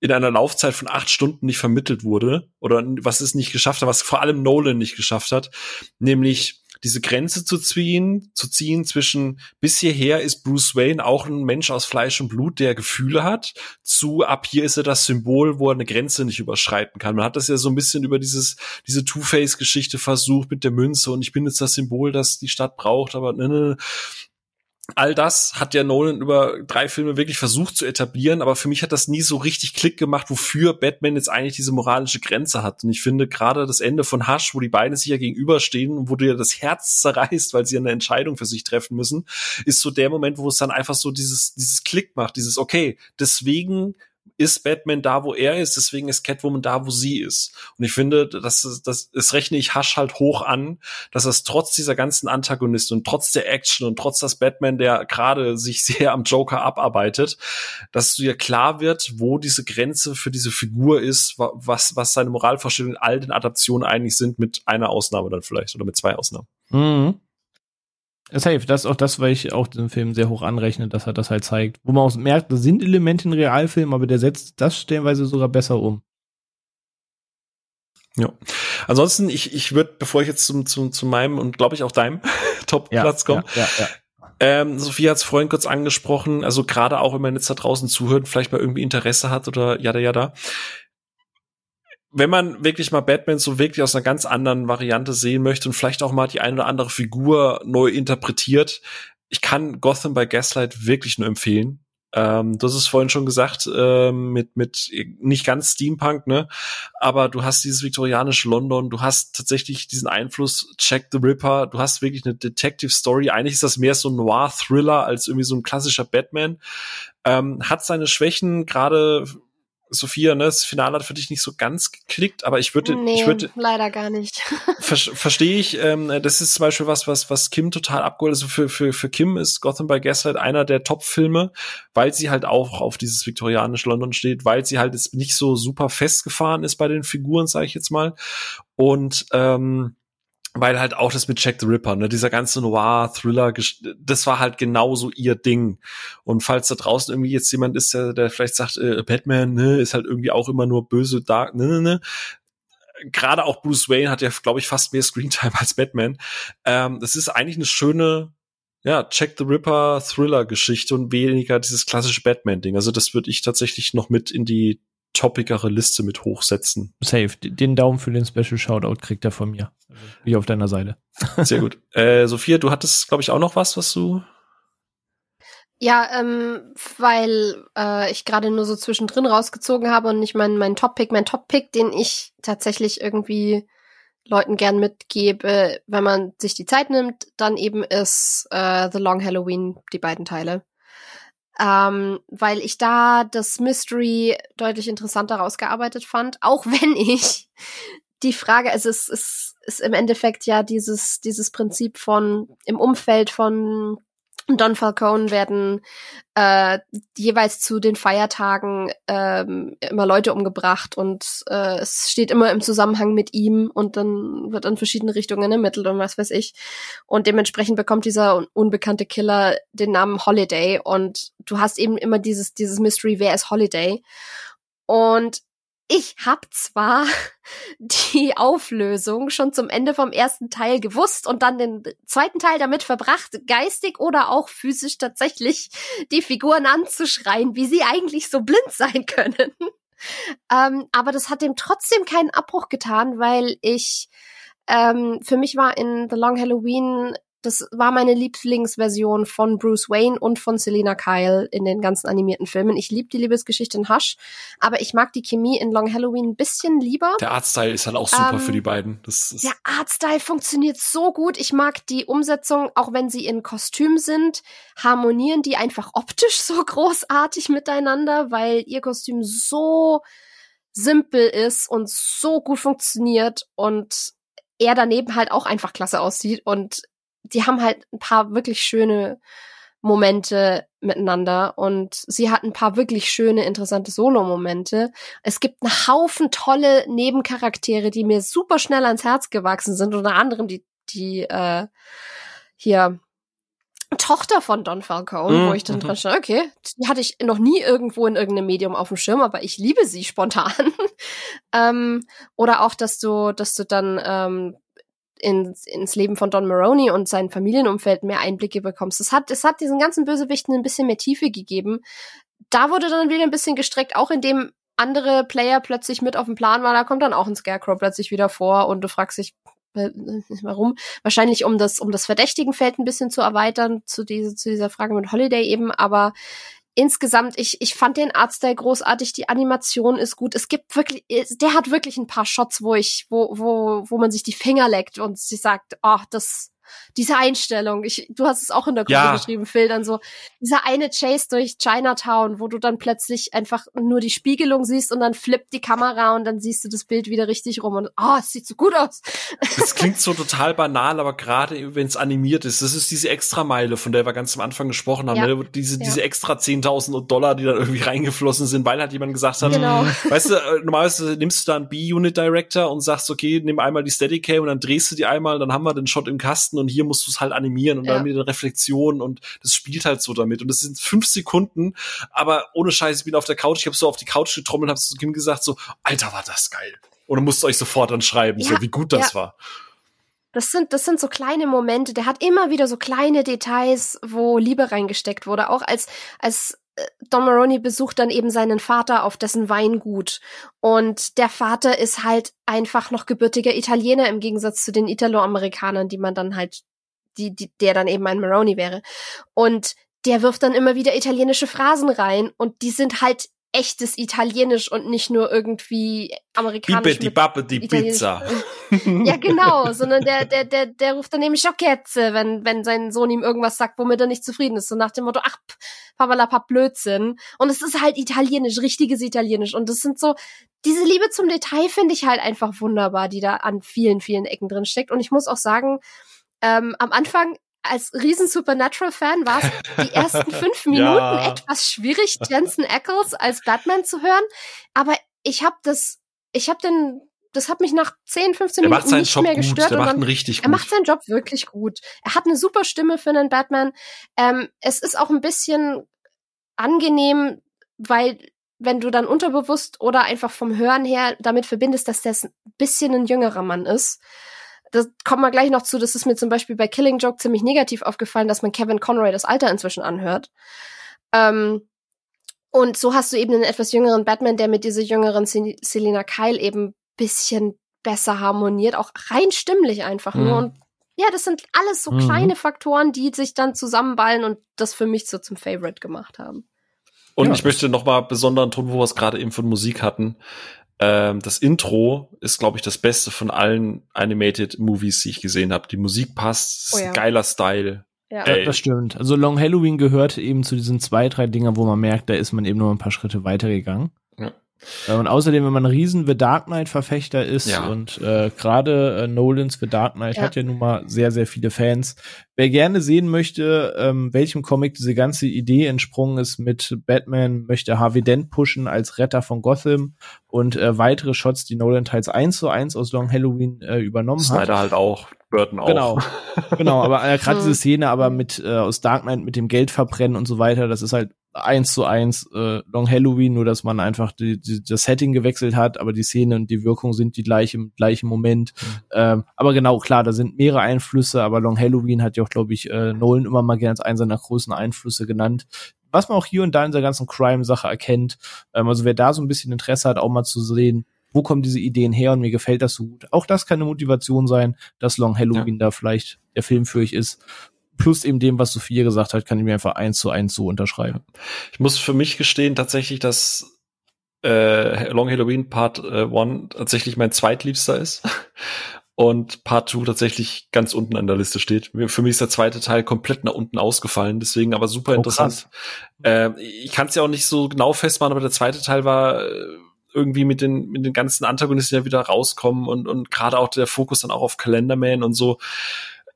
in einer Laufzeit von acht Stunden nicht vermittelt wurde oder was es nicht geschafft hat, was vor allem Nolan nicht geschafft hat, nämlich diese Grenze zu ziehen, zu ziehen zwischen bis hierher ist Bruce Wayne auch ein Mensch aus Fleisch und Blut, der Gefühle hat, zu ab hier ist er das Symbol, wo er eine Grenze nicht überschreiten kann. Man hat das ja so ein bisschen über dieses diese Two-Face-Geschichte versucht mit der Münze und ich bin jetzt das Symbol, das die Stadt braucht, aber ne, ne, all das hat ja Nolan über drei Filme wirklich versucht zu etablieren, aber für mich hat das nie so richtig Klick gemacht, wofür Batman jetzt eigentlich diese moralische Grenze hat. Und ich finde gerade das Ende von Hush, wo die beiden sich ja gegenüberstehen und wo dir das Herz zerreißt, weil sie eine Entscheidung für sich treffen müssen, ist so der Moment, wo es dann einfach so dieses, dieses Klick macht, dieses, okay, deswegen ist Batman da, wo er ist, deswegen ist Catwoman da, wo sie ist. Und ich finde, das, das, das rechne ich Hasch halt hoch an, dass es trotz dieser ganzen Antagonisten und trotz der Action und trotz das Batman, der gerade sich sehr am Joker abarbeitet, dass dir klar wird, wo diese Grenze für diese Figur ist, was, was seine Moralvorstellungen in all den Adaptionen eigentlich sind, mit einer Ausnahme dann vielleicht oder mit zwei Ausnahmen. Mhm. Safe, das ist auch das, weil ich auch den Film sehr hoch anrechne, dass er das halt zeigt. Wo man auch merkt, da sind Elemente in Realfilmen, aber der setzt das stellenweise sogar besser um. Ja. Ansonsten, ich, ich würde, bevor ich jetzt zum, zum, zu meinem und glaube ich auch deinem Top-Platz komme, ja, ja, ja. Ähm, Sophie hat es vorhin kurz angesprochen, also gerade auch, wenn man jetzt da draußen zuhört, vielleicht mal irgendwie Interesse hat oder jada jada wenn man wirklich mal Batman so wirklich aus einer ganz anderen Variante sehen möchte und vielleicht auch mal die eine oder andere Figur neu interpretiert, ich kann Gotham by Gaslight wirklich nur empfehlen. Ähm, du hast es vorhin schon gesagt, ähm, mit, mit nicht ganz Steampunk, ne? Aber du hast dieses viktorianische London, du hast tatsächlich diesen Einfluss Jack the Ripper, du hast wirklich eine Detective Story. Eigentlich ist das mehr so ein Noir-Thriller als irgendwie so ein klassischer Batman. Ähm, hat seine Schwächen, gerade Sophia, ne, das Finale hat für dich nicht so ganz geklickt, aber ich würde, nee, ich würde leider gar nicht. ver Verstehe ich. Ähm, das ist zum Beispiel was, was, was Kim total abgeholt. Also für für für Kim ist Gotham by Gaslight einer der Top-Filme, weil sie halt auch auf dieses viktorianische London steht, weil sie halt jetzt nicht so super festgefahren ist bei den Figuren, sage ich jetzt mal. Und ähm, weil halt auch das mit Jack the Ripper, ne, dieser ganze Noir-Thriller, das war halt genauso ihr Ding. Und falls da draußen irgendwie jetzt jemand ist, der, der vielleicht sagt, äh, Batman, ne, ist halt irgendwie auch immer nur böse, dark, ne, ne, ne. Gerade auch Bruce Wayne hat ja, glaube ich, fast mehr Screentime als Batman. Ähm, das ist eigentlich eine schöne, ja, Jack the Ripper Thriller-Geschichte und weniger dieses klassische Batman-Ding. Also das würde ich tatsächlich noch mit in die toppigere Liste mit hochsetzen. Safe. Den Daumen für den Special Shoutout kriegt er von mir. Also, wie auf deiner Seite. Sehr gut. Äh, Sophia, du hattest, glaube ich, auch noch was, was du. Ja, ähm, weil äh, ich gerade nur so zwischendrin rausgezogen habe und nicht mein, mein Top-Pick, mein Top-Pick, den ich tatsächlich irgendwie Leuten gern mitgebe, wenn man sich die Zeit nimmt, dann eben ist äh, The Long Halloween, die beiden Teile ähm, weil ich da das Mystery deutlich interessanter rausgearbeitet fand, auch wenn ich die Frage, also es ist, ist im Endeffekt ja dieses, dieses Prinzip von im Umfeld von Don Falcone werden äh, jeweils zu den Feiertagen ähm, immer Leute umgebracht und äh, es steht immer im Zusammenhang mit ihm und dann wird in verschiedene Richtungen ermittelt und was weiß ich. Und dementsprechend bekommt dieser unbekannte Killer den Namen Holiday und du hast eben immer dieses, dieses Mystery, wer ist Holiday? Und ich habe zwar die Auflösung schon zum Ende vom ersten Teil gewusst und dann den zweiten Teil damit verbracht, geistig oder auch physisch tatsächlich die Figuren anzuschreien, wie sie eigentlich so blind sein können. ähm, aber das hat dem trotzdem keinen Abbruch getan, weil ich ähm, für mich war in The Long Halloween das war meine Lieblingsversion von Bruce Wayne und von Selena Kyle in den ganzen animierten Filmen. Ich liebe die Liebesgeschichte in Hush, aber ich mag die Chemie in Long Halloween ein bisschen lieber. Der Artstyle ist halt auch super ähm, für die beiden. Das ist der Artstyle funktioniert so gut. Ich mag die Umsetzung, auch wenn sie in Kostüm sind, harmonieren die einfach optisch so großartig miteinander, weil ihr Kostüm so simpel ist und so gut funktioniert und er daneben halt auch einfach klasse aussieht und die haben halt ein paar wirklich schöne Momente miteinander und sie hat ein paar wirklich schöne, interessante Solo-Momente. Es gibt einen Haufen tolle Nebencharaktere, die mir super schnell ans Herz gewachsen sind, unter anderem die, die äh, hier Tochter von Don Falcone, mm, wo ich dann dran stand, okay, die hatte ich noch nie irgendwo in irgendeinem Medium auf dem Schirm, aber ich liebe sie spontan. ähm, oder auch, dass du, dass du dann ähm, ins, ins Leben von Don Maroney und sein Familienumfeld mehr Einblicke bekommst. Es hat, es hat diesen ganzen Bösewichten ein bisschen mehr Tiefe gegeben. Da wurde dann wieder ein bisschen gestreckt, auch indem andere Player plötzlich mit auf dem Plan waren, da kommt dann auch ein Scarecrow plötzlich wieder vor und du fragst dich, Äh, warum? Wahrscheinlich um das, um das Verdächtigenfeld ein bisschen zu erweitern, zu, diese, zu dieser Frage mit Holiday eben, aber insgesamt, ich, ich fand den Artstyle großartig, die Animation ist gut. Es gibt wirklich, der hat wirklich ein paar Shots, wo ich, wo, wo, wo man sich die Finger leckt und sich sagt, oh, das, diese Einstellung, ich, du hast es auch in der Gruppe Ja. geschrieben, Phil, dann so, dieser eine Chase durch Chinatown, wo du dann plötzlich einfach nur die Spiegelung siehst und dann flippt die Kamera und dann siehst du das Bild wieder richtig rum und, oh, es sieht so gut aus. Das klingt so total banal, aber gerade wenn es animiert ist, das ist diese Extrameile, von der wir ganz am Anfang gesprochen haben, Ja. ne? diese, Ja. diese extra 10.000 Dollar, die dann irgendwie reingeflossen sind, weil halt jemand gesagt hat, Genau. weißt du, äh, normalerweise nimmst du da einen B-Unit Director und sagst, okay, nimm einmal die Steadicam und dann drehst du die einmal, dann haben wir den Shot im Kasten und hier musst du es halt animieren und Ja. dann mit den Reflexionen und das spielt halt so damit und das sind fünf Sekunden, aber ohne Scheiß, ich bin auf der Couch, ich habe so auf die Couch getrommelt, hab zu Kim gesagt so, Alter, war das geil. Und dann musst du euch sofort dann schreiben, Ja, so wie gut das ja. war. Das sind, das sind so kleine Momente. Der hat immer wieder so kleine Details, wo Liebe reingesteckt wurde. Auch als, als Don Maroney besucht dann eben seinen Vater auf dessen Weingut. Und der Vater ist halt einfach noch gebürtiger Italiener im Gegensatz zu den Italo-Amerikanern, die man dann halt, die, die, der dann eben ein Maroney wäre. Und der wirft dann immer wieder italienische Phrasen rein und die sind halt echtes Italienisch und nicht nur irgendwie amerikanisch. Die mit Bappe, die Pizza. ja, genau, sondern der, der, der, der ruft dann eben Schocketze, wenn, wenn sein Sohn ihm irgendwas sagt, womit er nicht zufrieden ist. So nach dem Motto, ach, Papalapap Blödsinn. Und es ist halt italienisch, richtiges Italienisch. Und das sind so, diese Liebe zum Detail finde ich halt einfach wunderbar, die da an vielen, vielen Ecken drin steckt. Und ich muss auch sagen, ähm, am Anfang als riesen Supernatural-Fan war es die ersten fünf Minuten Ja. etwas schwierig, Jensen Ackles als Batman zu hören. Aber ich habe das, ich habe den, das hat mich nach 10, 15 Der macht Minuten nicht Job mehr gut, gestört. und macht dann, richtig er gut. macht seinen Job wirklich gut. Er hat eine super Stimme für einen Batman. Ähm, es ist auch ein bisschen angenehm, weil wenn du dann unterbewusst oder einfach vom Hören her damit verbindest, dass das ein bisschen ein jüngerer Mann ist. Das kommt mal gleich noch zu. Das ist mir zum Beispiel bei Killing Joke ziemlich negativ aufgefallen, dass man Kevin Conroy das Alter inzwischen anhört. Ähm, und so hast du eben einen etwas jüngeren Batman, der mit dieser jüngeren Sel- Selina Kyle eben bisschen besser harmoniert, auch rein stimmlich einfach nur. Mhm. Und ja, das sind alles so Mhm. kleine Faktoren, die sich dann zusammenballen und das für mich so zum Favorite gemacht haben. Und Ja. ich möchte noch mal besonderen Ton, wo wir es gerade eben von Musik hatten. Ähm, das Intro ist, glaube ich, das Beste von allen Animated Movies, die ich gesehen habe. Die Musik passt, Oh ja. ein geiler Style. Ja. Ey. Das stimmt. Also Long Halloween gehört eben zu diesen zwei, drei Dingern, wo man merkt, da ist man eben nur ein paar Schritte weitergegangen. Ja. Äh, Und außerdem, wenn man ein riesen The Dark Knight Verfechter ist Ja. und äh, gerade äh, Nolans The Dark Knight Ja. hat ja nun mal sehr, sehr viele Fans. Wer gerne sehen möchte, ähm, welchem Comic diese ganze Idee entsprungen ist mit Batman möchte Harvey Dent pushen als Retter von Gotham und äh, weitere Shots, die Nolan teils eins zu eins aus Long Halloween äh, übernommen hat. Snyder halt auch, Burton auch. Genau, genau, aber äh, gerade Hm. diese Szene, aber mit äh, aus Dark Knight mit dem Geld verbrennen und so weiter, das ist halt eins zu eins äh, Long Halloween, nur dass man einfach die, die, das Setting gewechselt hat, aber die Szene und die Wirkung sind die gleiche im gleichen Moment. Ähm, aber genau, klar, da sind mehrere Einflüsse, aber Long Halloween hat ja auch, glaube ich, äh, Nolan immer mal gerne als einen seiner großen Einflüsse genannt. Was man auch hier und da in der ganzen Crime-Sache erkennt. Ähm, also wer da so ein bisschen Interesse hat, auch mal zu sehen, wo kommen diese Ideen her und mir gefällt das so gut. Auch das kann eine Motivation sein, dass Long Halloween da vielleicht der Film für euch ist. Plus eben dem, was Sophia gesagt hat, kann ich mir einfach eins zu eins so unterschreiben. Ich muss für mich gestehen, tatsächlich, dass äh, Long Halloween Part 1 tatsächlich mein zweitliebster ist. Und Part 2 tatsächlich ganz unten an der Liste steht. Für mich ist der zweite Teil komplett nach unten ausgefallen, deswegen aber super Oh, interessant. äh, ich kann es ja auch nicht so genau festmachen, aber der zweite Teil war äh, irgendwie mit den, mit den ganzen Antagonisten ja wieder rauskommen und, und gerade auch der Fokus dann auch auf Calendarman und so.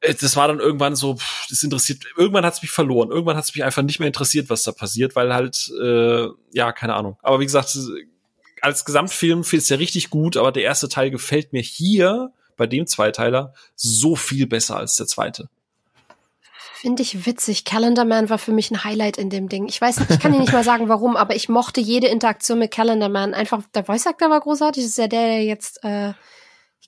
Äh, Das war dann irgendwann so, pff, das interessiert, irgendwann hat es mich verloren. Irgendwann hat es mich einfach nicht mehr interessiert, was da passiert, weil halt, äh, ja, keine Ahnung. Aber wie gesagt, als Gesamtfilm ist ja richtig gut, aber der erste Teil gefällt mir hier bei dem Zweiteiler so viel besser als der zweite. Finde ich witzig. Calendar Man war für mich ein Highlight in dem Ding. Ich weiß nicht, ich kann dir nicht mal sagen, warum, aber ich mochte jede Interaktion mit Calendar Man. Einfach, der Voice Actor war großartig. Das ist ja der, der jetzt, äh,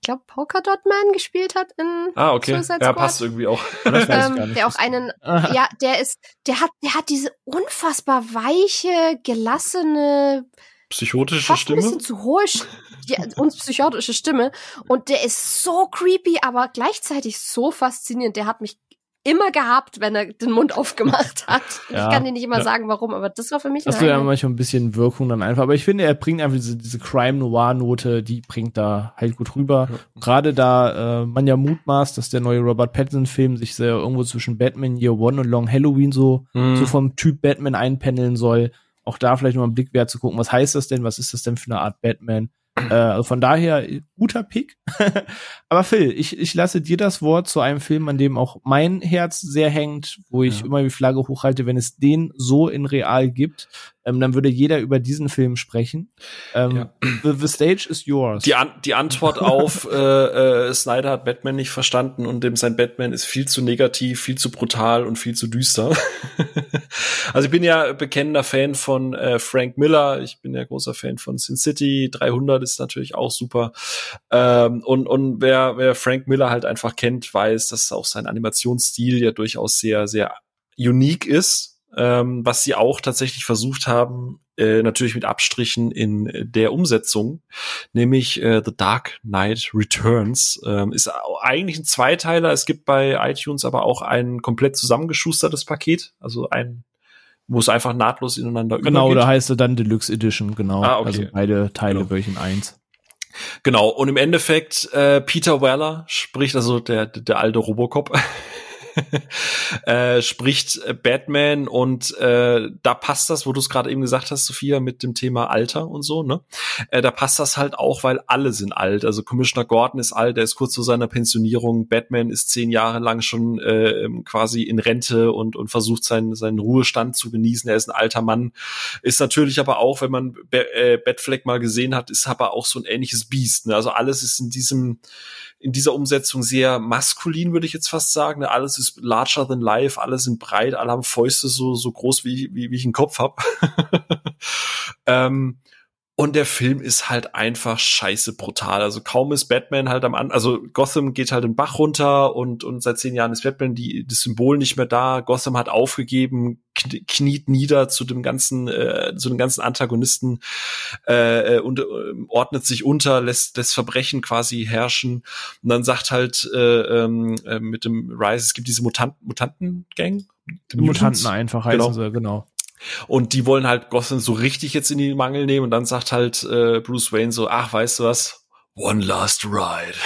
ich glaube, Polka Dot Man gespielt hat in Ah, okay. Suicide Ja, passt irgendwie auch. Das weiß ich gar ähm, nicht. der auch einen, ja, der ist, der hat, der hat diese unfassbar weiche, gelassene, Psychotische fast ein Stimme. bisschen zu hohe, Sch- die uns psychotische Stimme. Und der ist so creepy, aber gleichzeitig so faszinierend. Der hat mich immer gehabt, wenn er den Mund aufgemacht hat. Ja, ich kann dir nicht immer ja. sagen, warum, aber das war für mich Das wäre ja manchmal ein bisschen Wirkung dann einfach. Aber ich finde, er bringt einfach diese, diese Crime-Noir-Note, die bringt da halt gut rüber. Ja. Gerade da äh, man ja mutmaßt, dass der neue Robert Pattinson-Film sich sehr irgendwo zwischen Batman Year One und Long Halloween so, mhm. so vom Typ Batman einpendeln soll. Auch da vielleicht noch einen Blick wert zu gucken, was heißt das denn? Was ist das denn für eine Art Batman? Äh, also von daher, guter Pick. Aber Phil, ich, ich lasse dir das Wort zu einem Film, an dem auch mein Herz sehr hängt, wo ich ja. immer die Flagge hochhalte, wenn es den so in real gibt ähm, dann würde jeder über diesen Film sprechen. Ähm, ja. the, the, stage is yours. Die, An die Antwort auf äh, äh, Snyder hat Batman nicht verstanden und dem sein Batman ist viel zu negativ, viel zu brutal und viel zu düster. also ich bin ja bekennender Fan von äh, Frank Miller. Ich bin ja großer Fan von Sin City. 300 ist natürlich auch super. Ähm, und und wer, wer Frank Miller halt einfach kennt, weiß, dass auch sein Animationsstil ja durchaus sehr, sehr unique ist ähm, was sie auch tatsächlich versucht haben, äh, natürlich mit Abstrichen in der Umsetzung, nämlich äh, The Dark Knight Returns. Ähm, ist eigentlich ein Zweiteiler. Es gibt bei iTunes aber auch ein komplett zusammengeschustertes Paket, also ein wo es einfach nahtlos ineinander genau, übergeht. Genau, da heißt er dann Deluxe Edition, genau. Ah, okay. Also beide Teile genau. in eins. Genau, und im Endeffekt äh, Peter Weller spricht, also der, der alte Robocop, äh, spricht Batman und äh, da passt das, wo du es gerade eben gesagt hast, Sophia, mit dem Thema Alter und so, ne? Äh, da passt das halt auch, weil alle sind alt. Also Commissioner Gordon ist alt, der ist kurz vor seiner Pensionierung. Batman ist zehn Jahre lang schon äh, quasi in Rente und, und versucht seinen, seinen Ruhestand zu genießen. Er ist ein alter Mann. Ist natürlich aber auch, wenn man Be äh, Batfleck mal gesehen hat, ist aber auch so ein ähnliches Biest. Ne? Also alles ist in diesem in dieser Umsetzung sehr maskulin, würde ich jetzt fast sagen. Alles ist larger than life, alle sind breit, alle haben Fäuste so, so groß, wie, wie, wie ich einen Kopf hab. ähm, und der Film ist halt einfach scheiße brutal. Also kaum ist Batman halt am An, also Gotham geht halt den Bach runter und, und seit zehn Jahren ist Batman die, das Symbol nicht mehr da. Gotham hat aufgegeben, kniet nieder zu dem ganzen, äh, zu den ganzen Antagonisten äh, äh und äh, ordnet sich unter, lässt das Verbrechen quasi herrschen. Und dann sagt halt äh, ähm, äh, mit dem Rise, es gibt diese Mutant Mutanten-Gang. Die Mutanten einfach heißen genau. sie, genau. Und die wollen halt Gotham so richtig jetzt in die Mangel nehmen und dann sagt halt äh, Bruce Wayne so, ach, weißt du was? One last ride.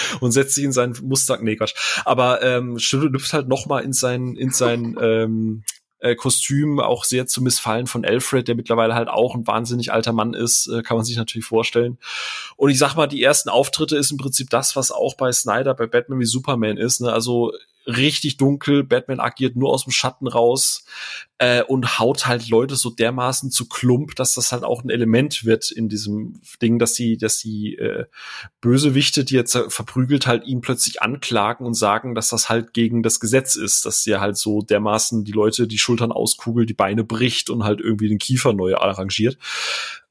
und setzt sich in seinen Mustang, nee, Quatsch. Aber ähm, schlüpft halt noch mal in sein, in sein ähm, äh, Kostüm auch sehr zu missfallen von Alfred, der mittlerweile halt auch ein wahnsinnig alter Mann ist, äh, kann man sich natürlich vorstellen. Und ich sag mal, die ersten Auftritte ist im Prinzip das, was auch bei Snyder, bei Batman wie Superman ist. Ne? Also richtig dunkel. Batman agiert nur aus dem Schatten raus äh, und haut halt Leute so dermaßen zu Klump, dass das halt auch ein Element wird in diesem Ding, dass die, dass die äh, Bösewichte, die jetzt verprügelt, halt ihn plötzlich anklagen und sagen, dass das halt gegen das Gesetz ist, dass er halt so dermaßen die Leute die Schultern auskugelt, die Beine bricht und halt irgendwie den Kiefer neu arrangiert.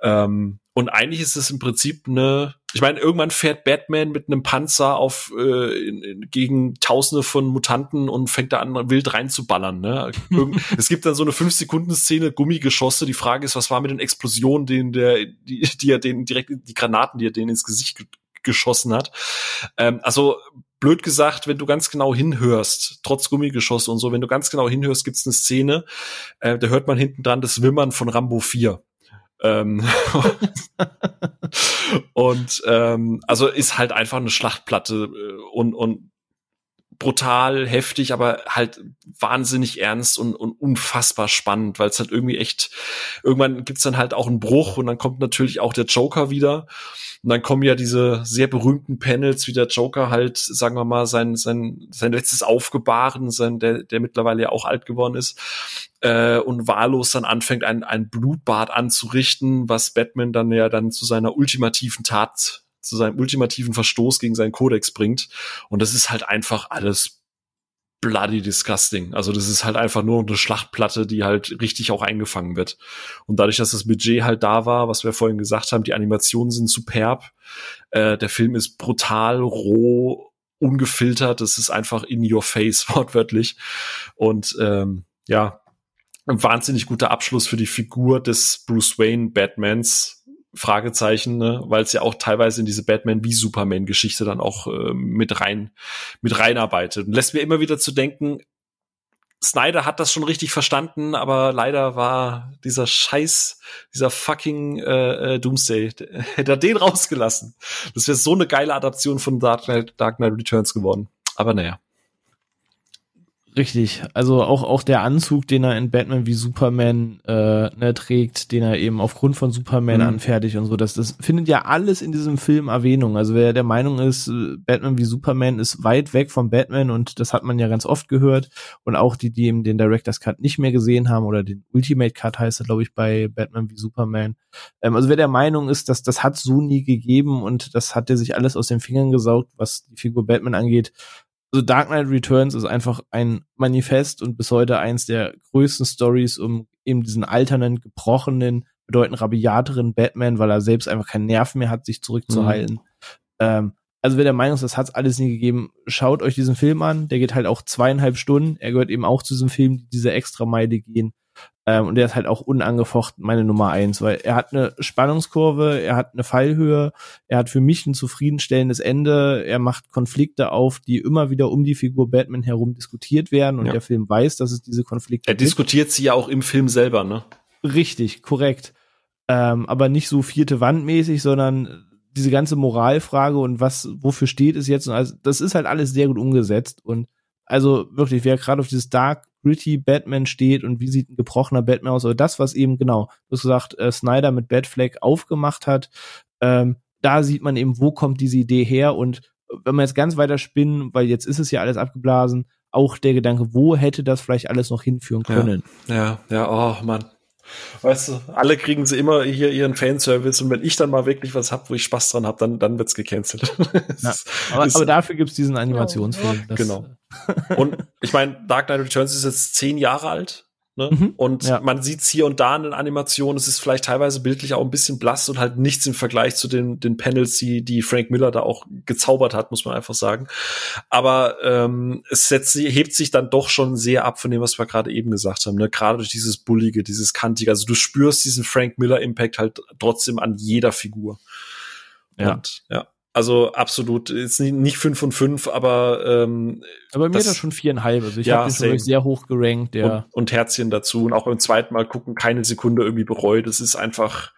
Ähm, und eigentlich ist es im Prinzip eine, ich meine, irgendwann fährt Batman mit einem Panzer auf äh, in, in, gegen Tausende von Mutanten und fängt da an, wild reinzuballern. Ne? es gibt dann so eine fünf Sekunden Szene, Gummigeschosse. Die Frage ist, was war mit den Explosionen, denen der, die, die er denen direkt die Granaten, die er denen ins Gesicht geschossen hat. Ähm, also blöd gesagt, wenn du ganz genau hinhörst, trotz Gummigeschosse und so, wenn du ganz genau hinhörst, gibt's eine Szene, äh, da hört man hinten dran das Wimmern von Rambo 4. Ähm, und ähm, also ist halt einfach eine Schlachtplatte äh, und, und brutal, heftig, aber halt wahnsinnig ernst und, und unfassbar spannend, weil es halt irgendwie echt, irgendwann gibt's dann halt auch einen Bruch und dann kommt natürlich auch der Joker wieder. Und dann kommen ja diese sehr berühmten Panels, wie der Joker halt, sagen wir mal, sein, sein, sein letztes Aufgebaren, sein, der, der mittlerweile ja auch alt geworden ist, äh, und wahllos dann anfängt, ein, ein Blutbad anzurichten, was Batman dann ja dann zu seiner ultimativen Tat, zu seinem ultimativen Verstoß gegen seinen Kodex bringt. Und das ist halt einfach alles bloody disgusting. Also das ist halt einfach nur eine Schlachtplatte, die halt richtig auch eingefangen wird. Und dadurch, dass das Budget halt da war, was wir vorhin gesagt haben, die Animationen sind superb. Äh, der Film ist brutal, roh, ungefiltert. Das ist einfach in your face, wortwörtlich. Und ähm, ja, ein wahnsinnig guter Abschluss für die Figur des Bruce Wayne Batmans, Fragezeichen, ne? weil es ja auch teilweise in diese Batman wie Superman Geschichte dann auch äh, mit rein mit reinarbeitet und lässt mir immer wieder zu denken, Snyder hat das schon richtig verstanden, aber leider war dieser Scheiß, dieser fucking äh, äh Doomsday, hätte er den rausgelassen. Das wäre so eine geile Adaption von Dark Knight, Dark Knight Returns geworden. Aber naja. Richtig, also auch auch der Anzug, den er in Batman wie Superman äh, ne, trägt, den er eben aufgrund von Superman mhm. anfertigt und so, das das findet ja alles in diesem Film Erwähnung. Also wer der Meinung ist, äh, Batman wie Superman ist weit weg von Batman und das hat man ja ganz oft gehört und auch die, die eben den Director's Cut nicht mehr gesehen haben oder den Ultimate Cut heißt er, glaube ich, bei Batman wie Superman. Ähm, also wer der Meinung ist, dass das hat so nie gegeben und das hat er sich alles aus den Fingern gesaugt, was die Figur Batman angeht, also Dark Knight Returns ist einfach ein Manifest und bis heute eins der größten Stories um eben diesen alternden, gebrochenen, bedeutend rabiateren Batman, weil er selbst einfach keinen Nerv mehr hat, sich zurückzuhalten. Mhm. Ähm, also wer der Meinung ist, das hat's alles nie gegeben, schaut euch diesen Film an. Der geht halt auch zweieinhalb Stunden. Er gehört eben auch zu diesem Film, die diese extra Meile gehen. Ähm, und der ist halt auch unangefochten meine Nummer eins, weil er hat eine Spannungskurve, er hat eine Fallhöhe, er hat für mich ein zufriedenstellendes Ende, er macht Konflikte auf, die immer wieder um die Figur Batman herum diskutiert werden und ja. der Film weiß, dass es diese Konflikte Er gibt. diskutiert sie ja auch im Film selber, ne? Richtig, korrekt. Ähm, aber nicht so vierte Wandmäßig, sondern diese ganze Moralfrage und was, wofür steht es jetzt? Und also, das ist halt alles sehr gut umgesetzt und also wirklich, wer gerade auf dieses Dark gritty Batman steht und wie sieht ein gebrochener Batman aus, oder das, was eben genau, du hast gesagt, äh, Snyder mit Batfleck aufgemacht hat, ähm, da sieht man eben, wo kommt diese Idee her und wenn man jetzt ganz weiter spinnen, weil jetzt ist es ja alles abgeblasen, auch der Gedanke, wo hätte das vielleicht alles noch hinführen können? Ja, ja, ja oh Mann. Weißt du, alle kriegen sie immer hier ihren Fanservice und wenn ich dann mal wirklich was hab, wo ich Spaß dran hab, dann, dann wird's gecancelt. Ja, aber, aber, dafür gibt's diesen Animationsfilm. genau. Und ich meine, Dark Knight Returns ist jetzt zehn Jahre alt. Ne? Mhm, und ja. man sieht hier und da in den Animationen, es ist vielleicht teilweise bildlich auch ein bisschen blass und halt nichts im Vergleich zu den, den Panels, die, die Frank Miller da auch gezaubert hat, muss man einfach sagen. Aber ähm, es setzt, hebt sich dann doch schon sehr ab von dem, was wir gerade eben gesagt haben. Ne? Gerade durch dieses Bullige, dieses Kantige. Also du spürst diesen Frank Miller-Impact halt trotzdem an jeder Figur. Ja. Und, ja. Also absolut, ist nicht fünf von fünf, aber ähm, aber mir das, ist das schon viereinhalb. Also ich ja, habe den schon sehr hoch gerankt. Ja. Und, und Herzchen dazu und auch beim zweiten Mal gucken keine Sekunde irgendwie bereut. Das ist einfach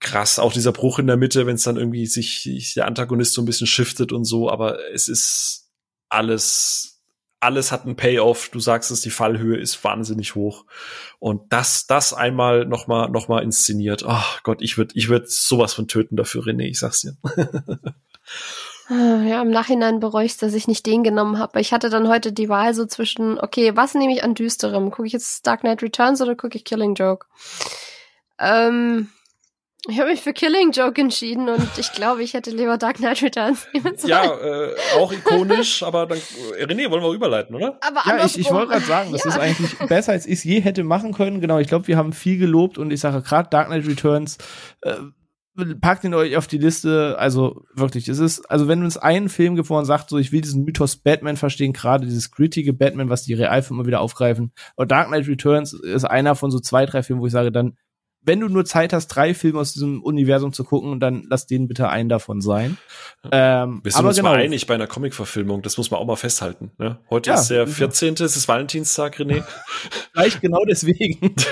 krass. Auch dieser Bruch in der Mitte, wenn es dann irgendwie sich, sich der Antagonist so ein bisschen shiftet und so. Aber es ist alles alles hat einen Payoff. Du sagst es, die Fallhöhe ist wahnsinnig hoch. Und das, das einmal noch mal, noch mal inszeniert. Ach oh Gott, ich würde, ich würde sowas von töten dafür, René. Ich sag's dir. Ah, ja, im Nachhinein bereue ich, dass ich nicht den genommen habe. Ich hatte dann heute die Wahl so zwischen, okay, was nehme ich an düsterem? Gucke ich jetzt Dark Knight Returns oder gucke ich Killing Joke? Ähm, ich habe mich für Killing Joke entschieden und ich glaube, ich hätte lieber Dark Knight Returns nehmen sollen. Ja, äh, auch ikonisch, aber dann, äh, René, wollen wir überleiten, oder? Aber ja, ich, ich wollte gerade sagen, das ja. ist eigentlich besser, als ich es je hätte machen können. Genau, ich glaube, wir haben viel gelobt und ich sage gerade Dark Knight Returns, äh, packt ihn euch auf die Liste. Also wirklich, es ist, also wenn uns einen Film gibt, wo man sagt, so ich will diesen Mythos Batman verstehen, gerade dieses grittige Batman, was die Realfilme immer wieder aufgreifen. Und Dark Knight Returns ist einer von so zwei, drei Filmen, wo ich sage, dann wenn du nur Zeit hast, drei Filme aus diesem Universum zu gucken, dann lass den bitte einen davon sein. Ähm, Wir sind aber uns genau. mal einig bei einer Comic-Verfilmung, das muss man auch mal festhalten. Ne? Heute ja, ist der 14. Ja. es ist Valentinstag, René. Vielleicht genau deswegen.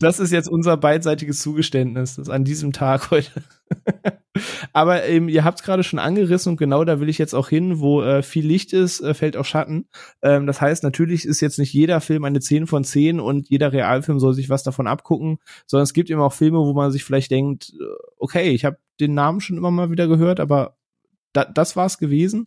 Das ist jetzt unser beidseitiges Zugeständnis, das an diesem Tag heute. Aber ähm, ihr habt es gerade schon angerissen und genau da will ich jetzt auch hin, wo äh, viel Licht ist, äh, fällt auch Schatten. Ähm, das heißt, natürlich ist jetzt nicht jeder Film eine 10 von 10 und jeder Realfilm soll sich was davon abgucken, sondern es gibt eben auch Filme, wo man sich vielleicht denkt, äh, okay, ich habe den Namen schon immer mal wieder gehört, aber da, das war's gewesen.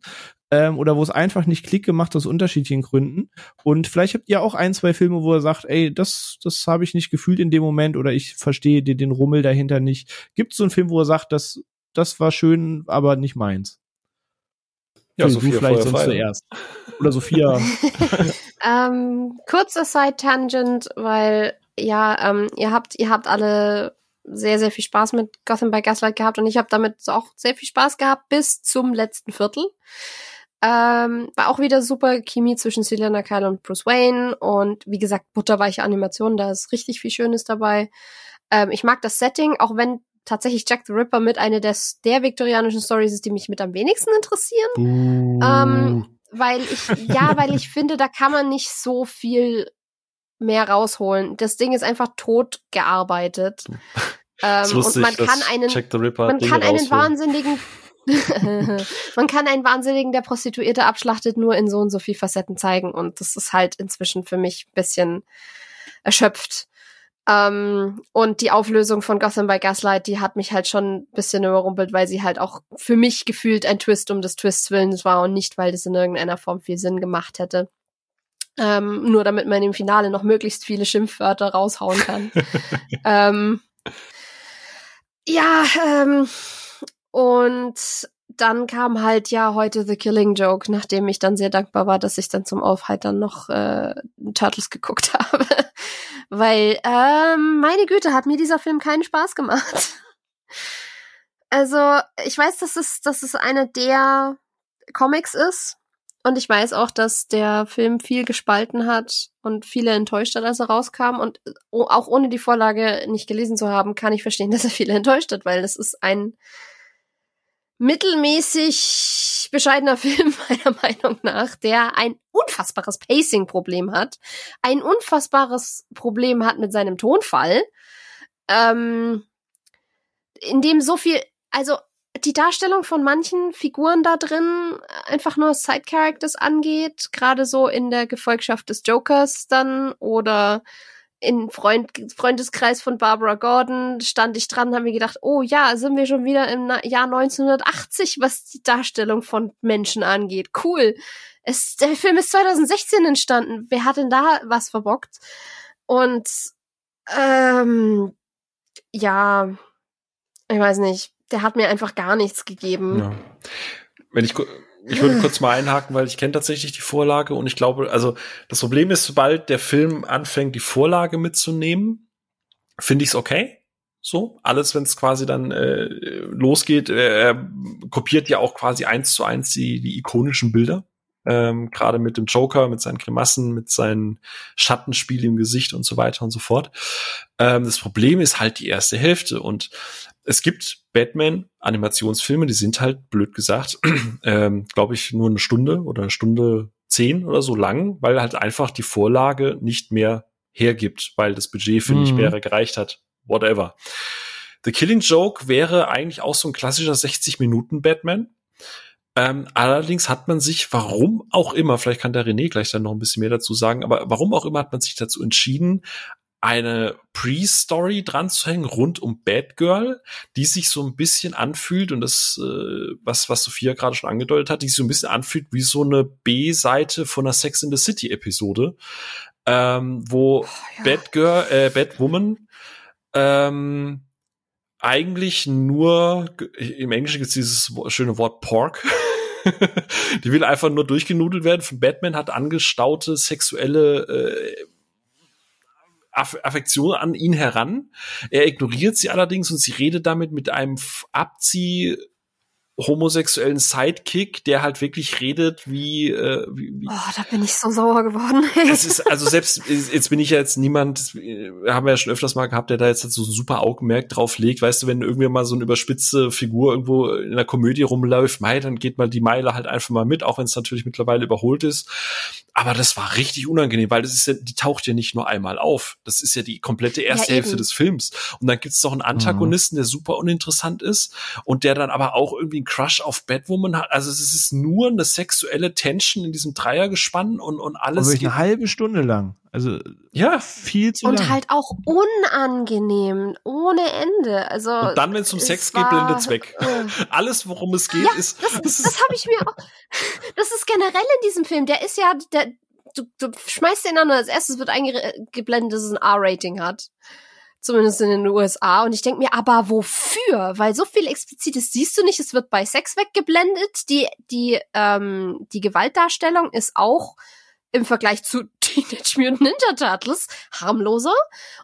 Ähm, oder wo es einfach nicht Klick gemacht aus unterschiedlichen Gründen. Und vielleicht habt ihr auch ein, zwei Filme, wo ihr sagt, ey, das, das habe ich nicht gefühlt in dem Moment oder ich verstehe den, den Rummel dahinter nicht. Gibt es so einen Film, wo ihr sagt, das das war schön, aber nicht meins. Ja, okay, Sophia, du vielleicht sonst zuerst. Oder Sophia. ähm, kurzer Side-Tangent, weil ja, ähm, ihr habt, ihr habt alle sehr, sehr viel Spaß mit Gotham by Gaslight gehabt und ich habe damit auch sehr viel Spaß gehabt bis zum letzten Viertel. Ähm, war auch wieder super Chemie zwischen Selena Kyle und Bruce Wayne und wie gesagt, butterweiche Animationen, da ist richtig viel Schönes dabei. Ähm, ich mag das Setting, auch wenn tatsächlich Jack the Ripper mit einer der, der viktorianischen Stories ist, die mich mit am wenigsten interessieren. Uh. Ähm, weil ich, ja, weil ich finde, da kann man nicht so viel mehr rausholen. Das Ding ist einfach tot gearbeitet. Ähm, und wusste man kann einen, man Dinge kann einen wahnsinnigen, man kann einen Wahnsinnigen, der Prostituierte abschlachtet, nur in so und so viel Facetten zeigen. Und das ist halt inzwischen für mich ein bisschen erschöpft. Ähm, und die Auflösung von Gotham by Gaslight, die hat mich halt schon ein bisschen überrumpelt, weil sie halt auch für mich gefühlt ein Twist um des Twists Willens war und nicht, weil das in irgendeiner Form viel Sinn gemacht hätte. Ähm, nur damit man im Finale noch möglichst viele Schimpfwörter raushauen kann. ähm, ja, ähm, und dann kam halt ja heute The Killing Joke, nachdem ich dann sehr dankbar war, dass ich dann zum Aufheitern noch äh, Turtles geguckt habe. Weil, ähm, meine Güte, hat mir dieser Film keinen Spaß gemacht. Also, ich weiß, dass es, dass es eine der Comics ist. Und ich weiß auch, dass der Film viel gespalten hat und viele enttäuscht hat, als er rauskam. Und o- auch ohne die Vorlage nicht gelesen zu haben, kann ich verstehen, dass er viele enttäuscht hat, weil es ist ein mittelmäßig bescheidener Film, meiner Meinung nach, der ein unfassbares Pacing-Problem hat, ein unfassbares Problem hat mit seinem Tonfall, ähm, in dem so viel, also die Darstellung von manchen Figuren da drin einfach nur Side-Characters angeht, gerade so in der Gefolgschaft des Jokers dann oder in Freund, Freundeskreis von Barbara Gordon stand ich dran, haben mir gedacht, oh ja, sind wir schon wieder im Na Jahr 1980, was die Darstellung von Menschen angeht. Cool. Es, der Film ist 2016 entstanden. Wer hat denn da was verbockt? Und ähm, ja, ich weiß nicht. Der hat mir einfach gar nichts gegeben. Ja. Wenn ich, ich würde kurz mal einhaken, weil ich kenne tatsächlich die Vorlage und ich glaube, also das Problem ist, sobald der Film anfängt, die Vorlage mitzunehmen, finde ich es okay. So, alles, wenn es quasi dann äh, losgeht, äh, er kopiert ja auch quasi eins zu eins die, die ikonischen Bilder. Ähm, Gerade mit dem Joker, mit seinen Grimassen, mit seinen Schattenspiel im Gesicht und so weiter und so fort. Ähm, das Problem ist halt die erste Hälfte und es gibt Batman-Animationsfilme, die sind halt, blöd gesagt, ähm, glaube ich, nur eine Stunde oder eine Stunde zehn oder so lang, weil halt einfach die Vorlage nicht mehr hergibt, weil das Budget für nicht Mhm. mehr gereicht hat. Whatever. The Killing Joke wäre eigentlich auch so ein klassischer 60-Minuten-Batman. Ähm, allerdings hat man sich, warum auch immer, vielleicht kann der René gleich dann noch ein bisschen mehr dazu sagen, aber warum auch immer hat man sich dazu entschieden, eine Pre-Story dran zu hängen rund um Batgirl, die sich so ein bisschen anfühlt und das, äh, was, was Sophia gerade schon angedeutet hat, die sich so ein bisschen anfühlt wie so eine B-Seite von einer Sex in the City Episode, ähm, wo ja. Batgirl, äh, Batwoman ähm, eigentlich nur, im Englischen gibt es dieses schöne Wort Pork. die will einfach nur durchgenudelt werden. Von Batman hat angestaute sexuelle äh, Aff Affektion an ihn heran. Er ignoriert sie allerdings und sie redet damit mit einem Abzieh homosexuellen Sidekick, der halt wirklich redet wie, äh, wie, wie Oh, da bin ich so sauer geworden. es ist, also selbst, jetzt bin ich ja jetzt niemand, äh, haben wir ja schon öfters mal gehabt, der da jetzt so ein super Augenmerk drauf legt. Weißt du, wenn irgendwie mal so eine überspitzte Figur irgendwo in einer Komödie rumläuft, mei, dann geht mal die Meile halt einfach mal mit, auch wenn es natürlich mittlerweile überholt ist. Aber das war richtig unangenehm, weil das ist ja, die taucht ja nicht nur einmal auf. Das ist ja die komplette erste Ja, Hälfte des Films. Und dann gibt's noch einen Antagonisten, der super uninteressant ist und der dann aber auch irgendwie Crush auf Batwoman hat. Also es ist nur eine sexuelle Tension in diesem Dreiergespann und, und alles. geht- eine halbe Stunde lang. Also ja, viel zu Und lang. halt auch unangenehm, ohne Ende. Also Und dann, wenn es um Sex geht, blendet's weg. äh. Alles, worum es geht, Ja, ist, Das, das das habe ich mir auch. Das ist generell in diesem Film. Der ist ja, der, du, du schmeißt den an und als erstes wird eingeblendet, dass es ein R-Rating hat. Zumindest in den USA. Und ich denk mir, aber wofür? Weil so viel Explizites siehst du nicht. Es wird bei Sex weggeblendet. Die, die, ähm, die Gewaltdarstellung ist auch im Vergleich zu Teenage Mutant Ninja Turtles harmloser.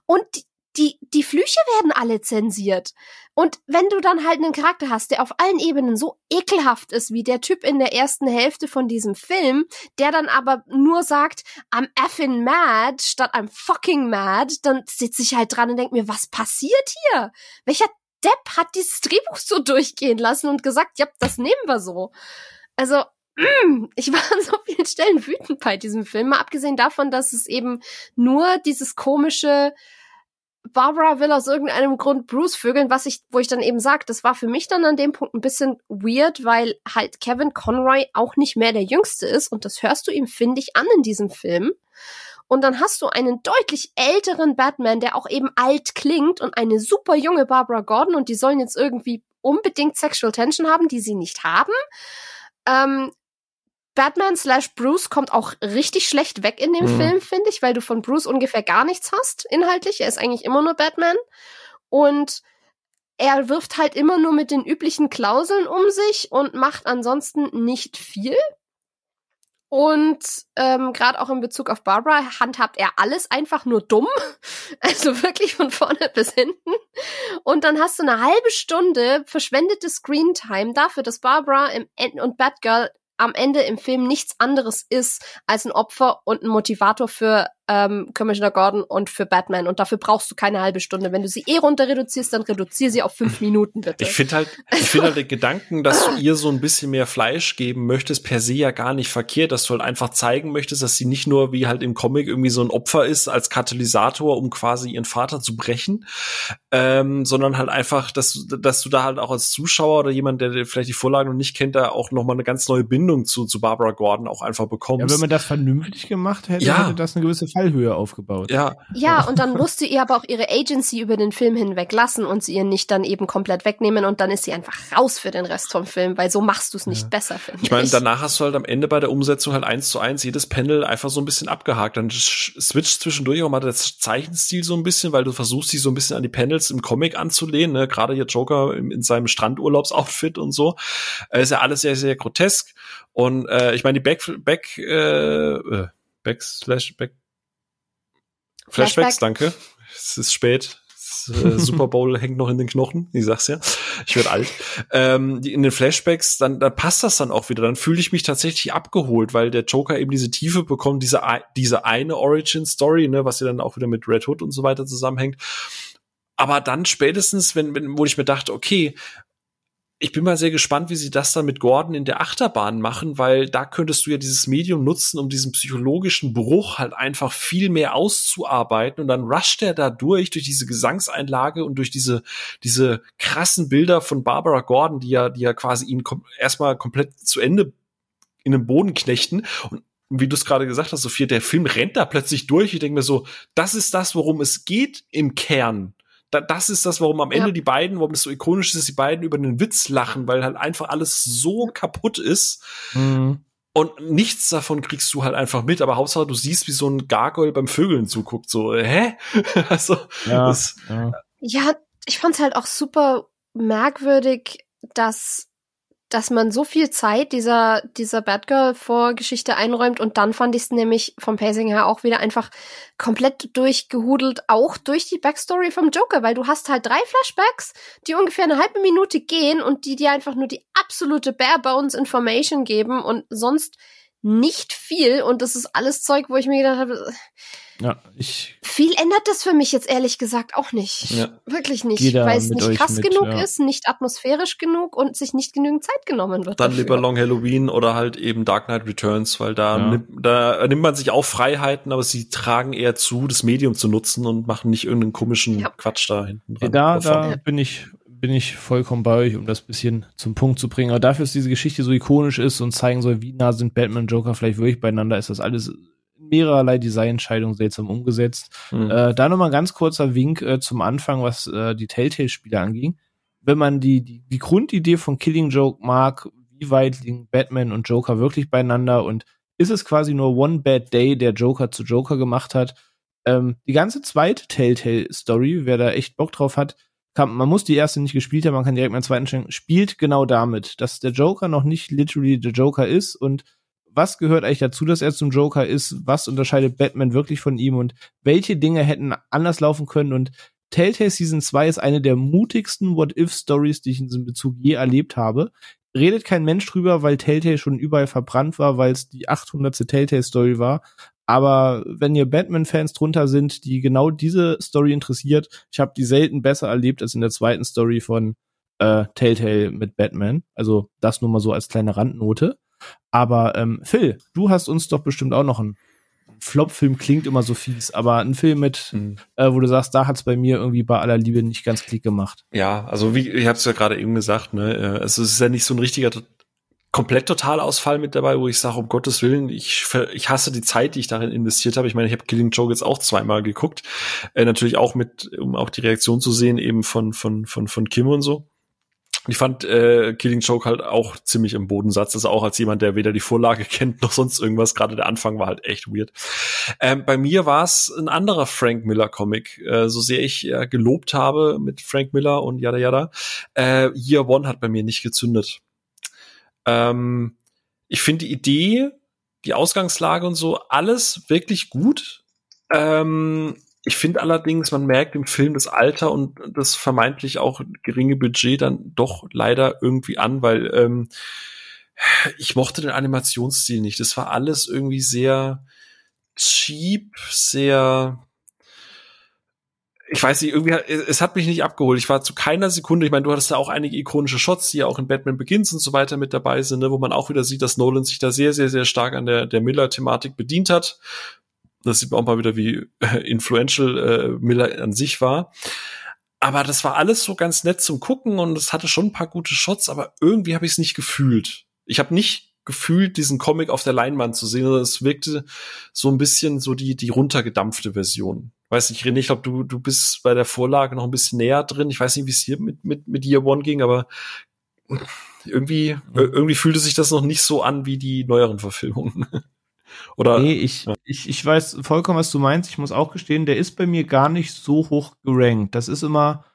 Und die, die, die Flüche werden alle zensiert. Und wenn du dann halt einen Charakter hast, der auf allen Ebenen so ekelhaft ist, wie der Typ in der ersten Hälfte von diesem Film, der dann aber nur sagt, I'm effing mad statt I'm fucking mad, dann sitze ich halt dran und denk mir, was passiert hier? Welcher Depp hat dieses Drehbuch so durchgehen lassen und gesagt, ja, das nehmen wir so. Also, mm, ich war an so vielen Stellen wütend bei diesem Film, mal abgesehen davon, dass es eben nur dieses komische Barbara will aus irgendeinem Grund Bruce vögeln, was ich, wo ich dann eben sag, das war für mich dann an dem Punkt ein bisschen weird, weil halt Kevin Conroy auch nicht mehr der Jüngste ist und das hörst du ihm, finde ich, an in diesem Film. Und dann hast du einen deutlich älteren Batman, der auch eben alt klingt und eine super junge Barbara Gordon und die sollen jetzt irgendwie unbedingt Sexual Tension haben, die sie nicht haben. Ähm, Batman slash Bruce kommt auch richtig schlecht weg in dem mhm. Film, finde ich, weil du von Bruce ungefähr gar nichts hast, inhaltlich. Er ist eigentlich immer nur Batman. Und er wirft halt immer nur mit den üblichen Klauseln um sich und macht ansonsten nicht viel. Und ähm, gerade auch in Bezug auf Barbara handhabt er alles einfach nur dumm. Also wirklich von vorne bis hinten. Und dann hast du eine halbe Stunde verschwendete Screentime dafür, dass Barbara im End und Batgirl am Ende im Film nichts anderes ist als ein Opfer und ein Motivator für ähm, Commissioner Gordon und für Batman. Und dafür brauchst du keine halbe Stunde. Wenn du sie eh runter reduzierst, dann reduzier sie auf fünf Minuten, bitte. Ich finde halt, ich finde halt den Gedanken, dass du ihr so ein bisschen mehr Fleisch geben möchtest, per se ja gar nicht verkehrt, dass du halt einfach zeigen möchtest, dass sie nicht nur wie halt im Comic irgendwie so ein Opfer ist als Katalysator, um quasi ihren Vater zu brechen, ähm, sondern halt einfach, dass, dass du da halt auch als Zuschauer oder jemand, der vielleicht die Vorlage noch nicht kennt, da auch nochmal eine ganz neue Bindung zu, zu Barbara Gordon auch einfach bekommst. Ja, wenn man das vernünftig gemacht hätte, ja. hätte das eine gewisse Fallhöhe aufgebaut. Ja. Ja, und dann musst du ihr aber auch ihre Agency über den Film hinweg lassen und sie ihr nicht dann eben komplett wegnehmen und dann ist sie einfach raus für den Rest vom Film, weil so machst du es nicht ja. besser, finde ich. Ich meine, danach hast du halt am Ende bei der Umsetzung halt eins zu eins jedes Panel einfach so ein bisschen abgehakt. Dann switcht zwischendurch auch mal das Zeichenstil so ein bisschen, weil du versuchst, sie so ein bisschen an die Panels im Comic anzulehnen, ne? gerade hier Joker in, in seinem Strandurlaubsoutfit und so. Äh, ist ja alles sehr, sehr grotesk. Und äh, ich meine, die Back, Back, äh, äh Backslash, Back, Flashbacks, Flashback. danke. Es ist spät. äh, Super Bowl hängt noch in den Knochen. Ich sag's ja. Ich werde alt. Ähm, die, in den Flashbacks, dann, dann passt das dann auch wieder. Dann fühle ich mich tatsächlich abgeholt, weil der Joker eben diese Tiefe bekommt, diese, diese eine Origin-Story, ne, was ja dann auch wieder mit Red Hood und so weiter zusammenhängt. Aber dann spätestens, wenn, wenn, wo ich mir dachte, okay, ich bin mal sehr gespannt, wie sie das dann mit Gordon in der Achterbahn machen, weil da könntest du ja dieses Medium nutzen, um diesen psychologischen Bruch halt einfach viel mehr auszuarbeiten. Und dann rusht er da durch, durch diese Gesangseinlage und durch diese, diese krassen Bilder von Barbara Gordon, die ja, die ja quasi ihn kom erstmal komplett zu Ende in den Boden knechten. Und wie du es gerade gesagt hast, Sophia, der Film rennt da plötzlich durch. Ich denke mir so, das ist das, worum es geht im Kern da, das ist das, warum am Ende ja. die beiden, warum es so ikonisch ist, dass die beiden über einen Witz lachen, weil halt einfach alles so kaputt ist. Mhm. Und nichts davon kriegst du halt einfach mit, aber Hauptsache du siehst, wie so ein Gargoyle beim Vögeln zuguckt, so, hä? also, ja, das, ja. ja, ich fand's halt auch super merkwürdig, dass dass man so viel Zeit dieser, dieser Batgirl-Vorgeschichte einräumt und dann fand ich es nämlich vom Pacing her auch wieder einfach komplett durchgehudelt, auch durch die Backstory vom Joker, weil du hast halt drei Flashbacks, die ungefähr eine halbe Minute gehen und die dir einfach nur die absolute Bare Bones Information geben und sonst nicht viel und das ist alles Zeug, wo ich mir gedacht habe, ja, ich. Viel ändert das für mich jetzt ehrlich gesagt auch nicht. Ja. Wirklich nicht, weil es nicht krass mit, genug ja. ist, nicht atmosphärisch genug und sich nicht genügend Zeit genommen wird. Dann dafür. lieber Long Halloween oder halt eben Dark Knight Returns, weil da, ja. nimmt, da nimmt man sich auch Freiheiten, aber sie tragen eher zu, das Medium zu nutzen und machen nicht irgendeinen komischen Quatsch da hinten dran. Da, da bin ich bin ich vollkommen bei euch, um das bisschen zum Punkt zu bringen. Aber dafür, dass diese Geschichte so ikonisch ist und zeigen soll, wie nah sind Batman und Joker vielleicht wirklich beieinander, ist das alles mehrerlei Designentscheidungen seltsam umgesetzt. Mhm. Äh, da nochmal ein ganz kurzer Wink äh, zum Anfang, was äh, die Telltale-Spiele anging. Wenn man die, die, die Grundidee von Killing Joke mag, wie weit liegen Batman und Joker wirklich beieinander und ist es quasi nur One Bad Day, der Joker zu Joker gemacht hat. Ähm, die ganze zweite Telltale-Story, wer da echt Bock drauf hat, kann, man muss die erste nicht gespielt haben, man kann direkt mal zweiten schenken, spielt genau damit, dass der Joker noch nicht literally der Joker ist und was gehört eigentlich dazu, dass er zum Joker ist? Was unterscheidet Batman wirklich von ihm? Und welche Dinge hätten anders laufen können? Und Telltale Season 2 ist eine der mutigsten What-If-Stories, die ich in diesem Bezug je erlebt habe. Redet kein Mensch drüber, weil Telltale schon überall verbrannt war, weil es die 800. Telltale-Story war. Aber wenn ihr Batman-Fans drunter sind, die genau diese Story interessiert, ich habe die selten besser erlebt als in der zweiten Story von äh, Telltale mit Batman. Also das nur mal so als kleine Randnote. Aber ähm, Phil, du hast uns doch bestimmt auch noch einen Flop-Film klingt immer so fies, aber ein Film mit, mhm. äh, wo du sagst, da hat's bei mir irgendwie bei aller Liebe nicht ganz klick gemacht. Ja, also wie ich habe es ja gerade eben gesagt, ne, äh, also es ist ja nicht so ein richtiger komplett Totalausfall mit dabei, wo ich sage, um Gottes Willen, ich, ich hasse die Zeit, die ich darin investiert habe. Ich meine, ich habe Killing Joke jetzt auch zweimal geguckt, äh, natürlich auch mit, um auch die Reaktion zu sehen, eben von von von von Kim und so. Ich fand äh, Killing Joke halt auch ziemlich im Bodensatz. Also auch als jemand, der weder die Vorlage kennt noch sonst irgendwas. Gerade der Anfang war halt echt weird. Ähm, bei mir war es ein anderer Frank Miller Comic. Äh, so sehr ich äh, gelobt habe mit Frank Miller und yada yada. Äh, Year One hat bei mir nicht gezündet. Ähm, ich finde die Idee, die Ausgangslage und so alles wirklich gut. Ähm, ich finde allerdings, man merkt im Film das Alter und das vermeintlich auch geringe Budget dann doch leider irgendwie an, weil ähm, ich mochte den Animationsstil nicht. Das war alles irgendwie sehr cheap, sehr ich weiß nicht, irgendwie, es hat mich nicht abgeholt. Ich war zu keiner Sekunde, ich meine, du hattest da auch einige ikonische Shots, die ja auch in Batman Begins und so weiter mit dabei sind, ne, wo man auch wieder sieht, dass Nolan sich da sehr, sehr, sehr stark an der, der Miller-Thematik bedient hat. Das sieht man auch mal wieder, wie äh, influential äh, Miller an sich war. Aber das war alles so ganz nett zum Gucken und es hatte schon ein paar gute Shots, aber irgendwie habe ich es nicht gefühlt. Ich habe nicht gefühlt, diesen Comic auf der Leinwand zu sehen, es wirkte so ein bisschen so die, die runtergedampfte Version. Weiß nicht, René, ich glaube, du, du bist bei der Vorlage noch ein bisschen näher drin. Ich weiß nicht, wie es hier mit, mit, mit Year One ging, aber irgendwie, mhm. irgendwie fühlte sich das noch nicht so an wie die neueren Verfilmungen. Oder? Nee, ich, ja. ich, ich weiß vollkommen, was du meinst. Ich muss auch gestehen, der ist bei mir gar nicht so hoch gerankt. Das ist immer,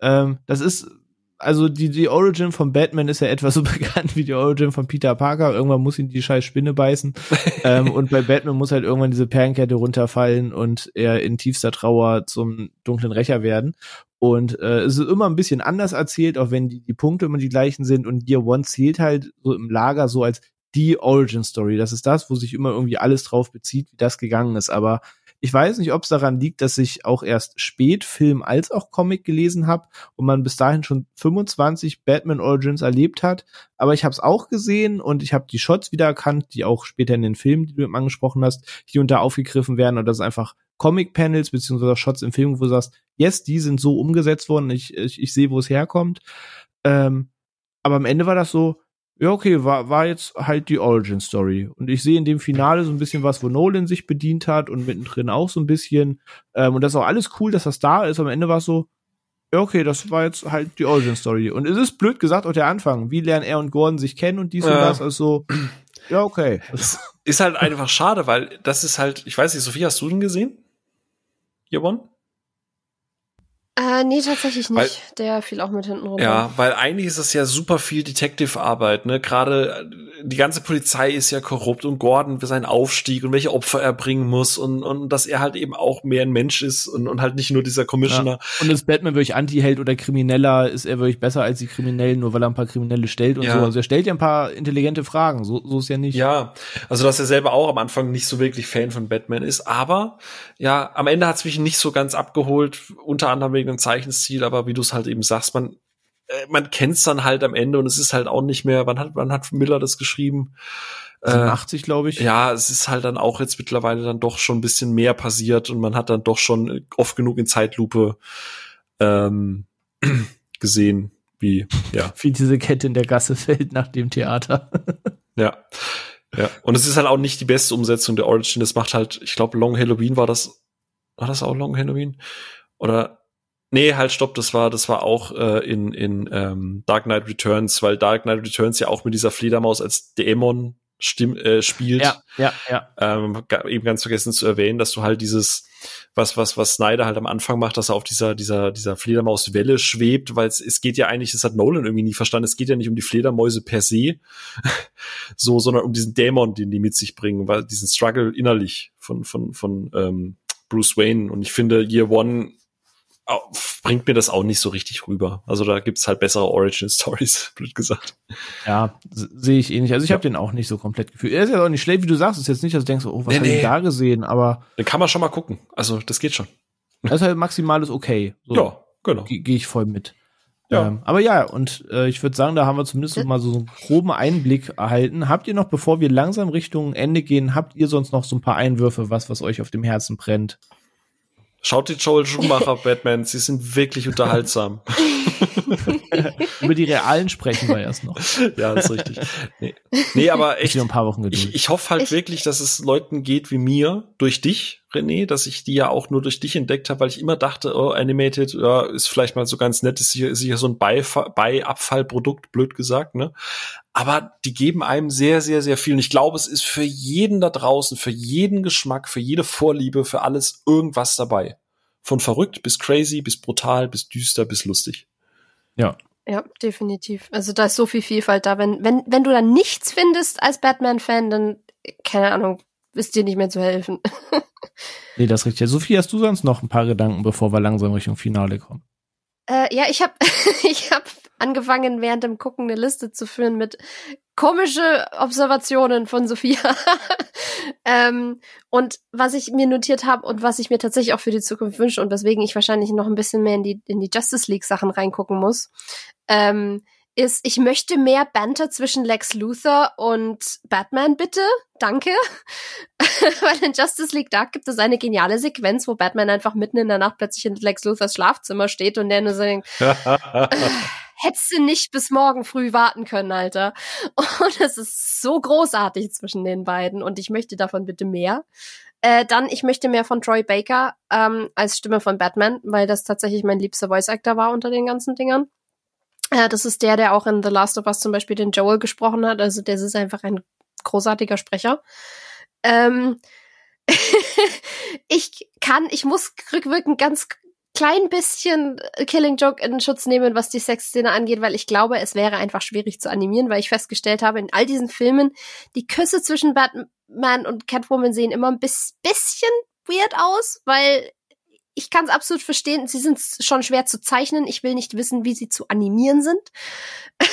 ähm, das ist, also die, die Origin von Batman ist ja etwas so bekannt wie die Origin von Peter Parker. Irgendwann muss ihn die scheiß Spinne beißen. ähm, und bei Batman muss halt irgendwann diese Perlenkette runterfallen und er in tiefster Trauer zum dunklen Rächer werden. Und äh, es ist immer ein bisschen anders erzählt, auch wenn die, die Punkte immer die gleichen sind. Und Year One zählt halt so im Lager so als die Origin Story. Das ist das, wo sich immer irgendwie alles drauf bezieht, wie das gegangen ist. Aber ich weiß nicht, ob es daran liegt, dass ich auch erst spät Film als auch Comic gelesen habe und man bis dahin schon 25 Batman Origins erlebt hat. Aber ich habe es auch gesehen und ich habe die Shots wieder erkannt, die auch später in den Filmen, die du eben angesprochen hast, hier und da aufgegriffen werden. Und das ist einfach Comic-Panels beziehungsweise Shots im Film, wo du sagst, yes, die sind so umgesetzt worden. Ich, ich, ich sehe, wo es herkommt. Ähm, aber am Ende war das so, ja, okay, war, war jetzt halt die Origin Story. Und ich sehe in dem Finale so ein bisschen was, wo Nolan sich bedient hat und mittendrin auch so ein bisschen. Ähm, und das ist auch alles cool, dass das da ist. Am Ende war es so, ja, okay, das war jetzt halt die Origin Story. Und es ist blöd gesagt auch der Anfang. Wie lernen er und Gordon sich kennen und dies ja. und das? Also, ja, okay. Das ist halt einfach schade, weil das ist halt, ich weiß nicht, Sophie, hast du den gesehen? Jewon? Äh, nee, tatsächlich nicht. Weil, der fiel auch mit hinten runter. Ja, weil eigentlich ist es ja super viel Detective-Arbeit, ne? Gerade äh, die ganze Polizei ist ja korrupt und Gordon für seinen Aufstieg und welche Opfer er bringen muss und, und dass er halt eben auch mehr ein Mensch ist und, und halt nicht nur dieser Commissioner. Ja. Und ist Batman wirklich Anti-Held oder Krimineller? Ist er wirklich besser als die Kriminellen, nur weil er ein paar Kriminelle stellt und ja. so? Also er stellt ja ein paar intelligente Fragen, so, so ist ja nicht. Ja, also dass er selber auch am Anfang nicht so wirklich Fan von Batman ist, aber ja, am Ende hat es mich nicht so ganz abgeholt, unter anderem wegen einem Zeichenstil, aber wie du es halt eben sagst, man äh, man kennt's dann halt am Ende und es ist halt auch nicht mehr, wann hat, wann hat Miller das geschrieben? 80, äh, glaube ich. Ja, es ist halt dann auch jetzt mittlerweile dann doch schon ein bisschen mehr passiert und man hat dann doch schon oft genug in Zeitlupe ähm, gesehen, wie, ja. Wie diese Kette in der Gasse fällt nach dem Theater. ja. Ja. Und es ist halt auch nicht die beste Umsetzung der Origin. Das macht halt, ich glaube, Long Halloween war das, war das auch Long Halloween? Oder Nee, halt, stopp, das war, das war auch äh, in, in ähm, Dark Knight Returns, weil Dark Knight Returns ja auch mit dieser Fledermaus als Dämon stimm, äh, spielt. Ja, ja, ja. Ähm, eben ganz vergessen zu erwähnen, dass du halt dieses, was, was, was Snyder halt am Anfang macht, dass er auf dieser, dieser, dieser Fledermauswelle schwebt, weil es, es geht ja eigentlich, das hat Nolan irgendwie nie verstanden, es geht ja nicht um die Fledermäuse per se, so, sondern um diesen Dämon, den die mit sich bringen, weil diesen Struggle innerlich von, von, von ähm, Bruce Wayne. Und ich finde, Year One bringt mir das auch nicht so richtig rüber. Also da gibt's halt bessere Origin-Stories, blöd gesagt. Ja, sehe ich eh nicht. Also ich ja. habe den auch nicht so komplett gefühlt. Er ist ja auch nicht schlecht, wie du sagst. ist jetzt nicht, dass du denkst, oh, was nee, habe nee. ich da gesehen, aber. Den kann man schon mal gucken. Also das geht schon. Das ist halt maximales Okay. So, ja, genau. Gehe geh ich voll mit. Ja. Ähm, aber ja, und äh, ich würde sagen, da haben wir zumindest mal so einen groben Einblick erhalten. Habt ihr noch, bevor wir langsam Richtung Ende gehen, habt ihr sonst noch so ein paar Einwürfe, was, was euch auf dem Herzen brennt? Schaut die Joel Schumacher Batman, sie sind wirklich unterhaltsam. Über die realen sprechen wir erst noch. Ja, ist richtig. Nee, nee aber echt. ein paar Wochen ich, ich hoffe halt ich, wirklich, dass es Leuten geht wie mir durch dich, René, dass ich die ja auch nur durch dich entdeckt habe, weil ich immer dachte, oh, Animated, ja, ist vielleicht mal so ganz nett, ist sicher, ist sicher so ein Beiabfallprodukt, blöd gesagt, ne? Aber die geben einem sehr, sehr, sehr viel. Und ich glaube, es ist für jeden da draußen, für jeden Geschmack, für jede Vorliebe, für alles irgendwas dabei. Von verrückt bis crazy, bis brutal, bis düster, bis lustig. Ja. Ja, definitiv. Also da ist so viel Vielfalt da. Wenn, wenn, wenn du da nichts findest als Batman-Fan, dann, keine Ahnung, ist dir nicht mehr zu helfen. nee, das ist richtig. Sophie, hast du sonst noch ein paar Gedanken, bevor wir langsam Richtung Finale kommen? Äh, ja, ich habe ich hab angefangen, während dem Gucken eine Liste zu führen mit komische Observationen von Sophia. ähm, und was ich mir notiert habe und was ich mir tatsächlich auch für die Zukunft wünsche und weswegen ich wahrscheinlich noch ein bisschen mehr in die, in die Justice League Sachen reingucken muss, ähm, ist, ich möchte mehr Banter zwischen Lex Luthor und Batman, bitte. Danke. Weil in Justice League Dark gibt es eine geniale Sequenz, wo Batman einfach mitten in der Nacht plötzlich in Lex Luthors Schlafzimmer steht und der nur so denkt, hättest du nicht bis morgen früh warten können, Alter. Und es ist so großartig zwischen den beiden und ich möchte davon bitte mehr. Äh, dann, ich möchte mehr von Troy Baker ähm, als Stimme von Batman, weil das tatsächlich mein liebster Voice Actor war unter den ganzen Dingern. Ja, das ist der, der auch in The Last of Us zum Beispiel den Joel gesprochen hat. Also das ist einfach ein großartiger Sprecher. Ähm, ich kann, ich muss rückwirkend ganz klein bisschen Killing Joke in Schutz nehmen, was die Sexszene angeht, weil ich glaube, es wäre einfach schwierig zu animieren, weil ich festgestellt habe, in all diesen Filmen, die Küsse zwischen Batman und Catwoman sehen immer ein bisschen weird aus, weil ich kann es absolut verstehen, sie sind schon schwer zu zeichnen. Ich will nicht wissen, wie sie zu animieren sind.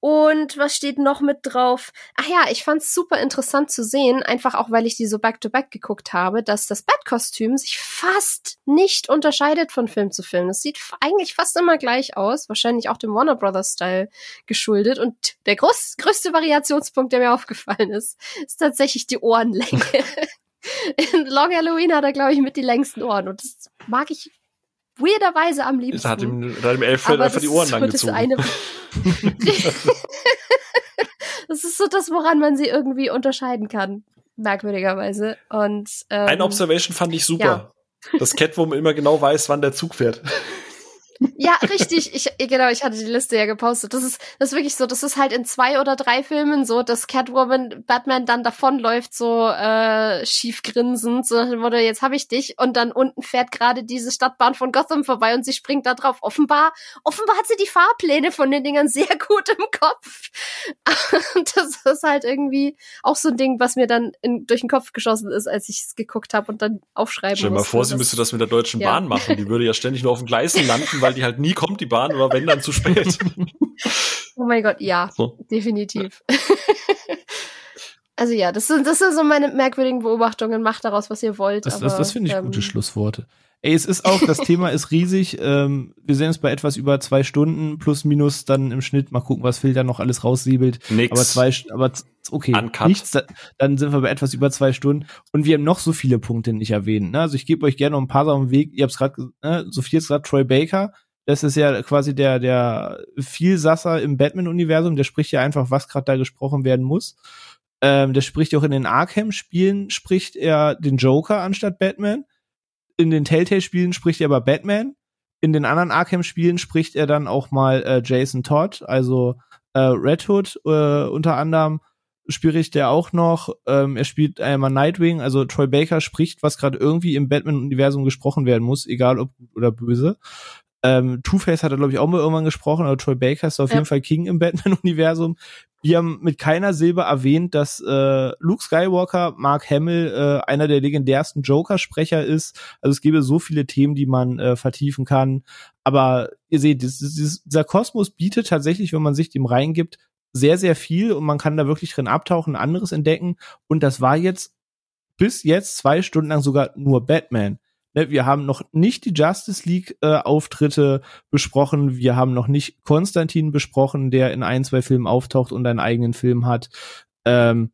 Und was steht noch mit drauf? Ach ja, ich fand's super interessant zu sehen, einfach auch weil ich die so back-to-back -back geguckt habe, dass das Bat-Kostüm sich fast nicht unterscheidet von Film zu Film. Es sieht eigentlich fast immer gleich aus, wahrscheinlich auch dem Warner Brothers Style geschuldet. Und der groß, größte Variationspunkt, der mir aufgefallen ist, ist tatsächlich die Ohrenlänge. In Long Halloween hat er, glaube ich, mit die längsten Ohren. Und das mag ich weirderweise am liebsten. Das hat ihm, hat ihm Elfeld einfach die Ohren so langgezogen. Eine das ist so das, woran man sie irgendwie unterscheiden kann. Merkwürdigerweise. Und, ähm, Eine Observation fand ich super. Ja. Dass Catwoman immer genau weiß, wann der Zug fährt. Ja, richtig. Ich, genau, ich hatte die Liste ja gepostet. Das ist, das ist wirklich so. Das ist halt in zwei oder drei Filmen so, dass Catwoman Batman dann davonläuft, so äh, schief grinsend, so dem Motto, jetzt habe ich dich. Und dann unten fährt gerade diese Stadtbahn von Gotham vorbei und sie springt da drauf. Offenbar, offenbar hat sie die Fahrpläne von den Dingern sehr gut im Kopf. Und das ist halt irgendwie auch so ein Ding, was mir dann in, durch den Kopf geschossen ist, als ich es geguckt habe und dann aufschreiben Stell dir mal vor, sie müsste das mit der Deutschen ja. Bahn machen. Die würde ja ständig nur auf den Gleisen landen, weil die halt nie kommt, die Bahn, oder wenn dann zu spät. oh mein Gott, ja, so. definitiv. also ja, das sind, das sind so meine merkwürdigen Beobachtungen. Macht daraus, was ihr wollt. Das, aber, das, das finde ich ähm, gute Schlussworte. Ey, es ist auch, das Thema ist riesig. Ähm, wir sehen es bei etwas über zwei Stunden plus minus dann im Schnitt. Mal gucken, was Phil da noch alles raussiebelt. Nix. Aber zwei, aber okay, Uncut. nichts. Dann sind wir bei etwas über zwei Stunden und wir haben noch so viele Punkte nicht erwähnt. Ne? Also ich gebe euch gerne noch ein paar Sachen Weg. Ihr habt es gerade, ne? Sophie ist gerade Troy Baker. Das ist ja quasi der der Vielsasser im Batman-Universum. Der spricht ja einfach, was gerade da gesprochen werden muss. Ähm, der spricht auch in den Arkham-Spielen spricht er den Joker anstatt Batman in den Telltale-Spielen spricht er aber Batman. In den anderen Arkham-Spielen spricht er dann auch mal äh, Jason Todd, also äh, Red Hood äh, unter anderem spricht er auch noch. Ähm, er spielt einmal Nightwing, also Troy Baker spricht, was gerade irgendwie im Batman-Universum gesprochen werden muss, egal ob gut oder böse. Ähm, Two-Face hat er, glaube ich, auch mal irgendwann gesprochen, aber Troy Baker ist auf ja. jeden Fall King im Batman-Universum. Wir haben mit keiner Silbe erwähnt, dass äh, Luke Skywalker, Mark Hamill, äh, einer der legendärsten Joker-Sprecher ist. Also es gäbe so viele Themen, die man äh, vertiefen kann. Aber ihr seht, dieses, dieser Kosmos bietet tatsächlich, wenn man sich dem reingibt, sehr, sehr viel und man kann da wirklich drin abtauchen, anderes entdecken. Und das war jetzt bis jetzt zwei Stunden lang sogar nur Batman. Ne, wir haben noch nicht die Justice League äh, Auftritte besprochen. Wir haben noch nicht Konstantin besprochen, der in ein, zwei Filmen auftaucht und einen eigenen Film hat. Ähm,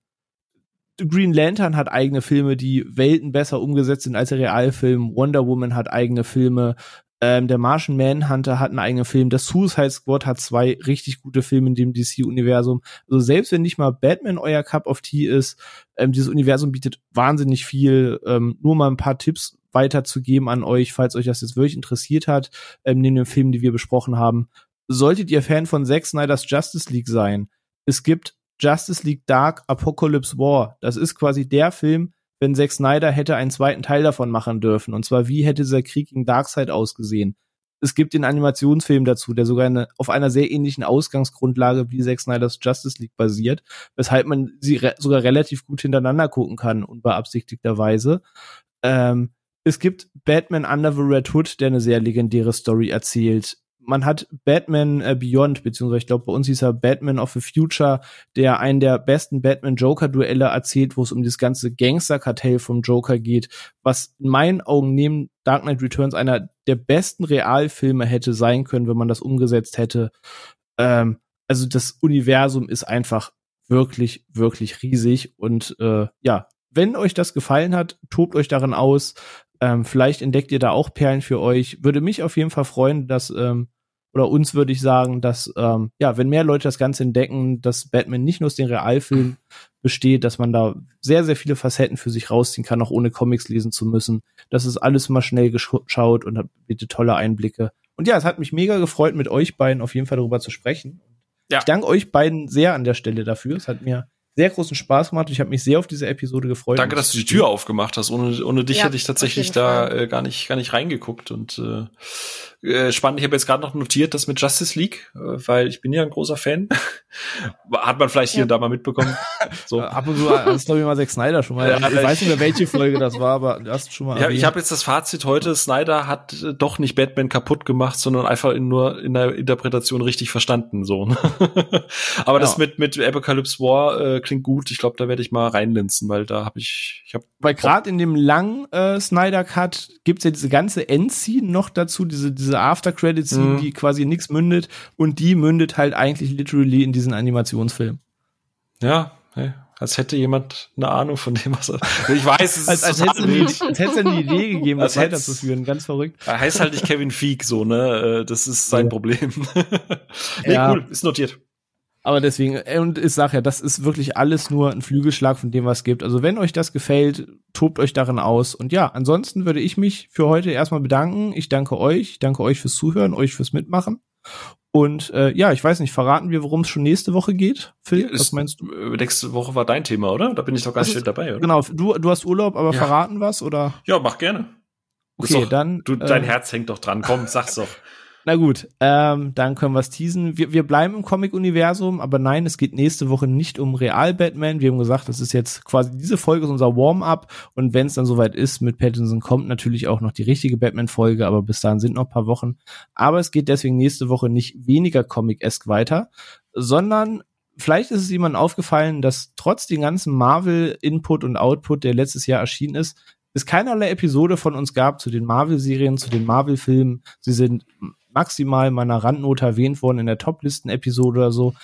Green Lantern hat eigene Filme, die Welten besser umgesetzt sind als der Realfilm. Wonder Woman hat eigene Filme. Ähm, der Martian Manhunter hat einen eigenen Film. Der Suicide Squad hat zwei richtig gute Filme in dem DC-Universum. Also selbst wenn nicht mal Batman euer Cup of Tea ist, ähm, dieses Universum bietet wahnsinnig viel. Ähm, nur mal ein paar Tipps weiterzugeben an euch, falls euch das jetzt wirklich interessiert hat, ähm, neben den Filmen, die wir besprochen haben. Solltet ihr Fan von Zack Snyder's Justice League sein, es gibt Justice League Dark Apocalypse War. Das ist quasi der Film, wenn Zack Snyder hätte einen zweiten Teil davon machen dürfen. Und zwar, wie hätte dieser Krieg gegen Darkseid ausgesehen? Es gibt den Animationsfilm dazu, der sogar eine, auf einer sehr ähnlichen Ausgangsgrundlage wie Zack Snyder's Justice League basiert, weshalb man sie re sogar relativ gut hintereinander gucken kann, unbeabsichtigterweise. Ähm, es gibt Batman Under the Red Hood, der eine sehr legendäre Story erzählt. Man hat Batman äh, Beyond, beziehungsweise ich glaube, bei uns hieß er Batman of the Future, der einen der besten Batman-Joker-Duelle erzählt, wo es um das ganze Gangster-Kartell vom Joker geht, was in meinen Augen neben Dark Knight Returns einer der besten Realfilme hätte sein können, wenn man das umgesetzt hätte. Ähm, also das Universum ist einfach wirklich, wirklich riesig und äh, ja, wenn euch das gefallen hat, tobt euch darin aus. Ähm, vielleicht entdeckt ihr da auch Perlen für euch. Würde mich auf jeden Fall freuen, dass, ähm, oder uns würde ich sagen, dass, ähm, ja, wenn mehr Leute das Ganze entdecken, dass Batman nicht nur aus den Realfilmen besteht, dass man da sehr, sehr viele Facetten für sich rausziehen kann, auch ohne Comics lesen zu müssen. Das ist alles mal schnell geschaut und hat bitte tolle Einblicke. Und ja, es hat mich mega gefreut, mit euch beiden auf jeden Fall darüber zu sprechen. Ja. Ich danke euch beiden sehr an der Stelle dafür. Es hat mir sehr großen Spaß gemacht. Ich habe mich sehr auf diese Episode gefreut. Danke, dass du die Tür aufgemacht hast. Ohne, ohne dich ja, hätte ich tatsächlich da äh, gar nicht gar nicht reingeguckt und äh, äh, spannend. Ich habe jetzt gerade noch notiert, das mit Justice League, äh, weil ich bin ja ein großer Fan. Hat man vielleicht hier ja. und da mal mitbekommen. So. Ab und zu hast glaube ich mal Zack Snyder schon mal. Ja, ich weiß nicht mehr, welche Folge das war, aber du hast schon mal. Ja, ich habe jetzt das Fazit heute. Snyder hat äh, doch nicht Batman kaputt gemacht, sondern einfach in, nur in der Interpretation richtig verstanden. So. Ne? aber ja. das mit mit Apocalypse War äh, klingt gut. Ich glaube, da werde ich mal reinlinsen, weil da habe ich, ich habe. Weil gerade in dem langen äh, Snyder Cut gibt's ja diese ganze Endscene noch dazu, diese diese diese After Credits, mhm. die quasi nichts mündet und die mündet halt eigentlich literally in diesen Animationsfilm. Ja, hey, als hätte jemand eine Ahnung von dem, was er. Ich weiß, es als, ist als hätte es als hätte eine Idee gegeben, das weiterzuführen. Ganz verrückt. Er heißt halt nicht Kevin Feig so, ne? Äh, das ist sein ja. Problem. nee, ja. cool, ist notiert. Aber deswegen, äh, und ich sage ja, das ist wirklich alles nur ein Flügelschlag von dem, was es gibt. Also wenn euch das gefällt, tobt euch darin aus. Und ja, ansonsten würde ich mich für heute erstmal bedanken. Ich danke euch, ich danke euch fürs Zuhören, euch fürs Mitmachen. Und äh, ja, ich weiß nicht, verraten wir, worum es schon nächste Woche geht? Phil, was meinst du? Äh, nächste Woche war dein Thema, oder? Da bin ich doch ganz schön dabei, oder? Genau, du, du hast Urlaub, aber ja. verraten was, oder? Ja, mach gerne. Okay, doch, dann. Du, dein äh, Herz hängt doch dran. Komm, sag's doch. Na gut, ähm, dann können wir es teasen. Wir, wir bleiben im Comic-Universum, aber nein, es geht nächste Woche nicht um Real-Batman. Wir haben gesagt, das ist jetzt quasi diese Folge ist unser Warm-up und wenn es dann soweit ist mit Pattinson, kommt natürlich auch noch die richtige Batman-Folge, aber bis dahin sind noch paar Wochen. Aber es geht deswegen nächste Woche nicht weniger Comic-esque weiter, sondern vielleicht ist es jemandem aufgefallen, dass trotz den ganzen Marvel-Input und Output, der letztes Jahr erschienen ist, es keinerlei Episode von uns gab zu den Marvel-Serien, zu den Marvel-Filmen. Sie sind maximal meiner Randnote erwähnt worden in der Top-Listen-Episode oder so.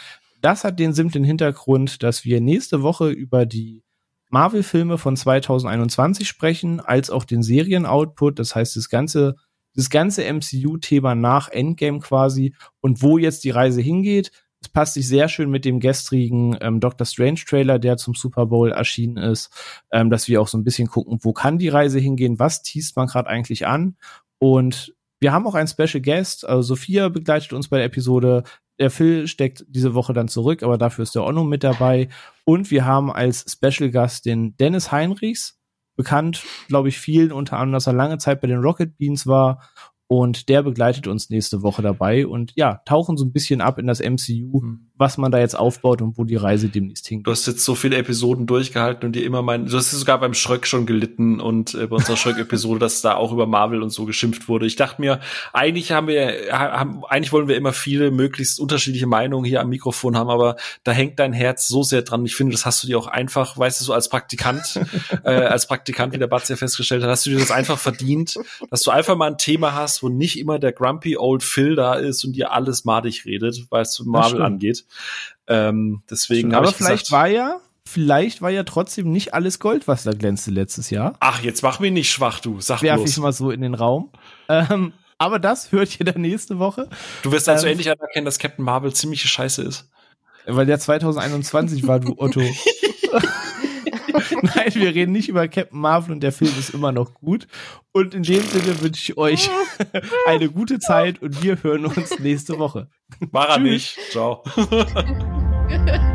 Das hat den simplen Hintergrund, dass wir nächste Woche über die Marvel-Filme von 2021 sprechen, als auch den Serien-Output. Das heißt, das ganze, das ganze MCU-Thema nach Endgame quasi und wo jetzt die Reise hingeht. Es passt sich sehr schön mit dem gestrigen ähm, Doctor Strange Trailer, der zum Super Bowl erschienen ist, ähm, dass wir auch so ein bisschen gucken, wo kann die Reise hingehen, was teast man gerade eigentlich an und wir haben auch einen Special Guest. Also Sophia begleitet uns bei der Episode. Der Phil steckt diese Woche dann zurück, aber dafür ist der Onno mit dabei. Und wir haben als Special Gast den Dennis Heinrichs. Bekannt, glaube ich, vielen, unter anderem, dass er lange Zeit bei den Rocket Beans war. Und der begleitet uns nächste Woche dabei und ja, tauchen so ein bisschen ab in das MCU, Hm. Was man da jetzt aufbaut und wo die Reise demnächst hingeht. Du hast jetzt so viele Episoden durchgehalten und dir immer mein, du hast sogar beim Schröck schon gelitten und äh, bei unserer Schröck-Episode, dass da auch über Marvel und so geschimpft wurde. Ich dachte mir, eigentlich haben wir, haben, eigentlich wollen wir immer viele möglichst unterschiedliche Meinungen hier am Mikrofon haben, aber da hängt dein Herz so sehr dran. Ich finde, das hast du dir auch einfach, weißt du, so als Praktikant, äh, als Praktikant, wie der Batz ja festgestellt hat, hast du dir das einfach verdient, dass du einfach mal ein Thema hast, wo nicht immer der grumpy old Phil da ist und dir alles madig redet, weil es Marvel stimmt. angeht. Ähm, deswegen Aber ich vielleicht gesagt, war ja, vielleicht war ja trotzdem nicht alles Gold, was da glänzte letztes Jahr. Ach, jetzt mach mich nicht schwach, du. Sag Werfe bloß. ich mal so in den Raum. Ähm, aber das hört ihr dann nächste Woche, Du wirst also ähm, endlich anerkennen, dass Captain Marvel ziemliche Scheiße ist. weil der 2021 war, du Otto. Nein, wir reden nicht über Captain Marvel und der Film ist immer noch gut. Und in dem Sinne wünsche ich euch eine gute Zeit und wir hören uns nächste Woche. War er nicht. Ciao.